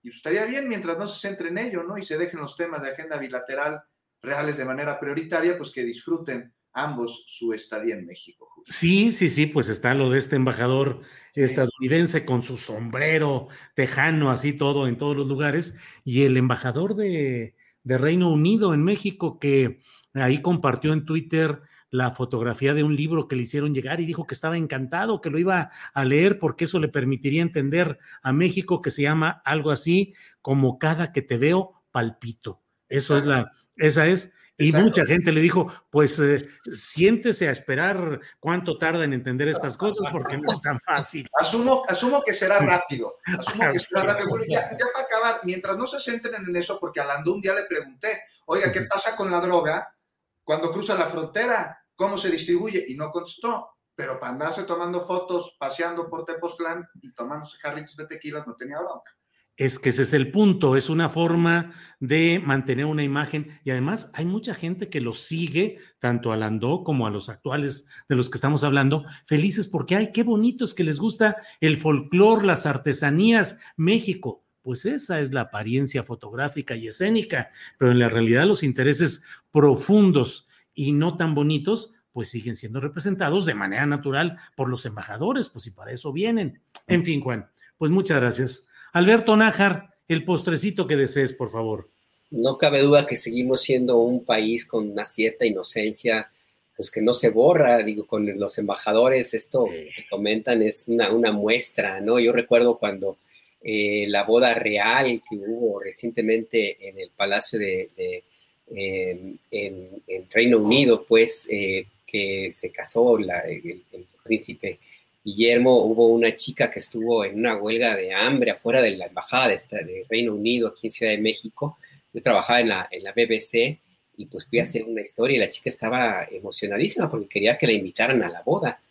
[SPEAKER 8] y estaría bien mientras no se centre en ello, ¿no? Y se dejen los temas de agenda bilateral reales de manera prioritaria, pues que disfruten ambos su estadía en México.
[SPEAKER 3] Sí, sí, sí, pues está lo de este embajador estadounidense con su sombrero tejano, así todo en todos los lugares, y el embajador de, de Reino Unido en México que ahí compartió en Twitter la fotografía de un libro que le hicieron llegar y dijo que estaba encantado, que lo iba a leer porque eso le permitiría entender a México que se llama algo así como cada que te veo palpito. Eso es la, esa es. Y mucha gente le dijo, pues eh, siéntese a esperar cuánto tarda en entender estas cosas porque no es tan fácil.
[SPEAKER 8] Asumo, asumo que será rápido. Asumo que será rápido. Ya, *laughs* ya, para acabar, mientras no se centren en eso, porque a Landú un día le pregunté, oiga, ¿qué pasa con la droga cuando cruza la frontera? ¿Cómo se distribuye? Y no contestó. Pero para andarse tomando fotos, paseando por Tepoztlán y tomándose jarritos de tequila, no tenía bronca.
[SPEAKER 3] Es que ese es el punto, es una forma de mantener una imagen y además hay mucha gente que los sigue, tanto a Landó como a los actuales de los que estamos hablando, felices porque, ay, qué bonitos que les gusta el folclor, las artesanías, México. Pues esa es la apariencia fotográfica y escénica, pero en la realidad los intereses profundos y no tan bonitos, pues siguen siendo representados de manera natural por los embajadores, pues y para eso vienen. En fin, Juan, pues muchas gracias. Alberto Nájar, el postrecito que desees, por favor.
[SPEAKER 10] No cabe duda que seguimos siendo un país con una cierta inocencia, pues que no se borra, digo, con los embajadores, esto que comentan es una, una muestra, ¿no? Yo recuerdo cuando eh, la boda real que hubo recientemente en el Palacio de en, Reino Unido, pues, eh, que se casó el, príncipe Guillermo, hubo una chica que estuvo en una huelga de hambre afuera de la embajada de, Reino Unido, aquí en Ciudad de México. Yo trabajaba en la, en la BBC y pues fui a hacer una historia y la chica estaba emocionadísima porque quería que la invitaran a la boda.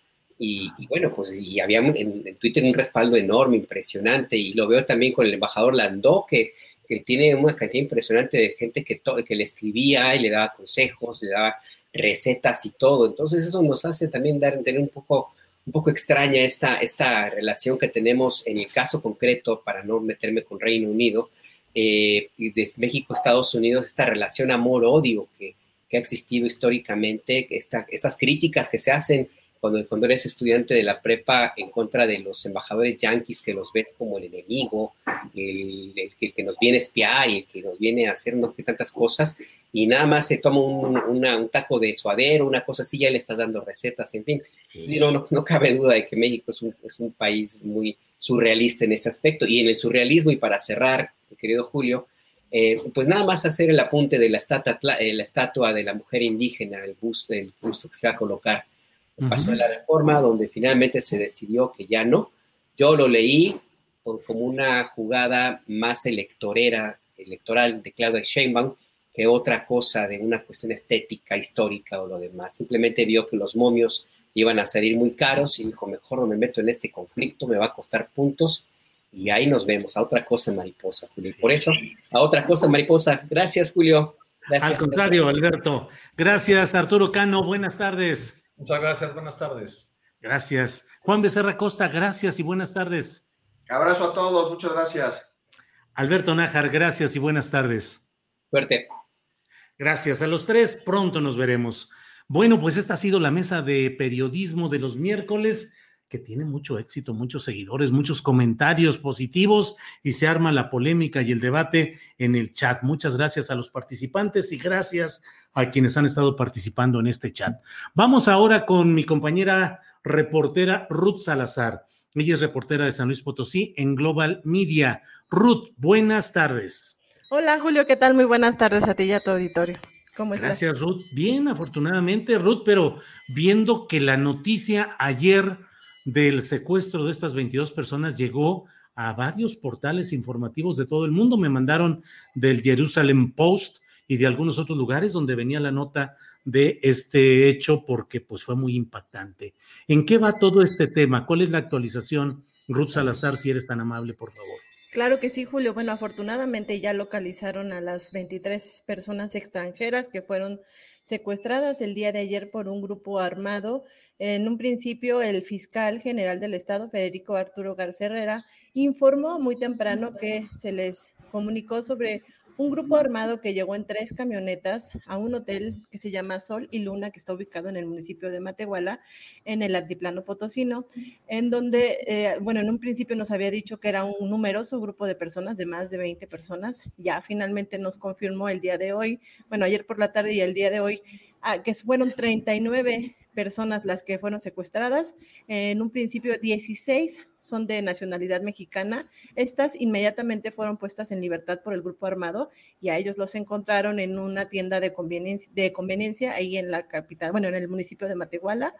[SPEAKER 10] Y, bueno, pues y había en, en, Twitter un respaldo enorme, impresionante, y lo veo también con el embajador Landó, que que tiene una cantidad impresionante de gente que, que le escribía y le daba consejos, le daba recetas y todo. Entonces eso nos hace también dar, tener un poco, un poco extraña esta, esta relación que tenemos en el caso concreto, para no meterme con Reino Unido, eh, y de México, Estados Unidos, esta relación amor-odio que, que, ha existido históricamente, esta, esas críticas que se hacen cuando, cuando eres estudiante de la prepa en contra de los embajadores yanquis que los ves como el enemigo, el, el, que nos viene a espiar y el que nos viene a hacer no tantas cosas, y nada más se toma un, un, taco de suadero, una cosa así, ya le estás dando recetas, en fin. No, no, no cabe duda de que México es un, es un país muy surrealista en ese aspecto. Y en el surrealismo, y para cerrar, querido Julio, eh, pues nada más hacer el apunte de la estatua, la estatua de la mujer indígena, el busto, el busto que se va a colocar pasó en la reforma, donde finalmente se decidió que ya no. Yo lo leí como una jugada más electorera, electoral de Claudia Sheinbaum, que otra cosa de una cuestión estética, histórica o lo demás. Simplemente vio que los momios iban a salir muy caros y dijo, mejor no me meto en este conflicto, me va a costar puntos y ahí nos vemos, a otra cosa mariposa, Julio. por eso, a otra cosa mariposa. Gracias, Julio.
[SPEAKER 3] Al contrario, Alberto. Gracias, Arturo Cano. Buenas tardes.
[SPEAKER 9] Muchas gracias, buenas tardes.
[SPEAKER 3] Gracias. Juan Becerra Costa, gracias y buenas tardes.
[SPEAKER 8] Abrazo a todos, muchas gracias.
[SPEAKER 3] Alberto Nájar, gracias y buenas tardes.
[SPEAKER 10] Suerte.
[SPEAKER 3] Gracias a los tres, pronto nos veremos. Bueno, pues esta ha sido la mesa de periodismo de los miércoles que tiene mucho éxito, muchos seguidores, muchos comentarios positivos y se arma la polémica y el debate en el chat. Muchas gracias a los participantes y gracias a quienes han estado participando en este chat. Vamos ahora con mi compañera reportera Ruth Salazar. Ella es reportera de San Luis Potosí en Global Media. Ruth, buenas tardes.
[SPEAKER 15] Hola Julio, ¿qué tal? Muy buenas tardes a ti y a tu auditorio. ¿Cómo estás?
[SPEAKER 3] Gracias Ruth. Bien, afortunadamente Ruth, pero viendo que la noticia ayer del secuestro de estas 22 personas llegó a varios portales informativos de todo el mundo. Me mandaron del Jerusalem Post y de algunos otros lugares donde venía la nota de este hecho porque pues fue muy impactante. ¿En qué va todo este tema? ¿Cuál es la actualización? Ruth Salazar, si eres tan amable, por favor.
[SPEAKER 15] Claro que sí, Julio. Bueno, afortunadamente ya localizaron a las 23 personas extranjeras que fueron secuestradas el día de ayer por un grupo armado. En un principio, el fiscal general del Estado, Federico Arturo Garcerrera, informó muy temprano que se les comunicó sobre un grupo armado que llegó en tres camionetas a un hotel que se llama Sol y Luna, que está ubicado en el municipio de Matehuala, en el altiplano potosino, en donde, eh, bueno, en un principio nos había dicho que era un numeroso grupo de personas, de más de 20 personas. Ya finalmente nos confirmó el día de hoy, bueno, ayer por la tarde y el día de hoy, ah, que fueron 39 personas las que fueron secuestradas. En un principio, 16 son de nacionalidad mexicana. Estas inmediatamente fueron puestas en libertad por el grupo armado y a ellos los encontraron en una tienda de conveniencia, de conveniencia ahí en la capital, bueno, en el municipio de Matehuala.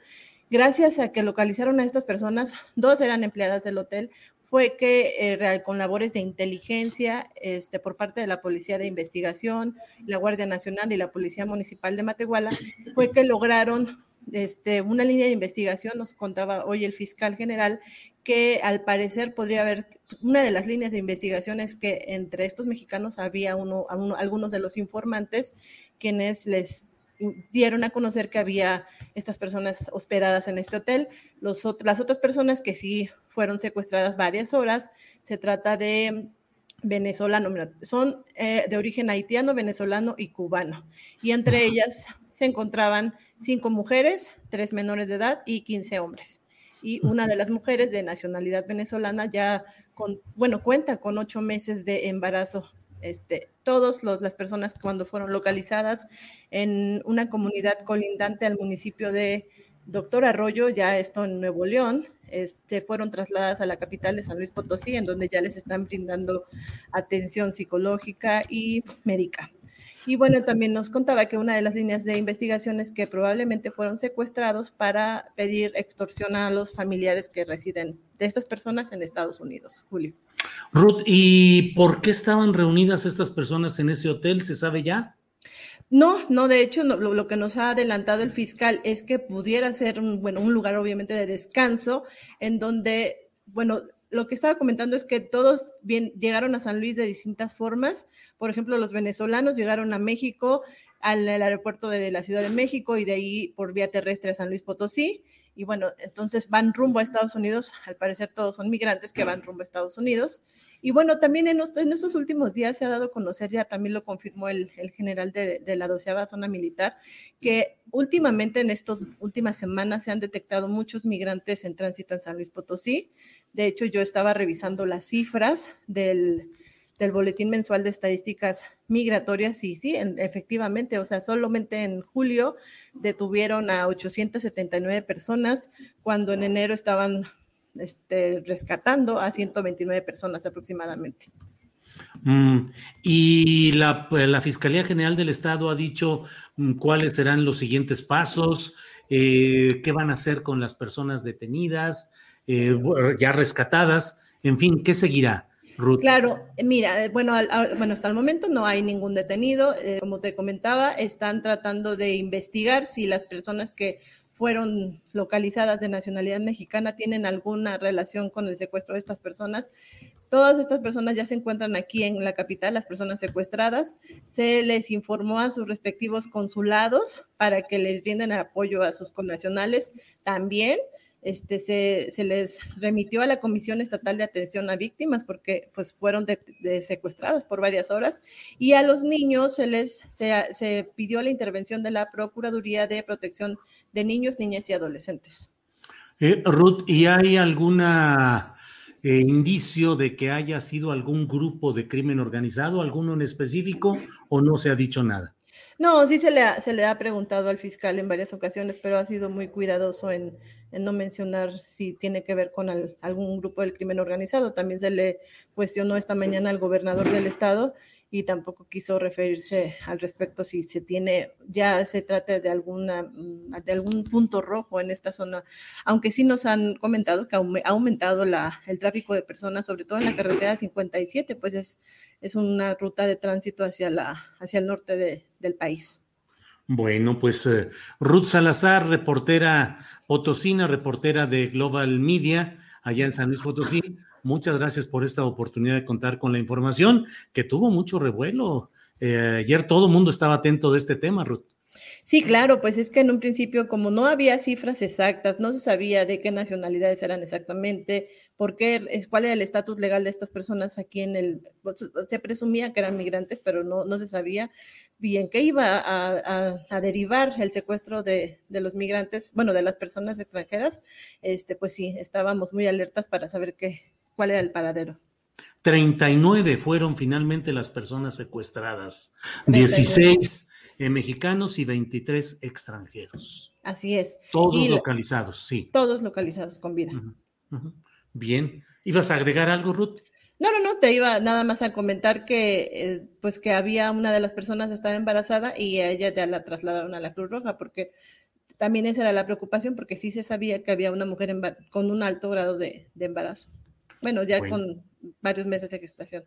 [SPEAKER 15] Gracias a que localizaron a estas personas, dos eran empleadas del hotel, fue que eh, con labores de inteligencia este, por parte de la Policía de Investigación, la Guardia Nacional y la Policía Municipal de Matehuala, fue que lograron este, una línea de investigación, nos contaba hoy el fiscal general, que al parecer podría haber, una de las líneas de investigación es que entre estos mexicanos había uno, algunos de los informantes quienes les dieron a conocer que había estas personas hospedadas en este hotel. Las otras personas que sí fueron secuestradas varias horas, se trata de venezolano, son eh, de origen haitiano, venezolano y cubano. Y entre ellas se encontraban cinco mujeres, tres menores de edad y 15 hombres. Y una de las mujeres de nacionalidad venezolana ya con, bueno, cuenta con ocho meses de embarazo. Este, todas las personas cuando fueron localizadas en una comunidad colindante al municipio de Doctor Arroyo, ya esto en Nuevo León, este, fueron trasladadas a la capital de San Luis Potosí, en donde ya les están brindando atención psicológica y médica. Y bueno, también nos contaba que una de las líneas de investigación es que probablemente fueron secuestrados para pedir extorsión a los familiares que residen de estas personas en Estados Unidos. Julio.
[SPEAKER 3] Ruth, ¿y por qué estaban reunidas estas personas en ese hotel? ¿Se sabe ya?
[SPEAKER 15] No, no, de hecho, lo, que nos ha adelantado el fiscal es que pudiera ser un, bueno, un lugar obviamente de descanso en donde, bueno, lo que estaba comentando es que todos bien, llegaron a San Luis de distintas formas. Por ejemplo, los venezolanos llegaron a México, al aeropuerto de la Ciudad de México y de ahí por vía terrestre a San Luis Potosí y bueno, entonces van rumbo a Estados Unidos, al parecer todos son migrantes que van rumbo a Estados Unidos. Y bueno, también en, estos últimos días se ha dado a conocer, ya también lo confirmó el, general de, la doceava zona militar, que últimamente en estas últimas semanas se han detectado muchos migrantes en tránsito en San Luis Potosí. De hecho, yo estaba revisando las cifras del, del Boletín Mensual de Estadísticas Migratorias y sí, efectivamente, o sea, solamente en julio detuvieron a 879 personas cuando en enero estaban este, rescatando a 129 personas aproximadamente.
[SPEAKER 3] Mm, y la, Fiscalía General del Estado ha dicho mm, cuáles serán los siguientes pasos, eh, qué van a hacer con las personas detenidas, eh, ya rescatadas, en fin, ¿qué seguirá?
[SPEAKER 15] Claro, mira, eh, bueno, bueno, hasta el momento no hay ningún detenido. Eh, como te comentaba, están tratando de investigar si las personas que fueron localizadas de nacionalidad mexicana tienen alguna relación con el secuestro de estas personas. Todas estas personas ya se encuentran aquí en la capital, las personas secuestradas. Se les informó a sus respectivos consulados para que les brinden apoyo a sus connacionales también este, se, les remitió a la Comisión Estatal de Atención a Víctimas porque pues, fueron secuestradas por varias horas y a los niños se les se, pidió la intervención de la Procuraduría de Protección de Niños, Niñas y Adolescentes.
[SPEAKER 3] Eh, Ruth, ¿y hay alguna eh, indicio de que haya sido algún grupo de crimen organizado, alguno en específico, o no se ha dicho nada?
[SPEAKER 15] No, sí se le, ha, preguntado al fiscal en varias ocasiones, pero ha sido muy cuidadoso en, no mencionar si tiene que ver con algún grupo del crimen organizado. También se le cuestionó esta mañana al gobernador del estado y tampoco quiso referirse al respecto si se tiene, ya se trata de alguna, mm, de algún punto rojo en esta zona, aunque sí nos han comentado que ha aumentado la, el tráfico de personas, sobre todo en la carretera 57, pues es, es una ruta de tránsito hacia, la, hacia el norte del país.
[SPEAKER 3] Bueno, pues eh, Ruth Salazar, reportera potosina, reportera de Global Media, allá en San Luis Potosí. Muchas gracias por esta oportunidad de contar con la información que tuvo mucho revuelo. Eh, ayer todo el mundo estaba atento de este tema, Ruth.
[SPEAKER 15] Sí, claro, pues es que en un principio, como no había cifras exactas, no se sabía de qué nacionalidades eran exactamente, por qué, cuál era el estatus legal de estas personas aquí en el, pues, se presumía que eran migrantes, pero no, no se sabía bien qué iba a, derivar el secuestro de, de, los migrantes, bueno, de las personas extranjeras. Este, pues sí, estábamos muy alertas para saber qué, cuál era el paradero.
[SPEAKER 3] 39 fueron finalmente las personas secuestradas, 16 eh, mexicanos y 23 extranjeros.
[SPEAKER 15] Así es.
[SPEAKER 3] Todos localizados, sí.
[SPEAKER 15] Todos localizados con vida.
[SPEAKER 3] Bien. ¿Ibas a agregar algo, Ruth?
[SPEAKER 15] No, no, no, te iba nada más a comentar que eh, pues que había una de las personas estaba embarazada y a ella ya la trasladaron a la Cruz Roja porque también esa era la preocupación porque sí se sabía que había una mujer con un alto grado de embarazo. Bueno, ya con varios meses de gestación.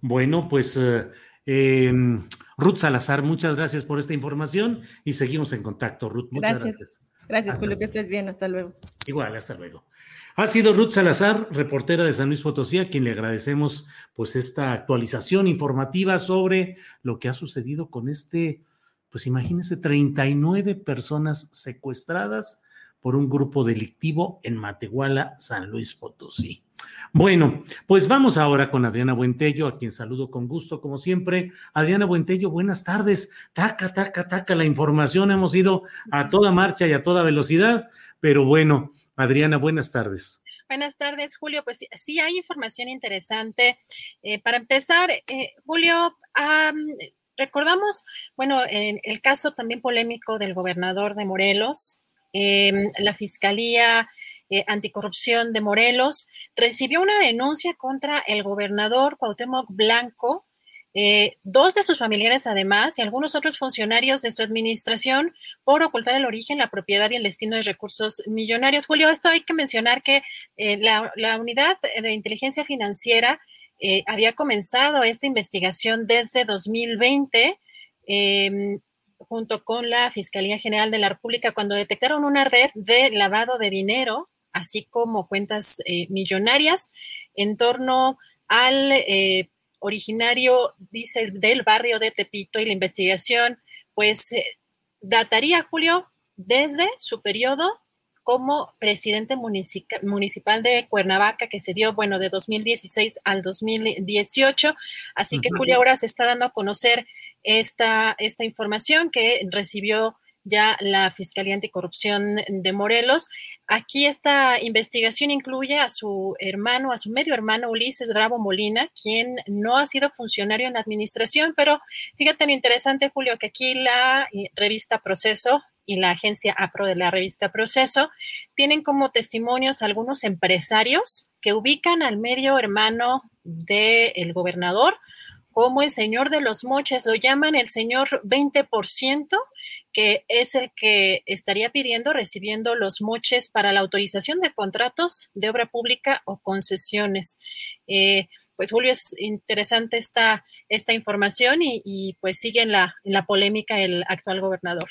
[SPEAKER 3] Bueno, pues eh, em, Ruth Salazar, muchas gracias por esta información y seguimos en contacto, Ruth. Muchas gracias.
[SPEAKER 15] Gracias, Julio, que estés bien. Hasta luego.
[SPEAKER 3] Igual, hasta luego. Ha sido Ruth Salazar, reportera de San Luis Potosí, a quien le agradecemos pues esta actualización informativa sobre lo que ha sucedido con este, pues imagínense, 39 personas secuestradas por un grupo delictivo en Matehuala, San Luis Potosí. Bueno, pues vamos ahora con Adriana Buentello, a quien saludo con gusto, como siempre. Adriana Buentello, buenas tardes. Taca, taca, taca, la información. Hemos ido a toda marcha y a toda velocidad, pero bueno, Adriana, buenas tardes.
[SPEAKER 16] Buenas tardes, Julio. Pues sí, hay información interesante. Eh, para empezar, eh, Julio, recordamos, bueno, en el caso también polémico del gobernador de Morelos, em, la fiscalía eh, anticorrupción de Morelos recibió una denuncia contra el gobernador Cuauhtémoc Blanco, eh, dos de sus familiares además y algunos otros funcionarios de su administración por ocultar el origen, la propiedad y el destino de recursos millonarios. Julio, esto hay que mencionar que eh, la, unidad de inteligencia financiera había comenzado esta investigación desde 2020 em, junto con la Fiscalía General de la República cuando detectaron una red de lavado de dinero así como cuentas eh, millonarias en torno al eh, originario, dice, del barrio de Tepito y la investigación, pues eh, dataría, Julio, desde su periodo como presidente municipal de Cuernavaca, que se dio, bueno, de 2016 al 2018. Así que Julio ahora se está dando a conocer esta, esta información que recibió ya la Fiscalía Anticorrupción de Morelos. Aquí esta investigación incluye a su hermano, a su medio hermano Ulises Bravo Molina, quien no ha sido funcionario en la administración, pero fíjate tan interesante, Julio, que aquí la eh, revista Proceso y la agencia APRO de la revista Proceso tienen como testimonios algunos empresarios que ubican al medio hermano del gobernador como el señor de los moches, lo llaman el señor 20%, que es el que estaría pidiendo, recibiendo los moches para la autorización de contratos de obra pública o concesiones. Eh, pues Julio, es interesante esta, esta información y, pues sigue en la, en la polémica el actual gobernador.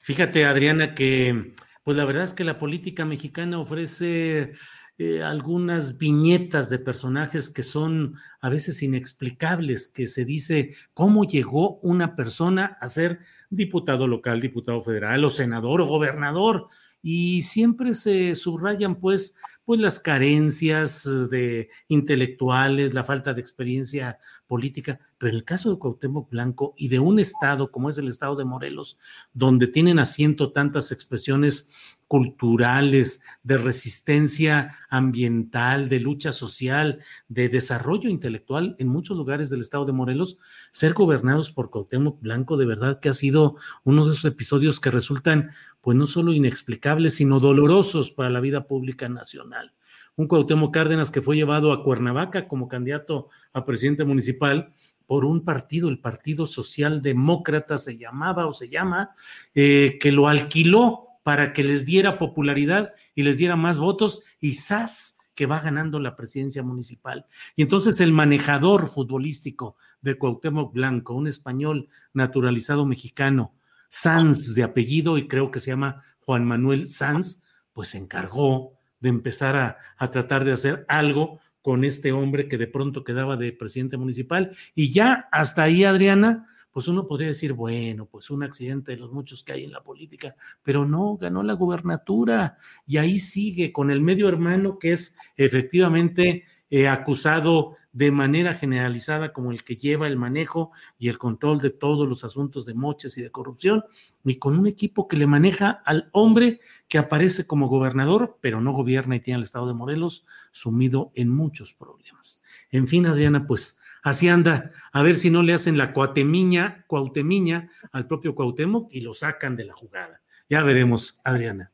[SPEAKER 3] Fíjate, Adriana, que pues la verdad es que la política mexicana ofrece eh, algunas viñetas de personajes que son a veces inexplicables, que se dice cómo llegó una persona a ser diputado local, diputado federal o senador o gobernador. Y siempre se subrayan pues pues las carencias de intelectuales, la falta de experiencia política, pero en el caso de Cuauhtémoc Blanco y de un estado como es el estado de Morelos, donde tienen asiento tantas expresiones culturales, de resistencia ambiental, de lucha social, de desarrollo intelectual en muchos lugares del estado de Morelos, ser gobernados por Cuauhtémoc Blanco de verdad que ha sido uno de esos episodios que resultan pues no solo inexplicables, sino dolorosos para la vida pública nacional. Un Cuauhtémoc Cárdenas que fue llevado a Cuernavaca como candidato a presidente municipal por un partido, el Partido Socialdemócrata se llamaba o se llama, eh, que lo alquiló para que les diera popularidad y les diera más votos y SAS que va ganando la presidencia municipal. Y entonces el manejador futbolístico de Cuauhtémoc Blanco, un español naturalizado mexicano, Sanz de apellido y creo que se llama Juan Manuel Sanz, pues se encargó de empezar a, a tratar de hacer algo con este hombre que de pronto quedaba de presidente municipal. Y ya hasta ahí, Adriana, pues uno podría decir, bueno, pues un accidente de los muchos que hay en la política, pero no, ganó la gubernatura y ahí sigue con el medio hermano que es efectivamente eh, acusado de manera generalizada como el que lleva el manejo y el control de todos los asuntos de moches y de corrupción, y con un equipo que le maneja al hombre que aparece como gobernador, pero no gobierna y tiene el estado de Morelos sumido en muchos problemas. En fin, Adriana, pues Así anda, a ver si no le hacen la cuatemiña, cuautemiña al propio Cuauhtémoc y lo sacan de la jugada. Ya veremos, Adriana.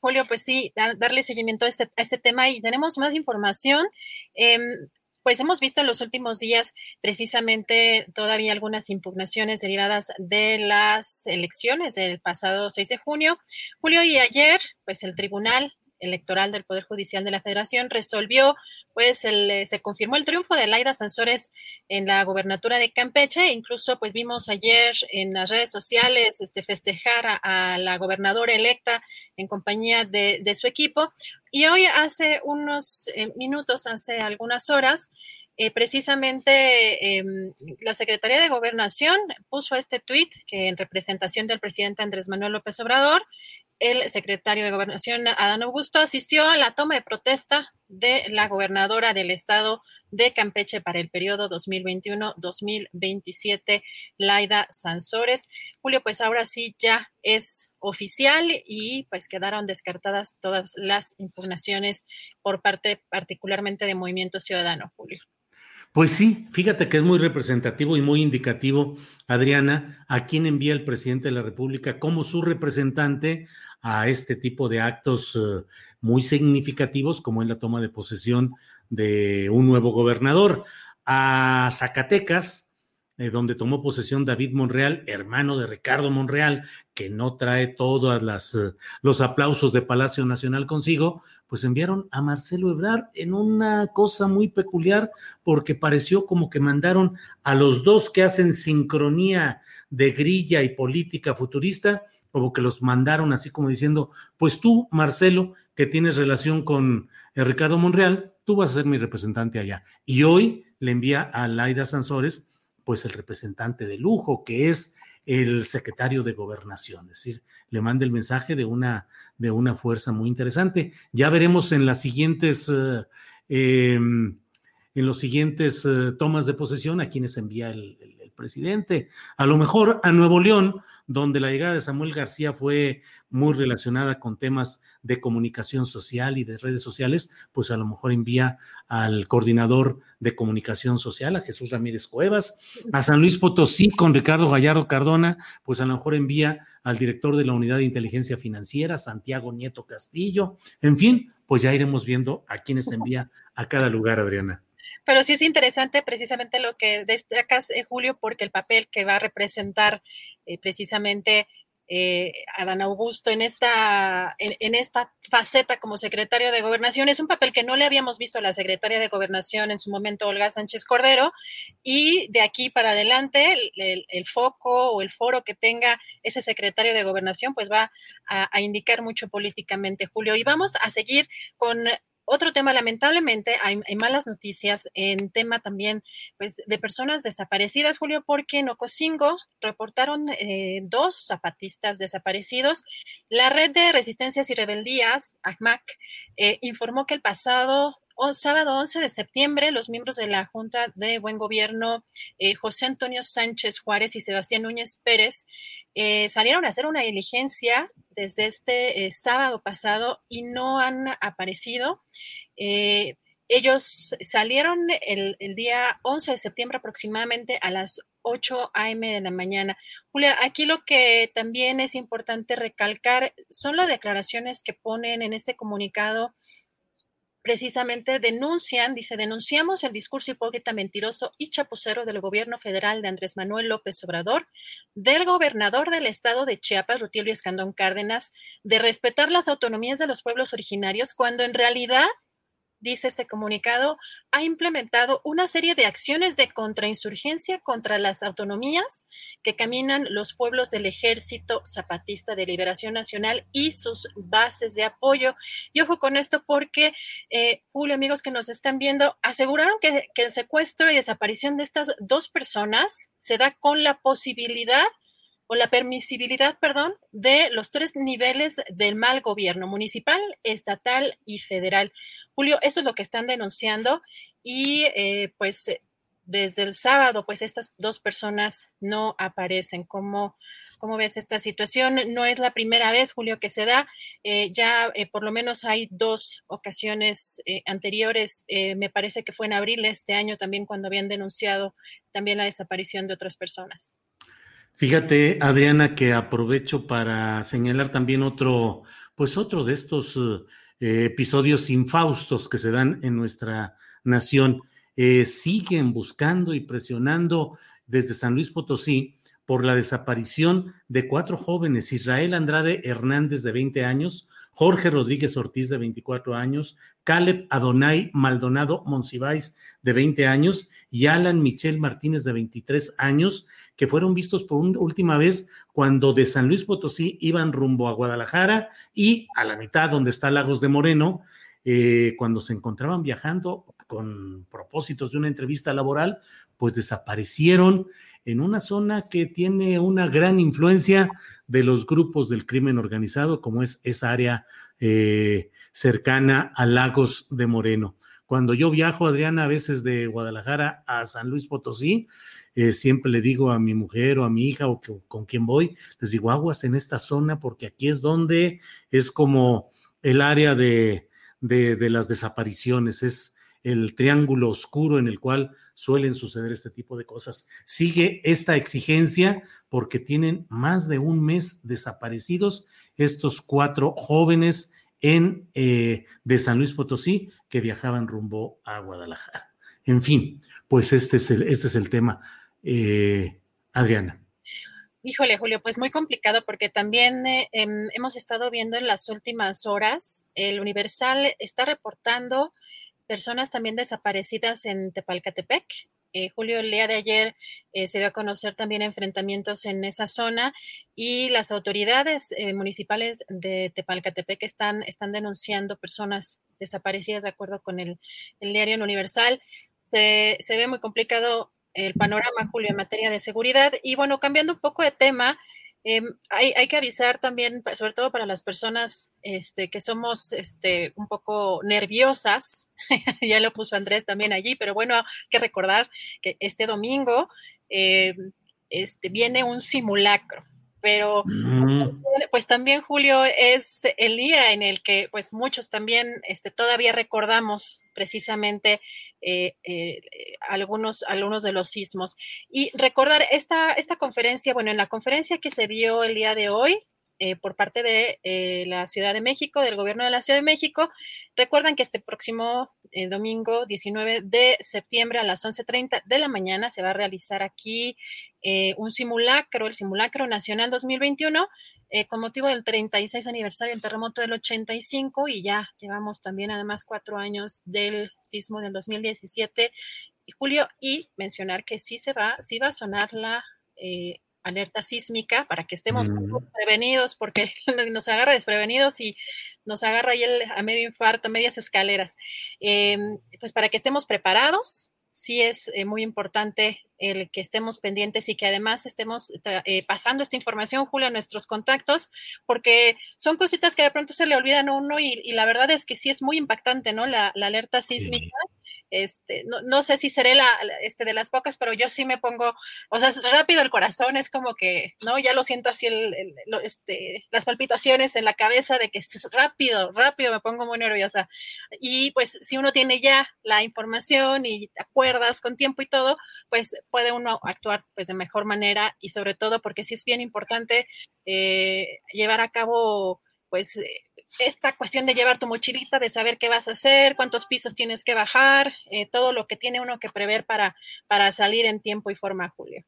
[SPEAKER 16] Julio, pues sí, darle seguimiento a este, este tema y tenemos más información. Em, pues hemos visto en los últimos días precisamente todavía algunas impugnaciones derivadas de las elecciones del pasado 6 de junio. Julio y ayer, pues el tribunal Electoral del Poder Judicial de la Federación resolvió, pues el, se confirmó el triunfo de Laida Sansores en la gobernatura de Campeche. Incluso, pues vimos ayer en las redes sociales este, festejar a, la gobernadora electa en compañía de, su equipo. Y hoy, hace unos eh, minutos, hace algunas horas, eh, precisamente em, la Secretaría de Gobernación puso este tuit que en representación del presidente Andrés Manuel López Obrador el secretario de Gobernación, Adán Augusto, asistió a la toma de protesta de la gobernadora del estado de Campeche para el periodo 2021-2027, Laida Sansores. Julio, pues ahora sí ya es oficial y pues quedaron descartadas todas las impugnaciones por parte particularmente de Movimiento Ciudadano, Julio.
[SPEAKER 3] Pues sí, fíjate que es muy representativo y muy indicativo, Adriana, a quién envía el presidente de la República como su representante a este tipo de actos eh, muy significativos, como es la toma de posesión de un nuevo gobernador. A Zacatecas, eh, donde tomó posesión David Monreal, hermano de Ricardo Monreal, que no trae todos eh, los aplausos de Palacio Nacional consigo, pues enviaron a Marcelo Ebrard en una cosa muy peculiar, porque pareció como que mandaron a los dos que hacen sincronía de grilla y política futurista, como que los mandaron así como diciendo, pues tú, Marcelo, que tienes relación con eh, Ricardo Monreal, tú vas a ser mi representante allá. Y hoy le envía a Laida Sansores, pues el representante de lujo, que es el secretario de gobernación, es decir, le manda el mensaje de una, de una fuerza muy interesante. Ya veremos en las siguientes, eh, em, en los siguientes eh, tomas de posesión a quienes envía el, presidente. A lo mejor a Nuevo León, donde la llegada de Samuel García fue muy relacionada con temas de comunicación social y de redes sociales, pues a lo mejor envía al coordinador de comunicación social, a Jesús Ramírez Cuevas, a San Luis Potosí con Ricardo Gallardo Cardona, pues a lo mejor envía al director de la Unidad de Inteligencia Financiera, Santiago Nieto Castillo, en fin, pues ya iremos viendo a quienes envía a cada lugar, Adriana.
[SPEAKER 16] Pero sí es interesante precisamente lo que destacas, eh, Julio, porque el papel que va a representar eh, precisamente eh, Adán Augusto en esta, en, esta faceta como secretario de gobernación. Es un papel que no le habíamos visto a la secretaria de gobernación en su momento, Olga Sánchez Cordero, y de aquí para adelante el, foco o el foro que tenga ese secretario de gobernación, pues va a, a indicar mucho políticamente, Julio. Y vamos a seguir con otro tema, lamentablemente, hay, malas noticias en tema también pues, de personas desaparecidas, Julio, porque en Ocosingo reportaron eh, dos zapatistas desaparecidos. La red de resistencias y rebeldías, ACMAC, eh, informó que el pasado sábado 11 de septiembre, los miembros de la Junta de Buen Gobierno, eh, José Antonio Sánchez Juárez y Sebastián Núñez Pérez, eh, salieron a hacer una diligencia desde este eh, sábado pasado y no han aparecido. ellos salieron el, el, día 11 de septiembre aproximadamente a las 8 a.m. de la mañana. Julia, aquí lo que también es importante recalcar son las declaraciones que ponen en este comunicado precisamente denuncian, dice, denunciamos el discurso hipócrita, mentiroso y chapucero del gobierno federal de Andrés Manuel López Obrador, del gobernador del estado de Chiapas, Rutilio Escandón Cárdenas, de respetar las autonomías de los pueblos originarios, cuando en realidad dice este comunicado, ha implementado una serie de acciones de contrainsurgencia contra las autonomías que caminan los pueblos del Ejército Zapatista de Liberación Nacional y sus bases de apoyo. Y ojo con esto porque, eh, Julio, amigos que nos están viendo, aseguraron que, que el secuestro y desaparición de estas dos personas se da con la posibilidad o la permisibilidad, perdón, de los tres niveles del mal gobierno, municipal, estatal y federal. Julio, eso es lo que están denunciando y eh, pues desde el sábado, pues estas dos personas no aparecen. ¿Cómo, cómo ves esta situación? No es la primera vez, Julio, que se da. Eh, ya eh, por lo menos hay dos ocasiones anteriores. me parece que fue en abril de este año también cuando habían denunciado también la desaparición de otras personas.
[SPEAKER 3] Fíjate, Adriana, que aprovecho para señalar también otro, pues otro de estos eh, episodios infaustos que se dan en nuestra nación. Eh, siguen buscando y presionando desde San Luis Potosí por la desaparición de cuatro jóvenes, Israel Andrade Hernández de 20 años, Jorge Rodríguez Ortiz de 24 años, Caleb Adonai Maldonado Monsiváis de 20 años y Alan Michel Martínez de 23 años, que fueron vistos por última vez cuando de San Luis Potosí iban rumbo a Guadalajara y a la mitad donde está Lagos de Moreno, eh, cuando se encontraban viajando con propósitos de una entrevista laboral, pues desaparecieron en una zona que tiene una gran influencia de los grupos del crimen organizado, como es esa área eh, cercana a Lagos de Moreno. Cuando yo viajo, Adriana, a veces de Guadalajara a San Luis Potosí, eh, siempre le digo a mi mujer o a mi hija o con quien voy, les digo aguas en esta zona porque aquí es donde es como el área de, de las desapariciones, es el triángulo oscuro en el cual suelen suceder este tipo de cosas. Sigue esta exigencia porque tienen más de un mes desaparecidos estos cuatro jóvenes en, eh, de San Luis Potosí que viajaban rumbo a Guadalajara. En fin, pues este es el, este es el tema. Eh, Adriana.
[SPEAKER 16] Híjole, Julio, pues muy complicado porque también eh, em, hemos estado viendo en las últimas horas, el Universal está reportando personas también desaparecidas en Tepalcatepec, Eh, Julio, el día de ayer eh, se dio a conocer también enfrentamientos en esa zona y las autoridades eh, municipales de Tepalcatepec están, están denunciando personas desaparecidas de acuerdo con el, el diario Universal. Se, se, ve muy complicado el panorama, Julio, en materia de seguridad. Y bueno, cambiando un poco de tema, eh, hay, hay, que avisar también, sobre todo para las personas este, que somos este, un poco nerviosas, *laughs* ya lo puso Andrés también allí, pero bueno, hay que recordar que este domingo eh, este, viene un simulacro pero pues también Julio es el día en el que pues muchos también este, todavía recordamos precisamente eh, eh, algunos, algunos de los sismos. Y recordar esta, esta conferencia, bueno, en la conferencia que se dio el día de hoy, eh, por parte de eh, la Ciudad de México, del gobierno de la Ciudad de México. Recuerdan que este próximo eh, domingo 19 de septiembre a las 11.30 de la mañana se va a realizar aquí un simulacro, el simulacro nacional 2021, con motivo del 36 aniversario del terremoto del 85 y ya llevamos también además cuatro años del sismo del 2017 y julio y mencionar que sí se va, sí va a sonar la alerta sísmica para que estemos mm. prevenidos, porque *laughs* nos agarra desprevenidos y nos agarra ahí el, a medio infarto, medias escaleras. Eh, pues para que estemos preparados, sí es eh, muy importante el que estemos pendientes y que además estemos eh, pasando esta información, Julia, a nuestros contactos, porque son cositas que de pronto se le olvidan a uno y, y la verdad es que sí es muy impactante, ¿no? La, la alerta sísmica. Sí este, no, no, sé si seré la, este, de las pocas, pero yo sí me pongo, o sea, es rápido el corazón, es como que, ¿no? Ya lo siento así, el, este, las palpitaciones en la cabeza de que es rápido, rápido, me pongo muy nerviosa. Y pues si uno tiene ya la información y acuerdas con tiempo y todo, pues puede uno actuar pues de mejor manera y sobre todo porque sí es bien importante eh, llevar a cabo pues eh, esta cuestión de llevar tu mochilita, de saber qué vas a hacer, cuántos pisos tienes que bajar, eh, todo lo que tiene uno que prever para, para salir en tiempo y forma, Julio.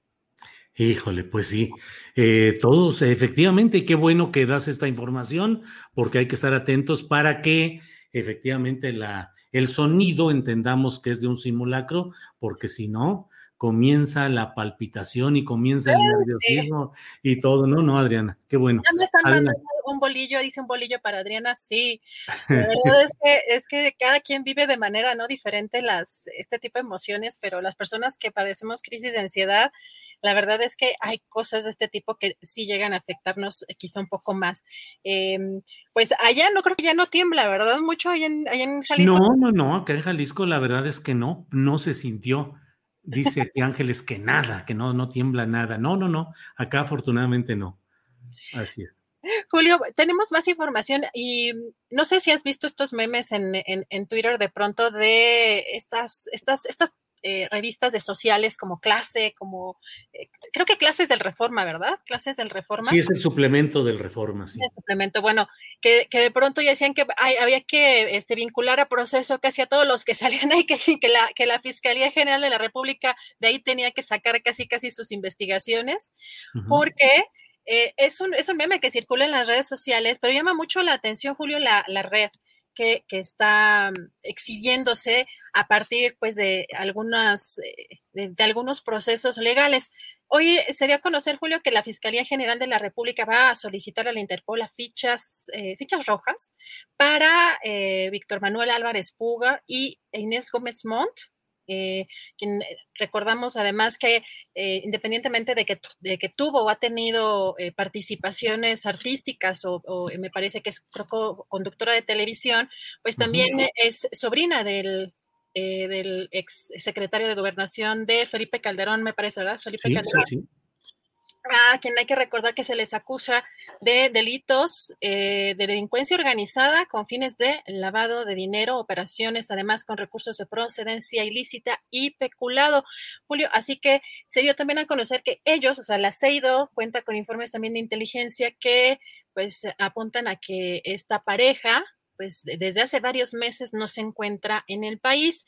[SPEAKER 3] Híjole, pues sí, eh, todos, efectivamente, qué bueno que das esta información, porque hay que estar atentos para que efectivamente la, el sonido entendamos que es de un simulacro, porque si no, comienza la palpitación y comienza el nerviosismo y todo. No, no, Adriana, qué bueno.
[SPEAKER 16] Ya me están mandando un bolillo, dice un bolillo para Adriana, sí. La verdad es que, es que cada quien vive de manera no diferente las, este tipo de emociones, pero las personas que padecemos crisis de ansiedad, la verdad es que hay cosas de este tipo que sí llegan a afectarnos eh, quizá un poco más. Eh, pues allá no creo que ya no tiembla, ¿verdad? Mucho allá en, allá en Jalisco.
[SPEAKER 3] No, no, no, acá en Jalisco la verdad es que no, no se sintió. Dice aquí Ángeles que nada, que no, no tiembla nada. No, no, no, acá afortunadamente no. Así es.
[SPEAKER 16] Julio, tenemos más información y no sé si has visto estos memes en, en, en Twitter de pronto de estas, estas, estas eh, revistas de sociales como clase, como eh, creo que clases del Reforma, ¿verdad? Clases del Reforma.
[SPEAKER 3] Sí, es el suplemento del Reforma, sí.
[SPEAKER 16] El suplemento, bueno, que, que de pronto ya decían que hay, había que este, vincular a proceso casi a todos los que *laughs* salían ahí, que, que, la, que la Fiscalía General de la República de ahí tenía que sacar casi casi sus investigaciones, uh -huh. porque eh, es, un, es un meme que circula en las redes sociales, pero llama mucho la atención, Julio, la, la red que, está mm, exhibiéndose a partir pues de algunas eh, de, algunos procesos legales. Hoy se dio a conocer, Julio, que la Fiscalía General de la República va a solicitar a la Interpol fichas, eh, fichas rojas para eh, Víctor Manuel Álvarez Puga y Inés Gómez Montt, eh, quien recordamos además que eh, independientemente de que, de que, tuvo o ha tenido eh, participaciones artísticas o, o, me parece que es conductora de televisión, pues también uh -huh. es sobrina del, eh, del ex secretario de gobernación de Felipe Calderón, me parece, ¿verdad? Felipe sí, Calderón. Sí, sí a quien hay que recordar que se les acusa de delitos eh, de delincuencia organizada con fines de lavado de dinero, operaciones además con recursos de procedencia ilícita y peculado. Julio, así que se dio también a conocer que ellos, o sea, la CEIDO cuenta con informes también de inteligencia que pues apuntan a que esta pareja pues desde hace varios meses no se encuentra en el país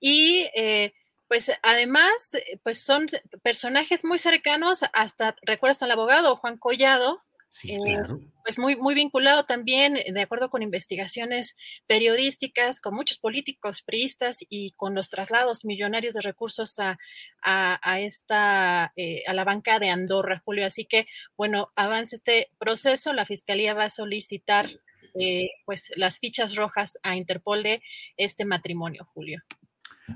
[SPEAKER 16] y eh, pues además, pues son personajes muy cercanos, hasta, recuerdas al abogado Juan Collado,
[SPEAKER 3] Sí, claro
[SPEAKER 16] pues muy, muy vinculado también, de acuerdo con investigaciones periodísticas, con muchos políticos priistas y con los traslados millonarios de recursos a, a, esta, eh, a la banca de Andorra, Julio. Así que, bueno, avanza este proceso, la Fiscalía va a solicitar eh, pues las fichas rojas a Interpol de este matrimonio, Julio.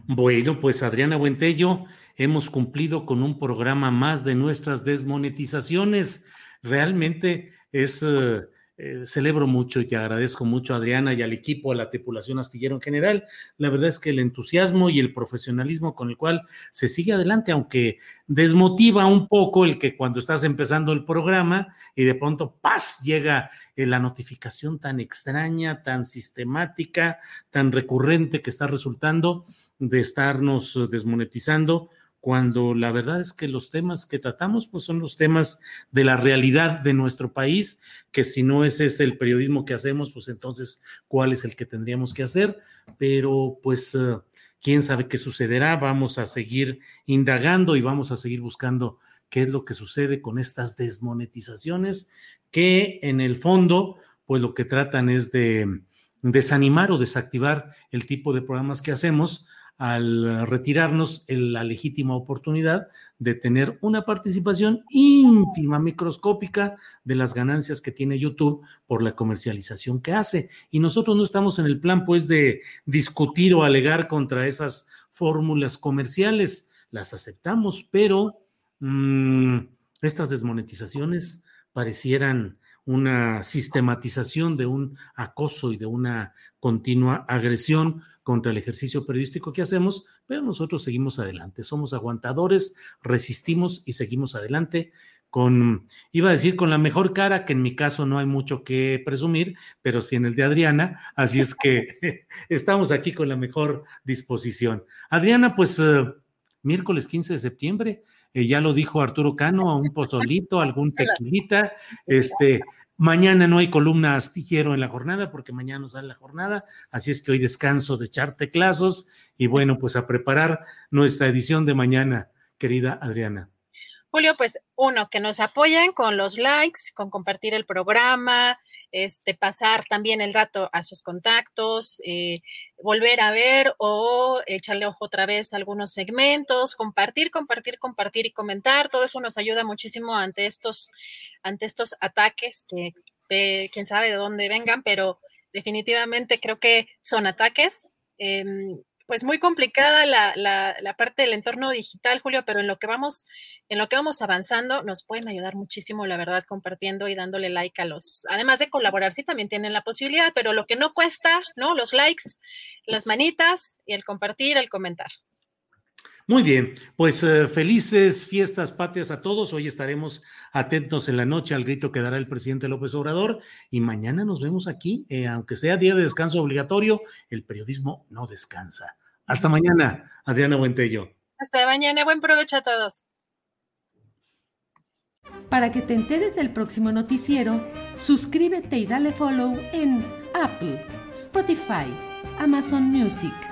[SPEAKER 3] Bueno, pues Adriana Buentello, hemos cumplido con un programa más de nuestras desmonetizaciones. Realmente es, eh, eh, celebro mucho y te agradezco mucho, Adriana, y al equipo, a la tripulación astillero en general. La verdad es que el entusiasmo y el profesionalismo con el cual se sigue adelante, aunque desmotiva un poco el que cuando estás empezando el programa y de pronto, ¡paz!, llega eh, la notificación tan extraña, tan sistemática, tan recurrente que está resultando de estarnos desmonetizando cuando la verdad es que los temas que tratamos pues son los temas de la realidad de nuestro país, que si no ese es el periodismo que hacemos, pues entonces cuál es el que tendríamos que hacer, pero pues eh, quién sabe qué sucederá, vamos a seguir indagando y vamos a seguir buscando qué es lo que sucede con estas desmonetizaciones que en el fondo pues lo que tratan es de desanimar o desactivar el tipo de programas que hacemos al retirarnos la legítima oportunidad de tener una participación ínfima, microscópica de las ganancias que tiene YouTube por la comercialización que hace. Y nosotros no estamos en el plan, pues, de discutir o alegar contra esas fórmulas comerciales. Las aceptamos, pero mm, estas desmonetizaciones parecieran una sistematización de un acoso y de una continua agresión contra el ejercicio periodístico que hacemos, pero nosotros seguimos adelante, somos aguantadores, resistimos y seguimos adelante con, iba a decir con la mejor cara, que en mi caso no hay mucho que presumir, pero sí en el de Adriana, así es que *laughs* estamos aquí con la mejor disposición. Adriana, pues eh, miércoles 15 de septiembre, eh, ya lo dijo Arturo Cano, un pozolito, algún tequilita, este, Mañana no hay columna astillero en la jornada porque mañana no sale la jornada, así es que hoy descanso de echar teclazos y bueno, pues a preparar nuestra edición de mañana, querida Adriana.
[SPEAKER 16] Julio, pues uno, que nos apoyen con los likes, con compartir el programa, este, pasar también el rato a sus contactos, eh, volver a ver o echarle ojo otra vez a algunos segmentos, compartir, compartir, compartir y comentar. Todo eso nos ayuda muchísimo ante estos, ante estos ataques que quién sabe de dónde vengan, pero definitivamente creo que son ataques. Em, pues muy complicada la, la, parte del entorno digital, Julio, pero en lo que vamos, en lo que vamos avanzando, nos pueden ayudar muchísimo, la verdad, compartiendo y dándole like a los, además de colaborar, sí también tienen la posibilidad, pero lo que no cuesta, ¿no? Los likes, las manitas y el compartir, el comentar.
[SPEAKER 3] Muy bien, pues eh, felices fiestas patrias a todos. Hoy estaremos atentos en la noche al grito que dará el presidente López Obrador y mañana nos vemos aquí, eh, aunque sea día de descanso obligatorio, el periodismo no descansa. Hasta mañana, Adriana Buentello.
[SPEAKER 16] Hasta mañana, buen provecho a todos.
[SPEAKER 2] Para que te enteres del próximo noticiero, suscríbete y dale follow en Apple, Spotify, Amazon Music